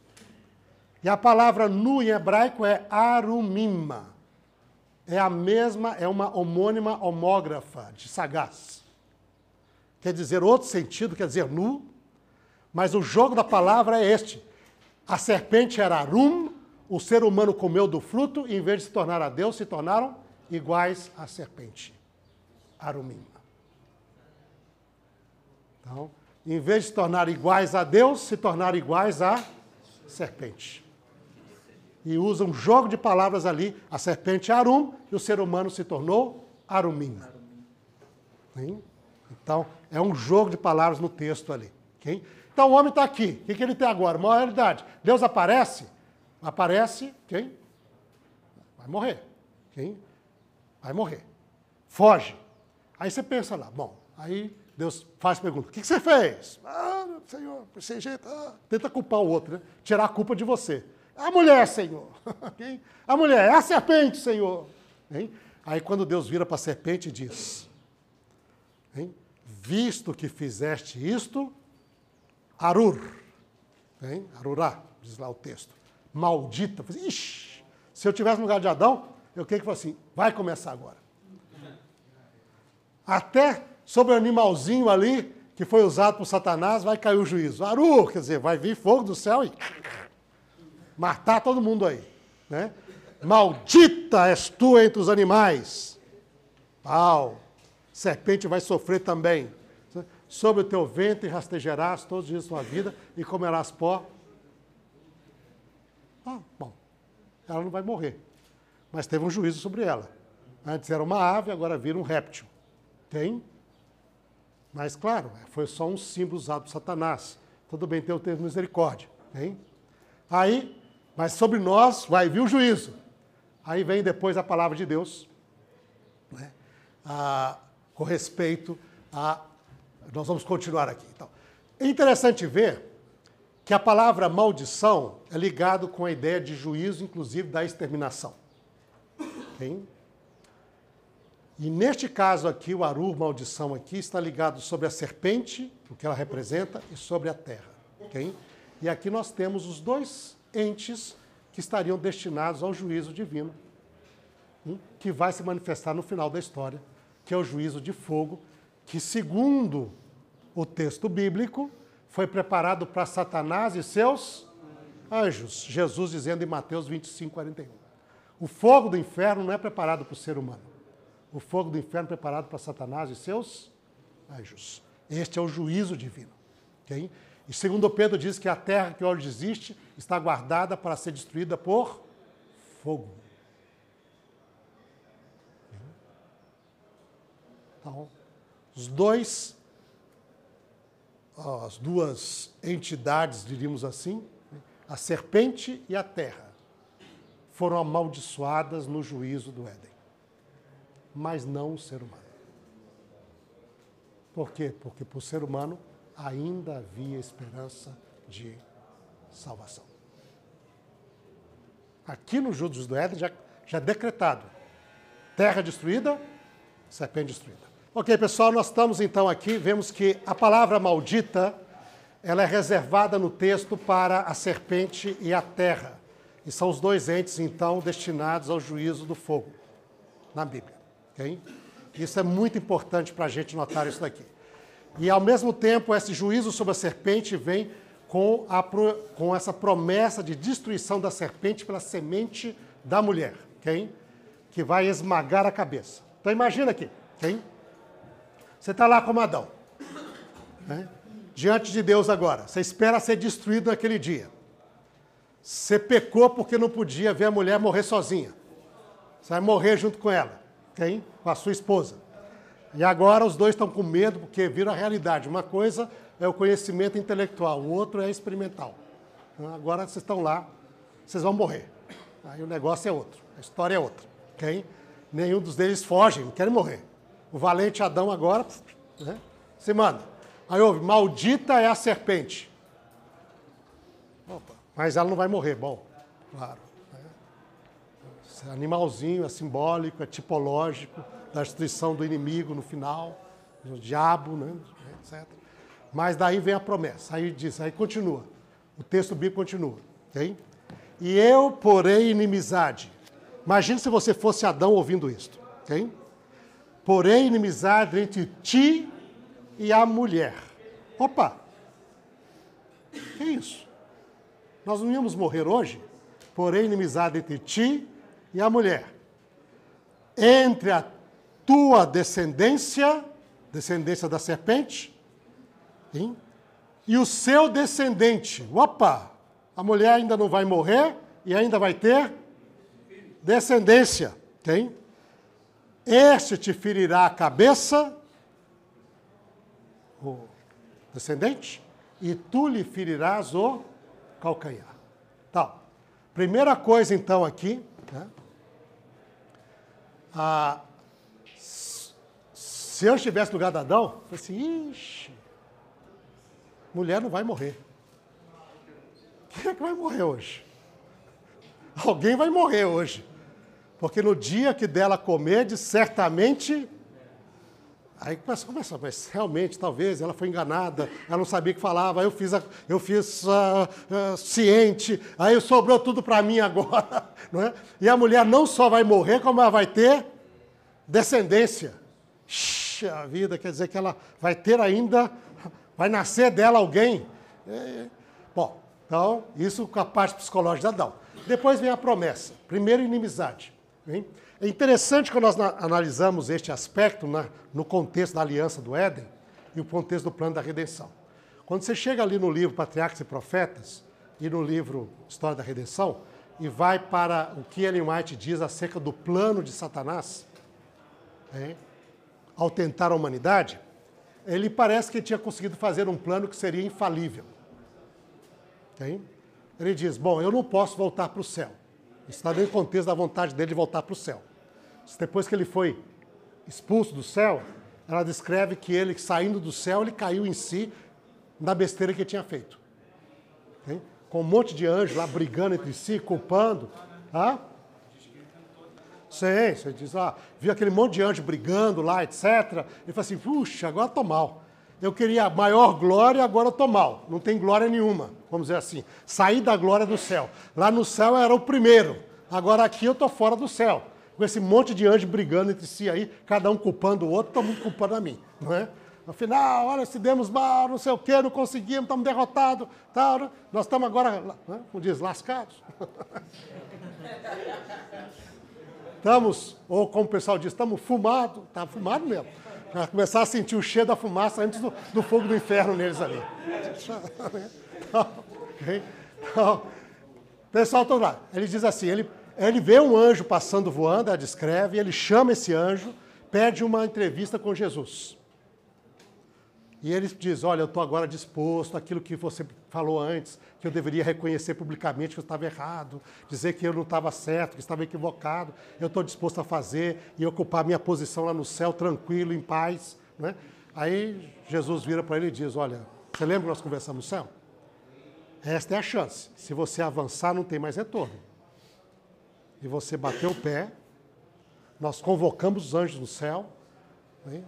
E a palavra nu em hebraico é arumima. É a mesma, é uma homônima homógrafa de sagaz. Quer dizer outro sentido, quer dizer nu, mas o jogo da palavra é este. A serpente era arum, o ser humano comeu do fruto e, em vez de se tornar a Deus, se tornaram iguais à serpente. Arumima. Então, em vez de se tornar iguais a Deus, se tornaram iguais à serpente. E usa um jogo de palavras ali, a serpente Arum, e o ser humano se tornou Arumim. Então, é um jogo de palavras no texto ali. Então, o homem está aqui. O que ele tem agora? Uma realidade. Deus aparece, Aparece quem? Vai morrer. Quem? Vai morrer. Foge. Aí você pensa lá, bom, aí Deus faz pergunta: o que você fez? Ah, Senhor, sem jeito. Ah, tenta culpar o outro, né? Tirar a culpa de você. A mulher, Senhor. <laughs> A mulher, é a serpente, Senhor. Aí quando Deus vira para a serpente e diz? Visto que fizeste isto, Arur? Arurá, diz lá o texto, maldita. Ixi, se eu tivesse no lugar de Adão, eu queria que fosse assim, vai começar agora. Até sobre o animalzinho ali, que foi usado por Satanás, vai cair o juízo. Aru, quer dizer, vai vir fogo do céu e matar todo mundo aí. Né? Maldita és tu entre os animais. Pau. Serpente vai sofrer também. Sobre o teu ventre rastejarás todos os dias da tua vida e comerás pó. Ah, bom. Ela não vai morrer. Mas teve um juízo sobre ela. Antes era uma ave, agora vira um réptil. Tem? Mas, claro, foi só um símbolo usado por Satanás. Tudo bem, tem o termo misericórdia. Tem? Aí, mas sobre nós vai vir o juízo. Aí vem depois a palavra de Deus, né? ah, com respeito a. Nós vamos continuar aqui. Então, é interessante ver que a palavra maldição é ligado com a ideia de juízo, inclusive da exterminação. Okay? E neste caso aqui, o Arur, maldição aqui, está ligado sobre a serpente, o que ela representa, e sobre a terra. Okay? E aqui nós temos os dois entes que estariam destinados ao juízo divino, hum, que vai se manifestar no final da história, que é o juízo de fogo, que segundo o texto bíblico, foi preparado para Satanás e seus anjos. Jesus dizendo em Mateus 25, 41. O fogo do inferno não é preparado para o ser humano o fogo do inferno preparado para Satanás e seus anjos. Este é o juízo divino. Okay? E segundo Pedro diz que a terra que hoje existe está guardada para ser destruída por fogo. Então, os dois, as duas entidades, diríamos assim, a serpente e a terra, foram amaldiçoadas no juízo do Éden mas não o ser humano. Por quê? Porque para o ser humano ainda havia esperança de salvação. Aqui no Judas do Éden já, já é decretado: terra destruída, serpente destruída. Ok, pessoal, nós estamos então aqui, vemos que a palavra maldita ela é reservada no texto para a serpente e a terra. E são os dois entes, então, destinados ao juízo do fogo na Bíblia. Okay? Isso é muito importante para a gente notar isso daqui. E, ao mesmo tempo, esse juízo sobre a serpente vem com, a, com essa promessa de destruição da serpente pela semente da mulher, okay? que vai esmagar a cabeça. Então, imagina aqui, okay? você está lá como Adão, né? diante de Deus agora. Você espera ser destruído naquele dia. Você pecou porque não podia ver a mulher morrer sozinha. Você vai morrer junto com ela. Quem? Com a sua esposa. E agora os dois estão com medo porque viram a realidade. Uma coisa é o conhecimento intelectual, o outro é experimental. Então, agora vocês estão lá, vocês vão morrer. Aí o negócio é outro, a história é outra. Okay? Nenhum dos deles foge, não querem morrer. O valente Adão agora né, se manda. Aí ouve, maldita é a serpente. Opa, mas ela não vai morrer, bom, claro animalzinho, é simbólico, é tipológico da destruição do inimigo no final, do diabo, né, etc. Mas daí vem a promessa, aí diz, aí continua. O texto bíblico continua, ok? E eu porei inimizade. Imagine se você fosse Adão ouvindo isto, ok? Porém inimizade entre ti e a mulher. Opa! Que isso? Nós não íamos morrer hoje? Porém inimizade entre ti e a mulher. Entre a tua descendência, descendência da serpente, hein? e o seu descendente. Opa! A mulher ainda não vai morrer e ainda vai ter descendência. Tem? Este te ferirá a cabeça, o descendente, e tu lhe ferirás o calcanhar. Então, primeira coisa então aqui, né? Ah, se eu estivesse no lugar de Adão, eu assim, ixi, mulher não vai morrer. Quem é que vai morrer hoje? Alguém vai morrer hoje. Porque no dia que dela comer, certamente Aí começa, começa, mas realmente, talvez, ela foi enganada, ela não sabia o que falava, eu fiz, a, eu fiz uh, uh, ciente, aí sobrou tudo para mim agora. <laughs> Não é? E a mulher não só vai morrer, como ela vai ter descendência. A vida, quer dizer que ela vai ter ainda, vai nascer dela alguém. É, bom, então, isso com a parte psicológica de Adão. Depois vem a promessa. Primeiro, inimizade. Hein? É interessante quando nós analisamos este aspecto na, no contexto da aliança do Éden e o contexto do plano da redenção. Quando você chega ali no livro Patriarcas e Profetas e no livro História da Redenção e vai para o que Ellen White diz acerca do plano de Satanás, é, ao tentar a humanidade, ele parece que tinha conseguido fazer um plano que seria infalível. Okay? Ele diz: Bom, eu não posso voltar para o céu. Está dentro do contexto da vontade dele de voltar para o céu. Depois que ele foi expulso do céu, ela descreve que ele, saindo do céu, ele caiu em si na besteira que tinha feito. Okay? Com um monte de anjos lá brigando entre si, culpando. Ah? Sim, você diz, ah, viu aquele monte de anjo brigando lá, etc. Ele fala assim, puxa, agora estou mal. Eu queria maior glória, agora estou mal. Não tem glória nenhuma, vamos dizer assim. Saí da glória do céu. Lá no céu era o primeiro. Agora aqui eu estou fora do céu. Com esse monte de anjos brigando entre si aí, cada um culpando o outro, todo mundo culpando a mim, não é? No final, olha, se demos mal, não sei o quê, não conseguimos, estamos derrotados, tal, né? nós estamos agora, né? como diz, lascados. <laughs> estamos, ou como o pessoal diz, estamos fumados, está fumado mesmo. Já começar a sentir o cheiro da fumaça antes do, do fogo do inferno neles ali. Então, okay? então, pessoal todo lá, ele diz assim, ele, ele vê um anjo passando voando, ela descreve, ele chama esse anjo, pede uma entrevista com Jesus. E ele diz: Olha, eu estou agora disposto àquilo que você falou antes, que eu deveria reconhecer publicamente que eu estava errado, dizer que eu não estava certo, que estava equivocado. Eu estou disposto a fazer e ocupar minha posição lá no céu, tranquilo, em paz. Né? Aí Jesus vira para ele e diz: Olha, você lembra que nós conversamos no céu? Esta é a chance. Se você avançar, não tem mais retorno. E você bateu o pé, nós convocamos os anjos no céu?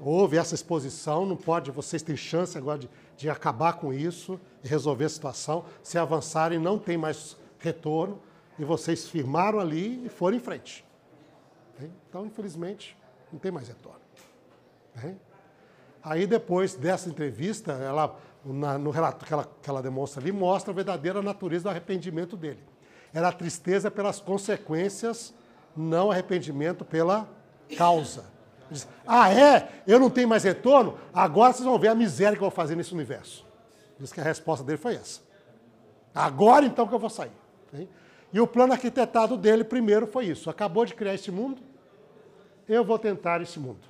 Houve essa exposição, não pode, vocês têm chance agora de, de acabar com isso e resolver a situação. Se avançarem, não tem mais retorno e vocês firmaram ali e foram em frente. Então, infelizmente, não tem mais retorno. Aí, depois dessa entrevista, ela, no relato que ela, que ela demonstra ali, mostra a verdadeira natureza do arrependimento dele. Era tristeza pelas consequências, não arrependimento pela causa. Diz, ah, é? Eu não tenho mais retorno? Agora vocês vão ver a miséria que eu vou fazer nesse universo. Diz que a resposta dele foi essa. Agora então que eu vou sair. E o plano arquitetado dele primeiro foi isso. Acabou de criar esse mundo, eu vou tentar esse mundo.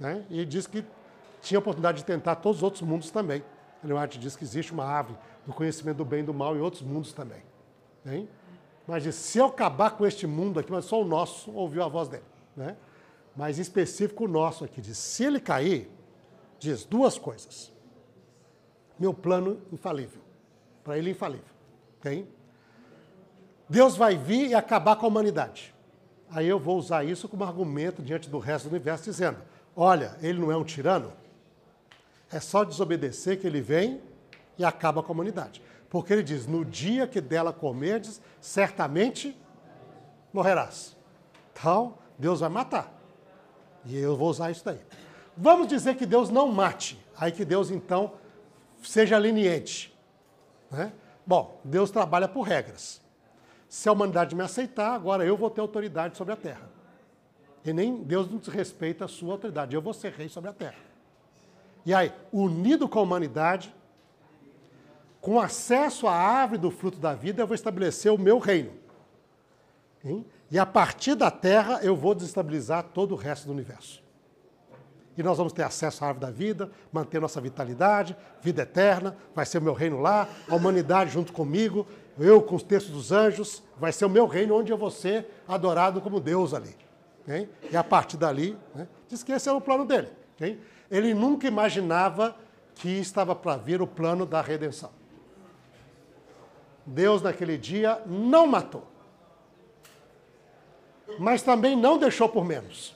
Né? E diz que tinha a oportunidade de tentar todos os outros mundos também. Leonardo diz que existe uma ave do conhecimento do bem e do mal em outros mundos também. Mas diz, se eu acabar com este mundo aqui, mas só o nosso ouviu a voz dele. Né? Mas específico nosso aqui. Diz: se ele cair, diz duas coisas. Meu plano infalível. Para ele, infalível. Okay? Deus vai vir e acabar com a humanidade. Aí eu vou usar isso como argumento diante do resto do universo, dizendo: olha, ele não é um tirano. É só desobedecer que ele vem e acaba com a humanidade. Porque ele diz: no dia que dela comerdes, certamente morrerás. Então, Deus vai matar. E eu vou usar isso daí. Vamos dizer que Deus não mate. Aí que Deus, então, seja leniente. Né? Bom, Deus trabalha por regras. Se a humanidade me aceitar, agora eu vou ter autoridade sobre a terra. E nem Deus não desrespeita a sua autoridade. Eu vou ser rei sobre a terra. E aí, unido com a humanidade, com acesso à árvore do fruto da vida, eu vou estabelecer o meu reino. Hein? E a partir da Terra eu vou desestabilizar todo o resto do universo. E nós vamos ter acesso à árvore da vida, manter nossa vitalidade, vida eterna, vai ser o meu reino lá, a humanidade junto comigo, eu com os textos dos anjos, vai ser o meu reino onde eu vou ser adorado como Deus ali. Okay? E a partir dali, né, diz que esse era o plano dele. Okay? Ele nunca imaginava que estava para vir o plano da redenção. Deus naquele dia não matou mas também não deixou por menos.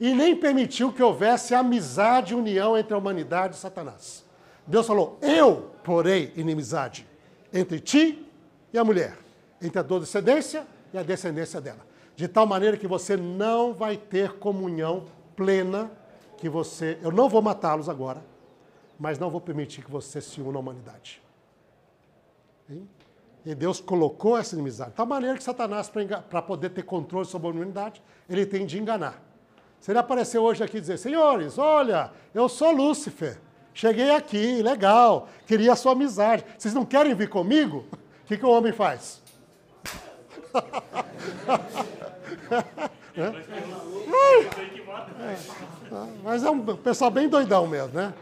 e nem permitiu que houvesse amizade e união entre a humanidade e Satanás. Deus falou: Eu porei inimizade entre ti e a mulher, entre a tua descendência e a descendência dela. De tal maneira que você não vai ter comunhão plena, que você. Eu não vou matá-los agora, mas não vou permitir que você se una à humanidade. Hein? E Deus colocou essa inimizade. De tal maneira que Satanás, para poder ter controle sobre a humanidade, ele tem de enganar. Se ele aparecer hoje aqui e dizer, senhores, olha, eu sou Lúcifer, cheguei aqui, legal, queria a sua amizade. Vocês não querem vir comigo? O que, que o homem faz? <laughs> é? Mas é um pessoal bem doidão mesmo, né?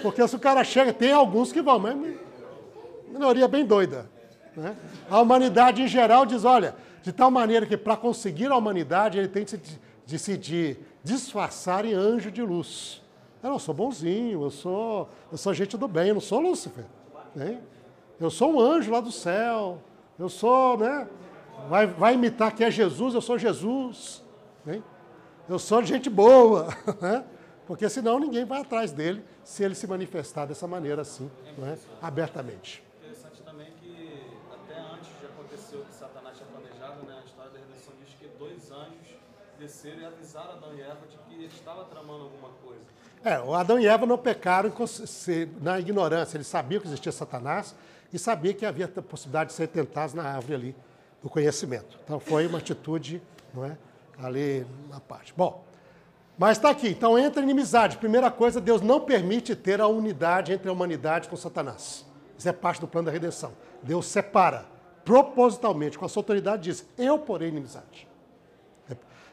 Porque se o cara chega, tem alguns que vão, mas minoria bem doida. Né? A humanidade em geral diz, olha, de tal maneira que para conseguir a humanidade ele tem de se de disfarçar em anjo de luz. Eu sou bonzinho, eu sou, eu sou gente do bem, eu não sou Lúcifer. Né? Eu sou um anjo lá do céu. Eu sou, né? Vai, vai imitar que é Jesus, eu sou Jesus. Né? Eu sou gente boa. <laughs> Né? Porque senão ninguém vai atrás dele se ele se manifestar dessa maneira assim, né? abertamente. Interessante também que até antes de acontecer o que Satanás tinha planejado, né? a história da redenção diz que dois anjos desceram e avisaram Adão e Eva de que ele estava tramando alguma coisa. É, o Adão e Eva não pecaram na ignorância, eles sabiam que existia Satanás e sabiam que havia a possibilidade de ser tentados na árvore ali do conhecimento. Então foi uma atitude, não é? Ali na parte. Bom, mas está aqui, então entra inimizade. Primeira coisa, Deus não permite ter a unidade entre a humanidade com Satanás. Isso é parte do plano da redenção. Deus separa propositalmente, com a sua autoridade, diz: Eu porei inimizade.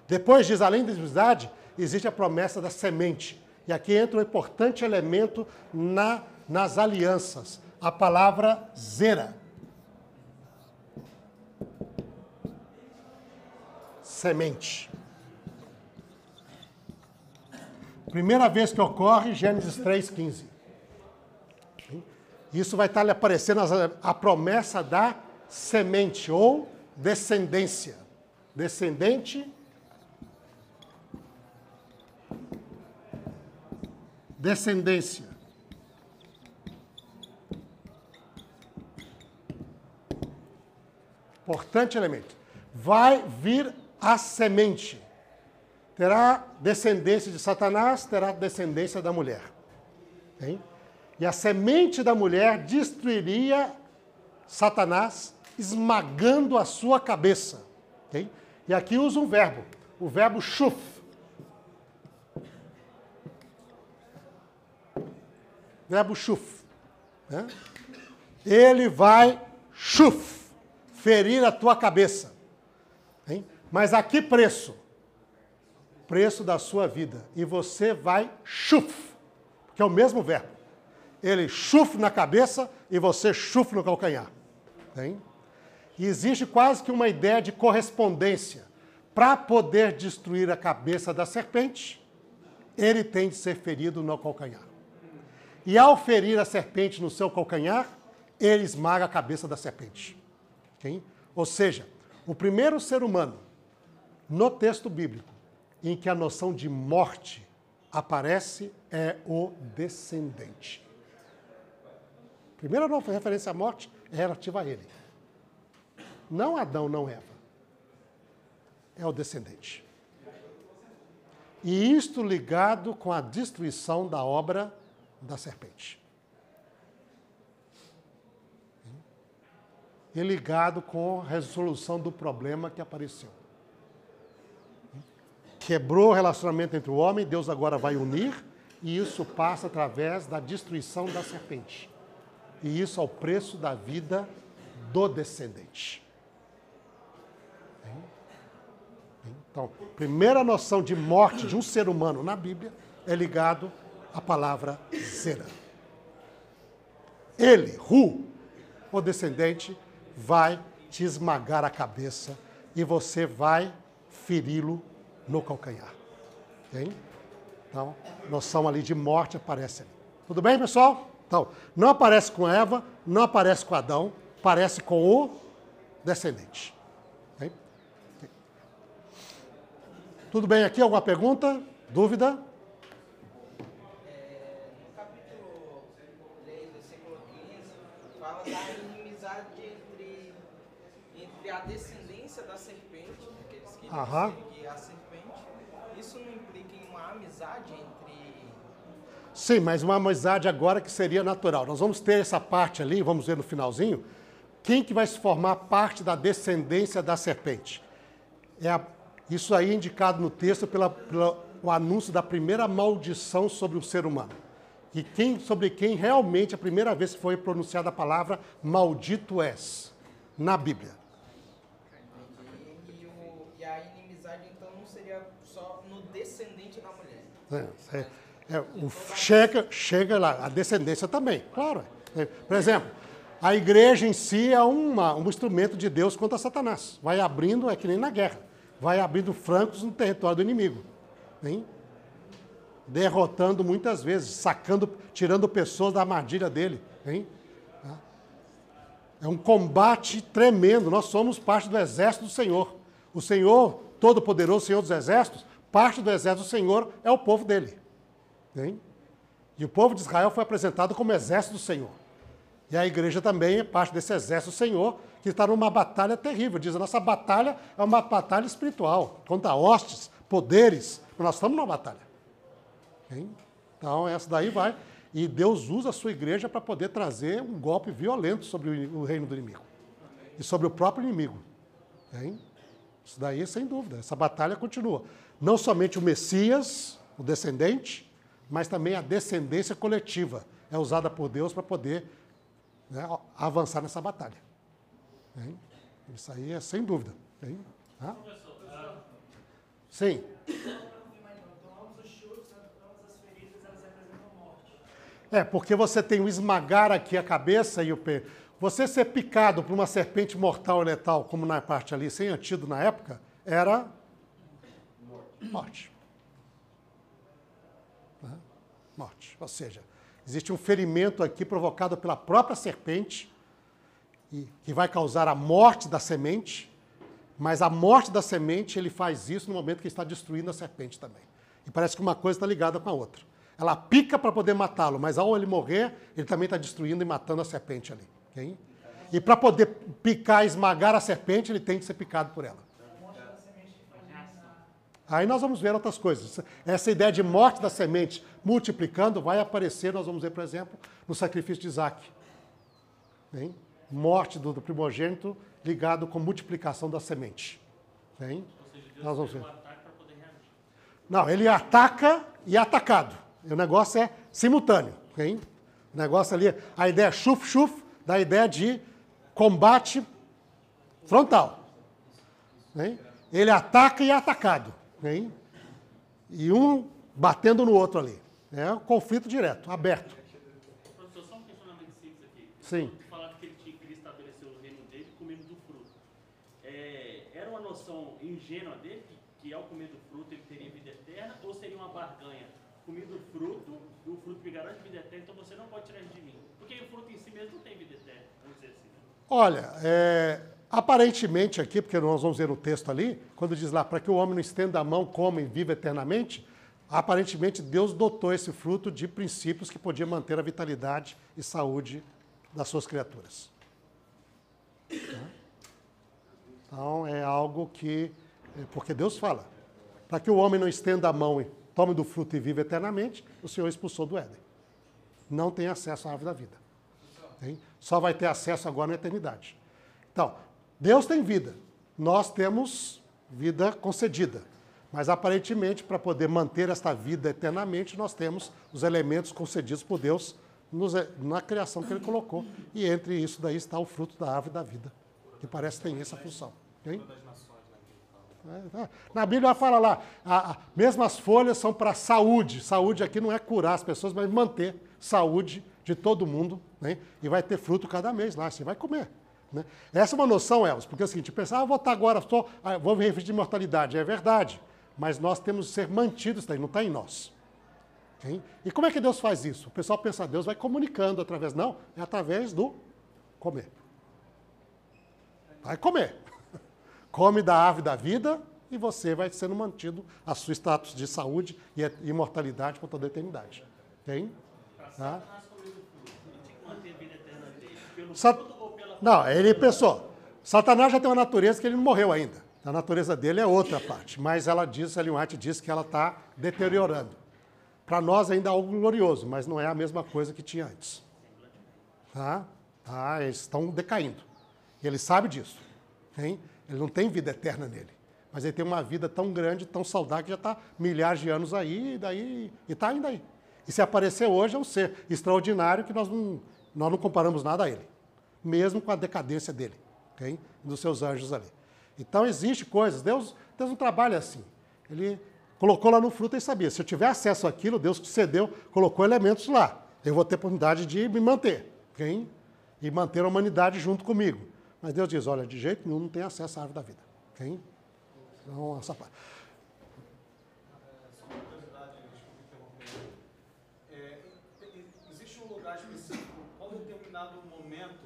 Depois diz, além da inimizade, existe a promessa da semente. E aqui entra um importante elemento na, nas alianças, a palavra zera. Semente. Primeira vez que ocorre, Gênesis 3,15. Isso vai estar lhe aparecendo a promessa da semente ou descendência. Descendente descendência. Importante elemento. Vai vir a semente. Terá descendência de Satanás, terá descendência da mulher. Hein? E a semente da mulher destruiria Satanás, esmagando a sua cabeça. Hein? E aqui usa um verbo, o verbo shuf verbo. Né? Ele vai chuf, ferir a tua cabeça. Hein? Mas a que preço? Preço da sua vida. E você vai chuf, que é o mesmo verbo. Ele chuf na cabeça e você chuf no calcanhar. Hein? E existe quase que uma ideia de correspondência. Para poder destruir a cabeça da serpente, ele tem de ser ferido no calcanhar. E ao ferir a serpente no seu calcanhar, ele esmaga a cabeça da serpente. Okay? Ou seja, o primeiro ser humano no texto bíblico em que a noção de morte aparece é o descendente. A primeira referência à morte é relativa a ele. Não Adão, não Eva. É o descendente. E isto ligado com a destruição da obra da serpente. E ligado com a resolução do problema que apareceu. Quebrou o relacionamento entre o homem, Deus agora vai unir, e isso passa através da destruição da serpente. E isso ao preço da vida do descendente. Então, primeira noção de morte de um ser humano na Bíblia é ligado a palavra será. Ele, Ru, o descendente, vai te esmagar a cabeça e você vai feri-lo no calcanhar. Okay? Então, noção ali de morte aparece ali. Tudo bem, pessoal? Então, não aparece com Eva, não aparece com Adão, aparece com o descendente. Okay? Tudo bem aqui? Alguma pergunta? Dúvida? É, no capítulo 3, versículo 15, fala da inimizade entre, entre a descendência da serpente, aqueles que Aham. a serpente. Isso não implica em uma amizade entre. Sim, mas uma amizade agora que seria natural. Nós vamos ter essa parte ali, vamos ver no finalzinho, quem que vai se formar parte da descendência da serpente. É a- isso aí é indicado no texto pela, pela- o anúncio da primeira maldição sobre o ser humano. E quem, sobre quem realmente a primeira vez foi pronunciada a palavra maldito és, na Bíblia. E, o- e a inimizade, então, não seria só no descendente É, é, é, o- chega, chega lá, a descendência também, claro. É, por exemplo, a igreja em si é uma- um instrumento de Deus contra Satanás. Vai abrindo, é que nem na guerra, vai abrindo francos no território do inimigo. hein? Derrotando muitas vezes, sacando, tirando pessoas da armadilha dele. hein? É um combate tremendo. Nós somos parte do exército do Senhor. O Senhor, Todo-Poderoso, Senhor dos Exércitos, parte do exército do Senhor é o povo dele. Hein? E o povo de Israel foi apresentado como exército do Senhor. E a igreja também é parte desse exército do Senhor, que está numa batalha terrível. Diz, a nossa batalha é uma batalha espiritual, contra hostes, poderes. Nós estamos numa batalha. Hein? Então, essa daí vai. E Deus usa a sua igreja para poder trazer um golpe violento sobre o reino do inimigo. E sobre o próprio inimigo. Hein? Isso daí, sem dúvida. Essa batalha continua. Não somente o Messias, o descendente, mas também a descendência coletiva é usada por Deus para poder né, avançar nessa batalha. Hein? Isso aí é sem dúvida. Hein? Tá? Sim. É, porque você tem o esmagar aqui a cabeça e o pé. Você ser picado por uma serpente mortal e letal, como na parte ali, sem antídoto na época, era morte. Né? Morte. Ou seja, existe um ferimento aqui provocado pela própria serpente, e, que vai causar a morte da semente, mas a morte da semente, ele faz isso no momento que está destruindo a serpente também. E parece que uma coisa está ligada com a outra. Ela pica para poder matá-lo, mas ao ele morrer, ele também está destruindo e matando a serpente ali. ok? E para poder picar, esmagar a serpente, ele tem que ser picado por ela. Aí nós vamos ver outras coisas. Essa ideia de morte da semente multiplicando vai aparecer, nós vamos ver, por exemplo, no sacrifício de Isaac. Hein? Morte do, do primogênito ligado com multiplicação da semente. Hein? Nós vamos ver. Não, ele ataca e é atacado. O negócio é simultâneo. Hein? O negócio ali, a ideia chuf-chuf, da ideia de combate frontal. Hein? Ele ataca e é atacado. Hein? E um batendo no outro ali. É um conflito direto, aberto. Professor, só um questionamento simples aqui. Sim. Falaram que ele tinha que estabelecer o reino dele comendo do fruto. É, era uma noção ingênua dele que, que ao comer do fruto ele teria vida eterna ou seria uma barganha? Comi do fruto, o fruto me garante vida eterna, então você não pode tirar de mim. Porque o fruto em si mesmo não tem vida eterna, vamos dizer assim. Olha, é, aparentemente aqui, porque nós vamos ver o texto ali, quando diz lá, para que o homem não estenda a mão, coma e viva eternamente, aparentemente Deus dotou esse fruto de princípios que podiam manter a vitalidade e saúde das suas criaturas. Então é algo que, é, porque Deus fala, para que o homem não estenda a mão e tome do fruto e viva eternamente, o Senhor expulsou do Éden. Não tem acesso à árvore da vida. Só vai ter acesso agora na eternidade. Então, Deus tem vida, nós temos vida concedida. Mas aparentemente, para poder manter esta vida eternamente, nós temos os elementos concedidos por Deus nos- na criação que Ele colocou. E entre isso daí está o fruto da árvore da vida, que parece que tem essa função. hein? É, é. Na Bíblia fala lá, a, a, mesmo as folhas são para saúde. Saúde aqui não é curar as pessoas, mas manter saúde de todo mundo. Né? E vai ter fruto cada mês lá, você vai comer. Né? Essa é uma noção, Elvis, porque é o seguinte, pensar, ah, vou estar agora, só, ah, vou me referir de imortalidade. É verdade, mas nós temos que ser mantidos, daí, não está em nós. Ok? E como é que Deus faz isso? O pessoal pensa, Deus vai comunicando através, não, é através do comer. Vai comer. <laughs> Come da árvore da vida, e você vai sendo mantido a seu status de saúde e imortalidade por toda a eternidade. Tem? Tá? Sat... Não, ele pensou. Satanás já tem uma natureza que ele não morreu ainda. A natureza dele é outra parte. Mas ela diz, Ellen White diz que ela está deteriorando. Para nós ainda é algo glorioso, mas não é a mesma coisa que tinha antes. Tá? tá? Eles estão decaindo. Ele sabe disso. Hein? Ele não tem vida eterna nele. Mas ele tem uma vida tão grande, tão saudável, que já está milhares de anos aí, e daí e está ainda aí. E se aparecer hoje é um ser extraordinário que nós não, nós não comparamos nada a ele. Mesmo com a decadência dele, okay? dos seus anjos ali. Então existe coisas, Deus, Deus não trabalha assim. Ele colocou lá no fruto e sabia, se eu tiver acesso àquilo, Deus cedeu, colocou elementos lá. Eu vou ter oportunidade de me manter, okay? e manter a humanidade junto comigo. Mas Deus diz, olha, de jeito nenhum não tem acesso à árvore da vida. Okay? Então, essa parte. É, existe um lugar específico, qual determinado momento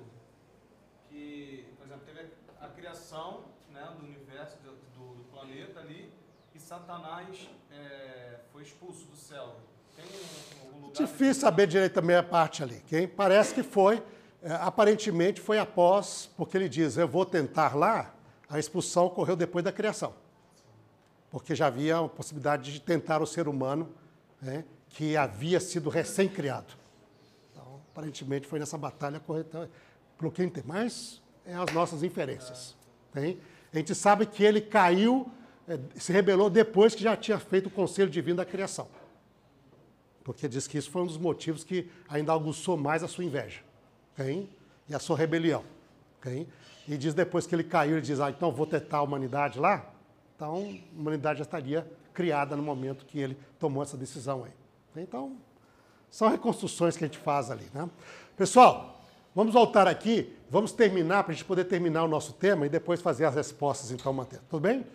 que, por exemplo, teve a criação né, do universo, do, do planeta ali, e Satanás é, foi expulso do céu. Tem um lugar Difícil saber direito também a parte ali. Quem parece que foi, é, aparentemente foi após, porque ele diz, eu vou tentar lá, a expulsão ocorreu depois da criação. Porque já havia a possibilidade de tentar o ser humano, né, que havia sido recém-criado. Então, aparentemente foi nessa batalha correta. Pelo que tem mais, é as nossas inferências. A gente sabe que ele caiu, é, se rebelou depois que já tinha feito o conselho divino da criação. Porque diz que isso foi um dos motivos que ainda aguçou mais a sua inveja hein? e a sua rebelião. Hein? E diz depois que ele caiu, ele diz, ah, então vou tentar a humanidade lá. Então, a humanidade já estaria criada no momento que ele tomou essa decisão aí. Então, são reconstruções que a gente faz ali. Né? Pessoal, vamos voltar aqui, vamos terminar, para a gente poder terminar o nosso tema e depois fazer as respostas, então, Matheus. Tudo bem?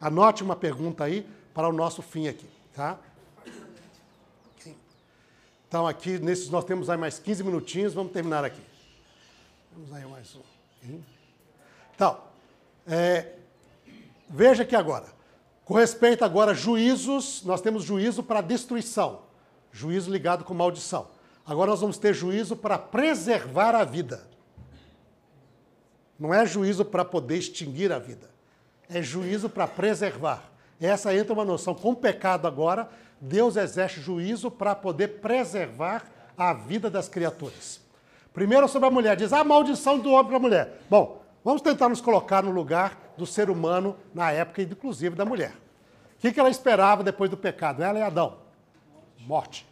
Anote uma pergunta aí para o nosso fim aqui, tá? Então, aqui, nesses, nós temos aí mais 15 minutinhos, vamos terminar aqui. Temos aí mais um. Então, é, veja aqui agora. Com respeito agora a juízos, nós temos juízo para destruição, juízo ligado com maldição. Agora nós vamos ter juízo para preservar a vida. Não é juízo para poder extinguir a vida, é juízo para preservar. Essa entra uma noção. Com o pecado agora, Deus exerce juízo para poder preservar a vida das criaturas. Primeiro sobre a mulher, diz a maldição do homem para a mulher. Bom, vamos tentar nos colocar no lugar do ser humano na época, inclusive da mulher. O que ela esperava depois do pecado? Ela e Adão. Morte.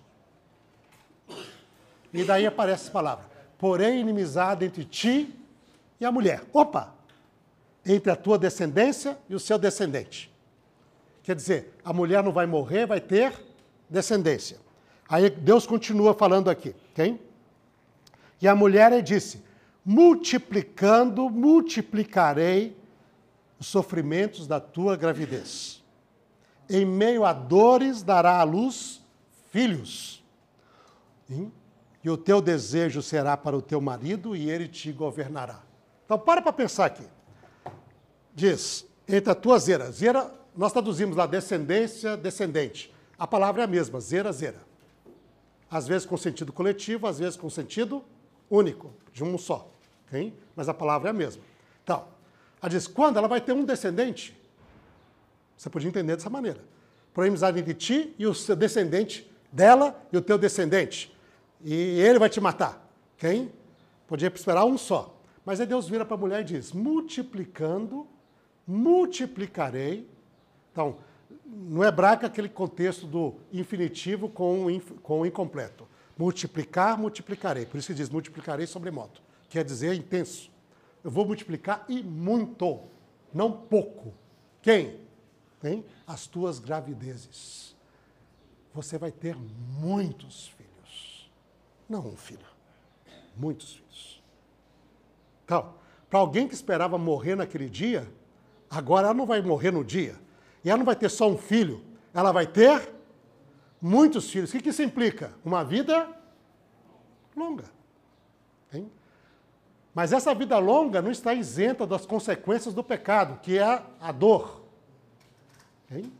E daí aparece essa palavra. Porém, inimizade entre ti e a mulher. Opa! Entre a tua descendência e o seu descendente. Quer dizer, a mulher não vai morrer, vai ter descendência. Aí Deus continua falando aqui, quem? E a mulher disse: multiplicando, multiplicarei os sofrimentos da tua gravidez. Em meio a dores dará à luz filhos. E o teu desejo será para o teu marido e ele te governará. Então, para para pensar aqui. Diz, entre a tua zera. Zera nós traduzimos lá descendência, descendente. A palavra é a mesma, zera, zera. Às vezes com sentido coletivo, às vezes com sentido único, de um só. Okay? Mas a palavra é a mesma. Então, ela diz, quando ela vai ter um descendente, você podia entender dessa maneira. Por amizade entre ti e o seu descendente dela e o teu descendente. E ele vai te matar. Quem? Podia esperar um só. Mas aí Deus vira para a mulher e diz: multiplicando, multiplicarei então, no hebraico, aquele contexto do infinitivo com o, com o incompleto. Multiplicar, multiplicarei. Por isso que diz multiplicarei sobre moto. Quer dizer intenso. Eu vou multiplicar e muito, não pouco. Quem? Tem as tuas gravidezes. Você vai ter muitos filhos. Não um filho. Muitos filhos. Então, para alguém que esperava morrer naquele dia, agora ela não vai morrer no dia e ela não vai ter só um filho, ela vai ter muitos filhos. O que, isso implica? Uma vida longa. Hein? Mas essa vida longa não está isenta das consequências do pecado, que é a dor. Hein?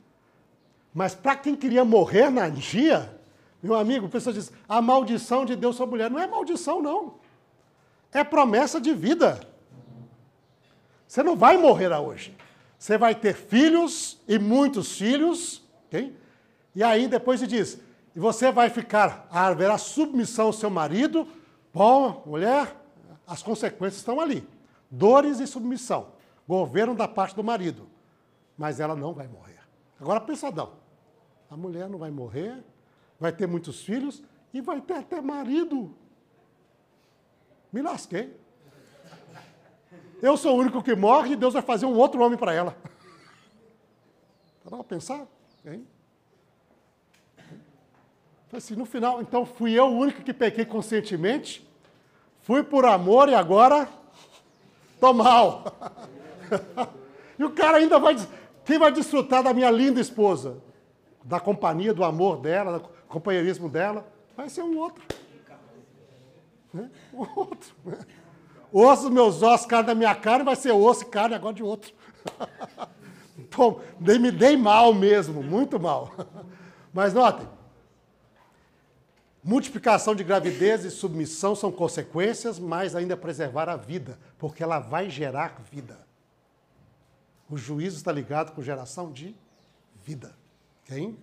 Mas para quem queria morrer na dia, meu amigo, a pessoa diz, a maldição de Deus sobre a mulher. Não é maldição, não. É promessa de vida. Você não vai morrer hoje. Você vai ter filhos e muitos filhos, ok? E aí depois se diz, e você vai ficar, haverá submissão ao seu marido. Bom, mulher, as consequências estão ali. Dores e submissão. Governo da parte do marido. Mas ela não vai morrer. Agora pensadão. A mulher não vai morrer, vai ter muitos filhos e vai ter até marido. Me lasquei. Eu sou o único que morre e Deus vai fazer um outro homem para ela. Para pensar? Hein? Assim, no final, então fui eu o único que pequei conscientemente, fui por amor e agora tô mal. <laughs> e o cara ainda vai. Quem vai desfrutar da minha linda esposa? Da companhia, do amor dela, companheirismo dela? Vai ser um outro. Né? Um outro. Né? Osso meus ossos, carne da minha carne, vai ser osso e carne agora de outro. <laughs> então, me dei mal mesmo, muito mal. Mas notem, Multiplicação de gravidez e submissão são consequências, mas ainda preservar a vida, porque ela vai gerar vida. O juízo está ligado com geração de vida. Okay?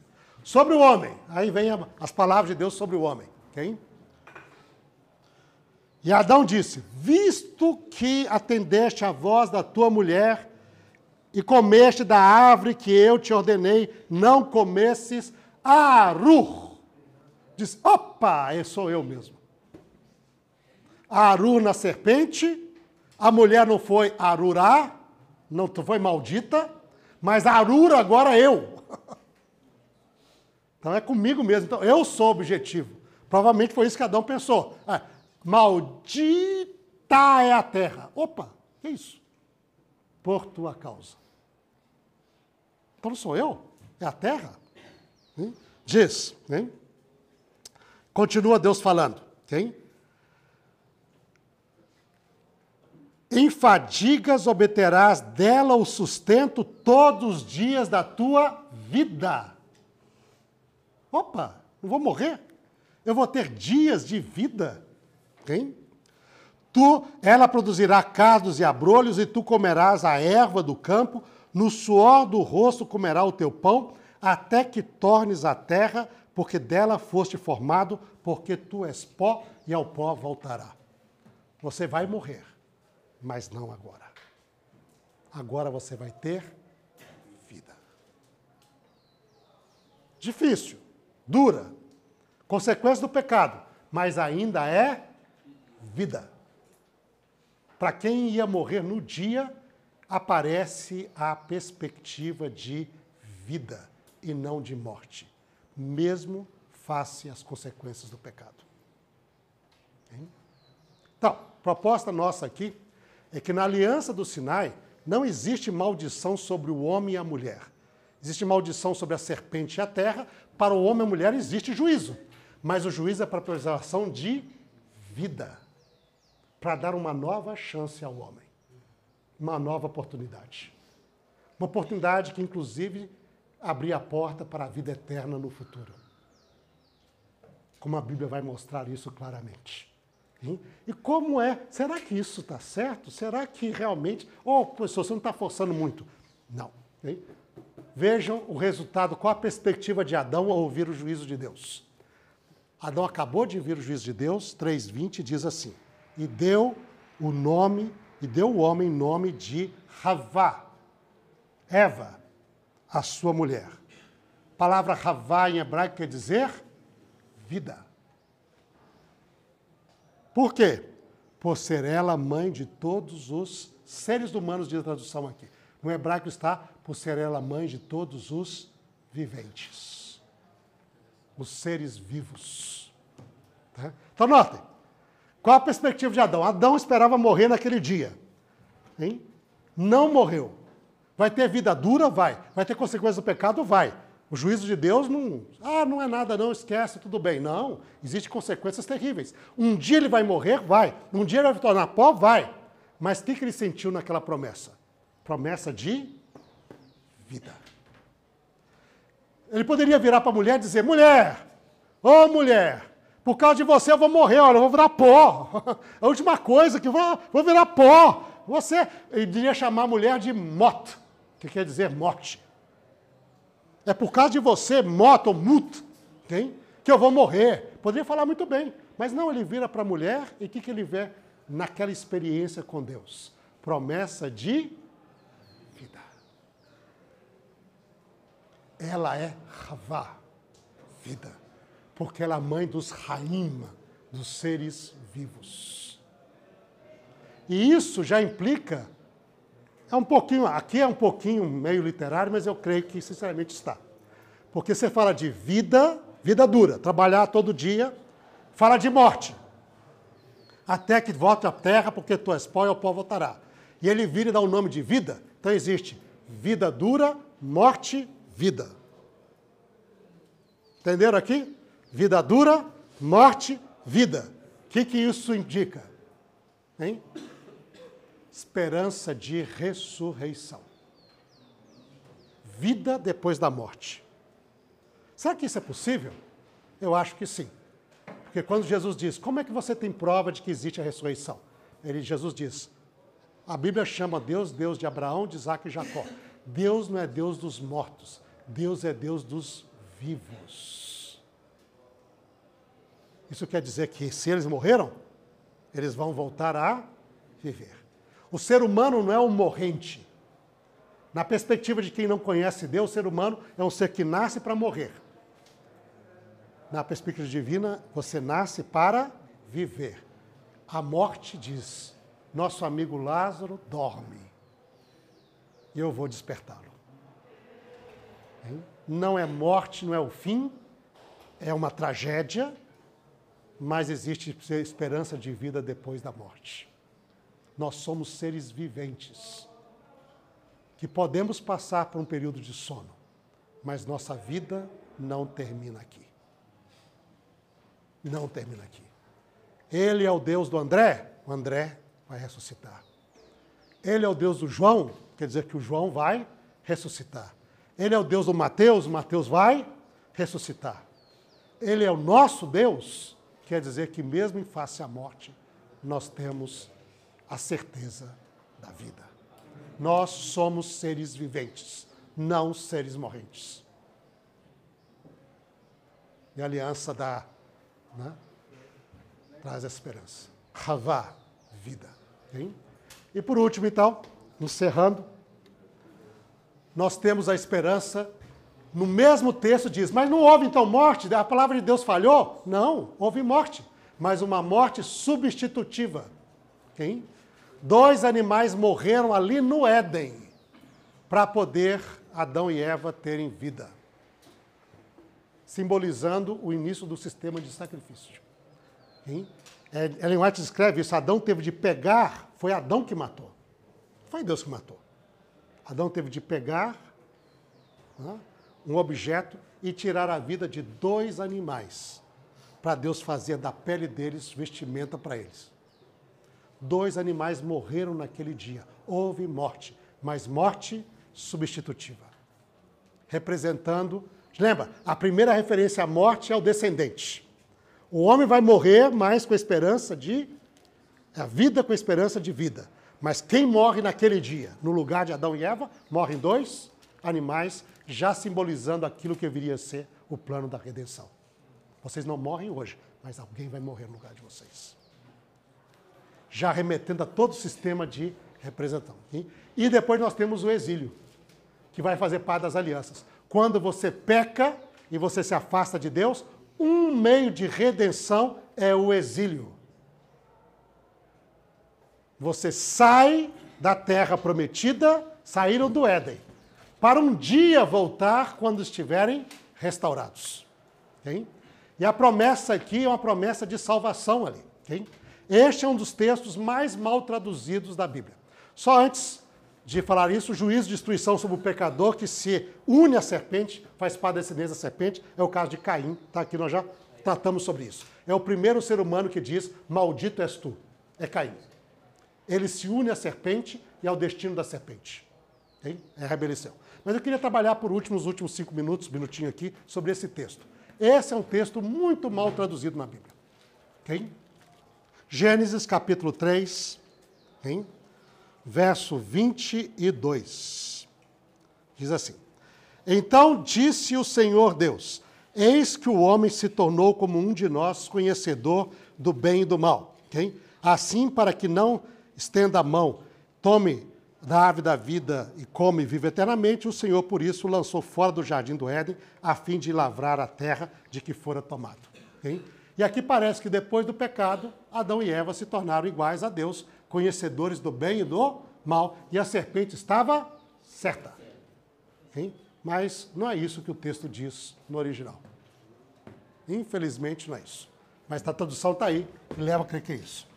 Sobre o homem, aí vem as palavras de Deus sobre o homem. Okay? E Adão disse: Visto que atendeste à voz da tua mulher e comeste da árvore que eu te ordenei, não comesses arur Diz: opa, sou eu mesmo. A Aru na serpente, a mulher não foi Arurá, não foi maldita, mas a Arura agora eu. <laughs> Então é comigo mesmo. Então eu sou objetivo. Provavelmente foi isso que Adão pensou. Ah, maldita é a terra. Opa, que isso? Por tua causa. Então não sou eu, é a terra. Diz, hein? Continua Deus falando. Okay? Em fadigas obterás dela o sustento todos os dias da tua vida. Opa, não vou morrer. Eu vou ter dias de vida. Okay? Tu, ela produzirá cardos e abrolhos, e tu comerás a erva do campo, no suor do rosto comerá o teu pão, até que tornes a terra porque dela foste formado, porque tu és pó e ao pó voltará. Você vai morrer, mas não agora. Agora você vai ter vida. Difícil, dura, consequência do pecado, mas ainda é vida. Para quem ia morrer no dia, aparece a perspectiva de vida e não de morte mesmo face às consequências do pecado. Então, proposta nossa aqui é que na aliança do Sinai não existe maldição sobre o homem e a mulher. Existe maldição sobre a serpente e a terra. Para o homem e a mulher existe juízo. Mas o juízo é para a preservação de vida para dar uma nova chance ao homem. Uma nova oportunidade. Uma oportunidade que, inclusive, abrir a porta para a vida eterna no futuro. Como a Bíblia vai mostrar isso claramente. E como é? Será que isso está certo? Será que realmente. Oh, professor, você não está forçando muito. Não. Vejam o resultado, qual a perspectiva de Adão ao ouvir o juízo de Deus. Adão acabou de ouvir o juízo de Deus, 3,20 diz assim: E deu o nome, e deu o homem nome de Ravá, Eva, a sua mulher. A palavra Havá em hebraico quer dizer vida. Por quê? Por ser ela mãe de todos os seres humanos, de tradução aqui. No hebraico está por ser ela mãe de todos os viventes. Os seres vivos. Tá? Então, notem. Qual a perspectiva de Adão? Adão esperava morrer naquele dia. Hein? Não morreu. Vai ter vida dura? Vai. Vai ter consequências do pecado? Vai. O juízo de Deus não. Ah, não é nada, não, esquece, tudo bem. Não. Existem consequências terríveis. Um dia ele vai morrer? Vai. Um dia ele vai tornar pó? Vai. Mas o que, que ele sentiu naquela promessa? Promessa de vida. Ele poderia virar para a mulher e dizer: mulher, ô mulher, por causa de você eu vou morrer, olha, eu vou virar pó. <laughs> A última coisa que eu vou, vou virar pó. Você, ele iria chamar a mulher de mot, que quer dizer morte. É por causa de você, mot ou mut, okay? que eu vou morrer. Poderia falar muito bem, mas não, ele vira para a mulher e o que, que ele vê naquela experiência com Deus? Promessa de Ela é Ravá, vida porque ela é a mãe dos Raim, dos seres vivos. E isso já implica, é um pouquinho, aqui é um pouquinho meio literário, mas eu creio que sinceramente está. Porque você fala de vida, vida dura, trabalhar todo dia, fala de morte. Até que volte à terra, porque tu és pó e o pó voltará. E ele vira e dá o nome de vida. Então existe vida dura, morte, vida. Entenderam aqui? Vida dura, morte, vida. O que, que isso indica? Hein? Esperança de ressurreição. Vida depois da morte. Será que isso é possível? Eu acho que sim. Porque quando Jesus diz, como é que você tem prova de que existe a ressurreição? Ele, Jesus diz, a Bíblia chama Deus Deus de Abraão, de Isaac e Jacó. Deus não é Deus dos mortos, Deus é Deus dos vivos. Isso quer dizer que se eles morreram, eles vão voltar a viver. O ser humano não é um morrente. Na perspectiva de quem não conhece Deus, o ser humano é um ser que nasce para morrer. Na perspectiva divina, você nasce para viver. A morte diz: nosso amigo Lázaro dorme. E eu vou despertá-lo. Não é morte, não é o fim, é uma tragédia, mas existe esperança de vida depois da morte. Nós somos seres viventes, que podemos passar por um período de sono, mas nossa vida não termina aqui. Não termina aqui. Ele é o Deus do André, o André vai ressuscitar. Ele é o Deus do João, quer dizer que o João vai ressuscitar. Ele é o Deus do Mateus, Mateus vai ressuscitar. Ele é o nosso Deus, quer dizer que, mesmo em face à morte, nós temos a certeza da vida. Nós somos seres viventes, não seres morrentes. E a aliança da, né, traz a esperança. Ravá, vida. Hein? E por último, então, encerrando, nós temos a esperança no mesmo texto diz, mas não houve então morte? A palavra de Deus falhou? Não, houve morte, mas uma morte substitutiva. Quem? Dois animais morreram ali no Éden para poder Adão e Eva terem vida, simbolizando o início do sistema de sacrifício. É, Ellen White escreve isso: Adão teve de pegar, foi Adão que matou, foi Deus que matou. Adão teve de pegar. Né? um objeto e tirar a vida de dois animais, para Deus fazer da pele deles vestimenta para eles. Dois animais morreram naquele dia. Houve morte, mas morte substitutiva. Representando. Lembra, a primeira referência à morte é o descendente. O homem vai morrer, mas com a esperança de. A vida com a esperança de vida. Mas quem morre naquele dia, no lugar de Adão e Eva, morrem dois animais já simbolizando aquilo que viria a ser o plano da redenção. Vocês não morrem hoje, mas alguém vai morrer no lugar de vocês. Já remetendo a todo o sistema de representação. E depois nós temos o exílio, que vai fazer parte das alianças. Quando você peca e você se afasta de Deus, um meio de redenção é o exílio. Você sai da terra prometida, saíram do Éden para um dia voltar quando estiverem restaurados. Okay? E a promessa aqui é uma promessa de salvação ali. Okay? Este é um dos textos mais mal traduzidos da Bíblia. Só antes de falar isso, o juízo de destruição sobre o pecador que se une à serpente, faz parte da descendência da serpente, é o caso de Caim. Tá? Aqui nós já tratamos sobre isso. É o primeiro ser humano que diz: Maldito és tu. É Caim. Ele se une à serpente e ao destino da serpente. Okay? É rebelião. Mas eu queria trabalhar por último, os últimos cinco minutos, minutinho aqui, sobre esse texto. Esse é um texto muito mal traduzido na Bíblia. Okay? Gênesis capítulo 3, okay? verso 22. Diz assim: Então disse o Senhor Deus: Eis que o homem se tornou como um de nós, conhecedor do bem e do mal. Okay? Assim, para que não estenda a mão, tome da ave da vida e come e vive eternamente, o Senhor, por isso, lançou fora do jardim do Éden, a fim de lavrar a terra de que fora tomado. Okay? E aqui parece que depois do pecado, Adão e Eva se tornaram iguais a Deus, conhecedores do bem e do mal, e a serpente estava certa. Okay? Mas não é isso que o texto diz no original. Infelizmente não é isso. Mas a tradução está aí, leva a crer que é isso.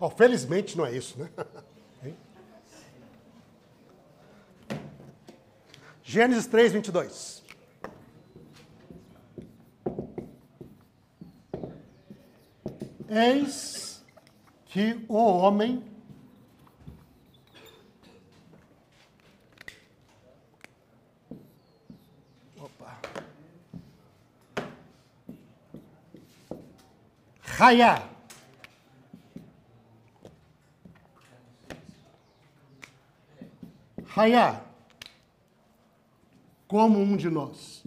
Oh, felizmente não é isso, né? <laughs> Gênesis 3, 22. Eis que o homem Opa. Raiar. Raiar. Como um de nós.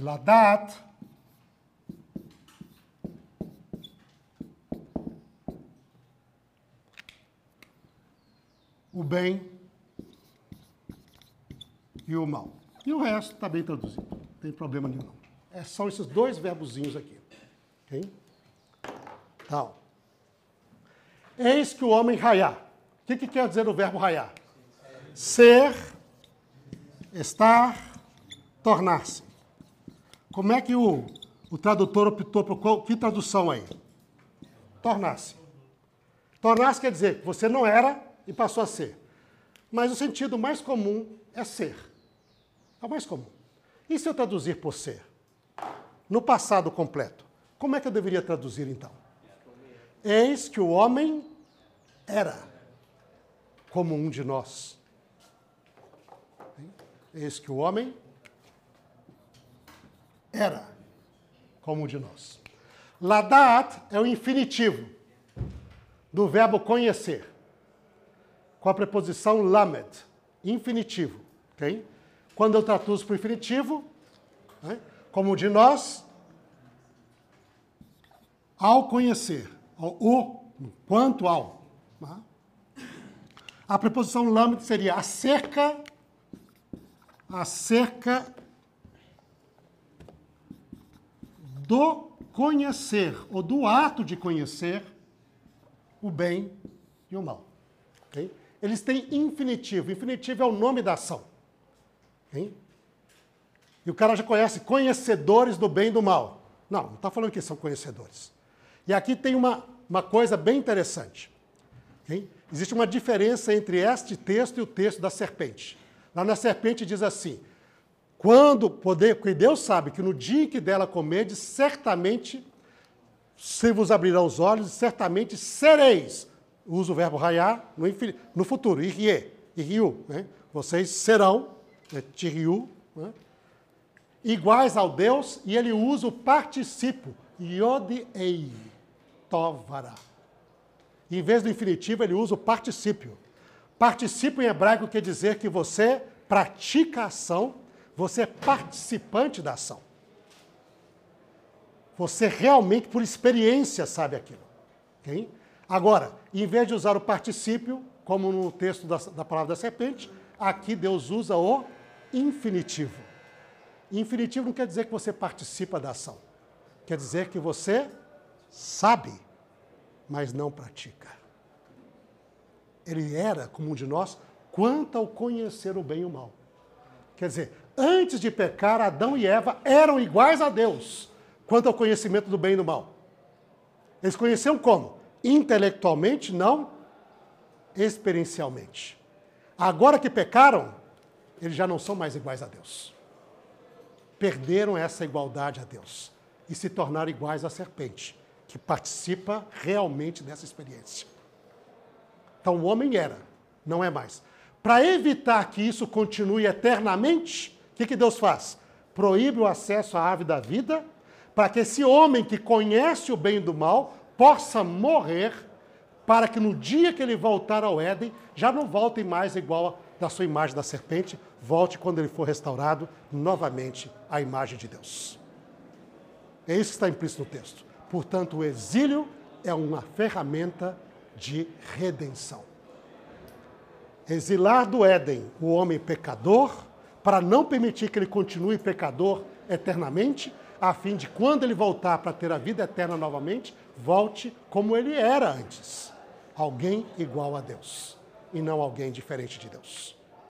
Ladat. O bem e o mal. E o resto está bem traduzido, não tem problema nenhum. É só esses dois verbozinhos aqui. Ok? Então, eis que o homem raiar. O que, que quer dizer o verbo raiar? Ser, estar, tornar-se. Como é que o, o tradutor optou por qual, que tradução aí? Tornar-se. Tornar-se quer dizer que você não era e passou a ser. Mas o sentido mais comum é ser. É o mais comum. E se eu traduzir por ser? No passado completo. Como é que eu deveria traduzir então? Eis que o homem era como um de nós. Eis que o homem era como um de nós. Ladat é o infinitivo do verbo conhecer, com a preposição lamed, infinitivo. Okay? Quando eu traduzo para o infinitivo, né, como de nós, ao conhecer, o, quanto ao. Né? A preposição lamed seria acerca, acerca do conhecer, ou do ato de conhecer o bem e o mal. Okay? Eles têm infinitivo. Infinitivo é o nome da ação. Okay? E o cara já conhece conhecedores do bem e do mal. Não, não está falando que são conhecedores. E aqui tem uma, uma coisa bem interessante. Existe uma diferença entre este texto e o texto da serpente. Lá na serpente diz assim: quando poder, porque Deus sabe que no dia em que dela comerdes, certamente se vos abrirão os olhos, certamente sereis. Usa o verbo raiar no, no futuro, irie, iriu. Né? Vocês serão, né? tiriu, né? iguais ao Deus, e ele usa o particípio, iodiei, Em vez do infinitivo, ele usa o particípio. Particípio em hebraico quer dizer que você pratica a ação você é participante da ação. Você realmente, por experiência, sabe aquilo. Okay? Agora, em vez de usar o particípio, como no texto da, da palavra da serpente, aqui Deus usa o infinitivo. Infinitivo não quer dizer que você participa da ação. Quer dizer que você sabe, mas não pratica. Ele era, como um de nós, quanto ao conhecer o bem e o mal. Quer dizer, antes de pecar, Adão e Eva eram iguais a Deus quanto ao conhecimento do bem e do mal. Eles conheciam como? Intelectualmente, não experiencialmente. Agora que pecaram, eles já não são mais iguais a Deus. Perderam essa igualdade a Deus e se tornaram iguais à serpente, que participa realmente dessa experiência. Então o homem era, não é mais. Para evitar que isso continue eternamente, o que, que Deus faz? Proíbe o acesso à árvore da vida, para que esse homem que conhece o bem e do mal possa morrer, para que no dia que ele voltar ao Éden, já não volte mais igual da sua imagem da serpente, volte quando ele for restaurado novamente à imagem de Deus. É isso que está implícito no texto. Portanto, o exílio é uma ferramenta de redenção. Exilar do Éden o homem pecador, para não permitir que ele continue pecador eternamente, a fim de quando ele voltar para ter a vida eterna novamente, volte como ele era antes. Alguém igual a Deus e não alguém diferente de Deus.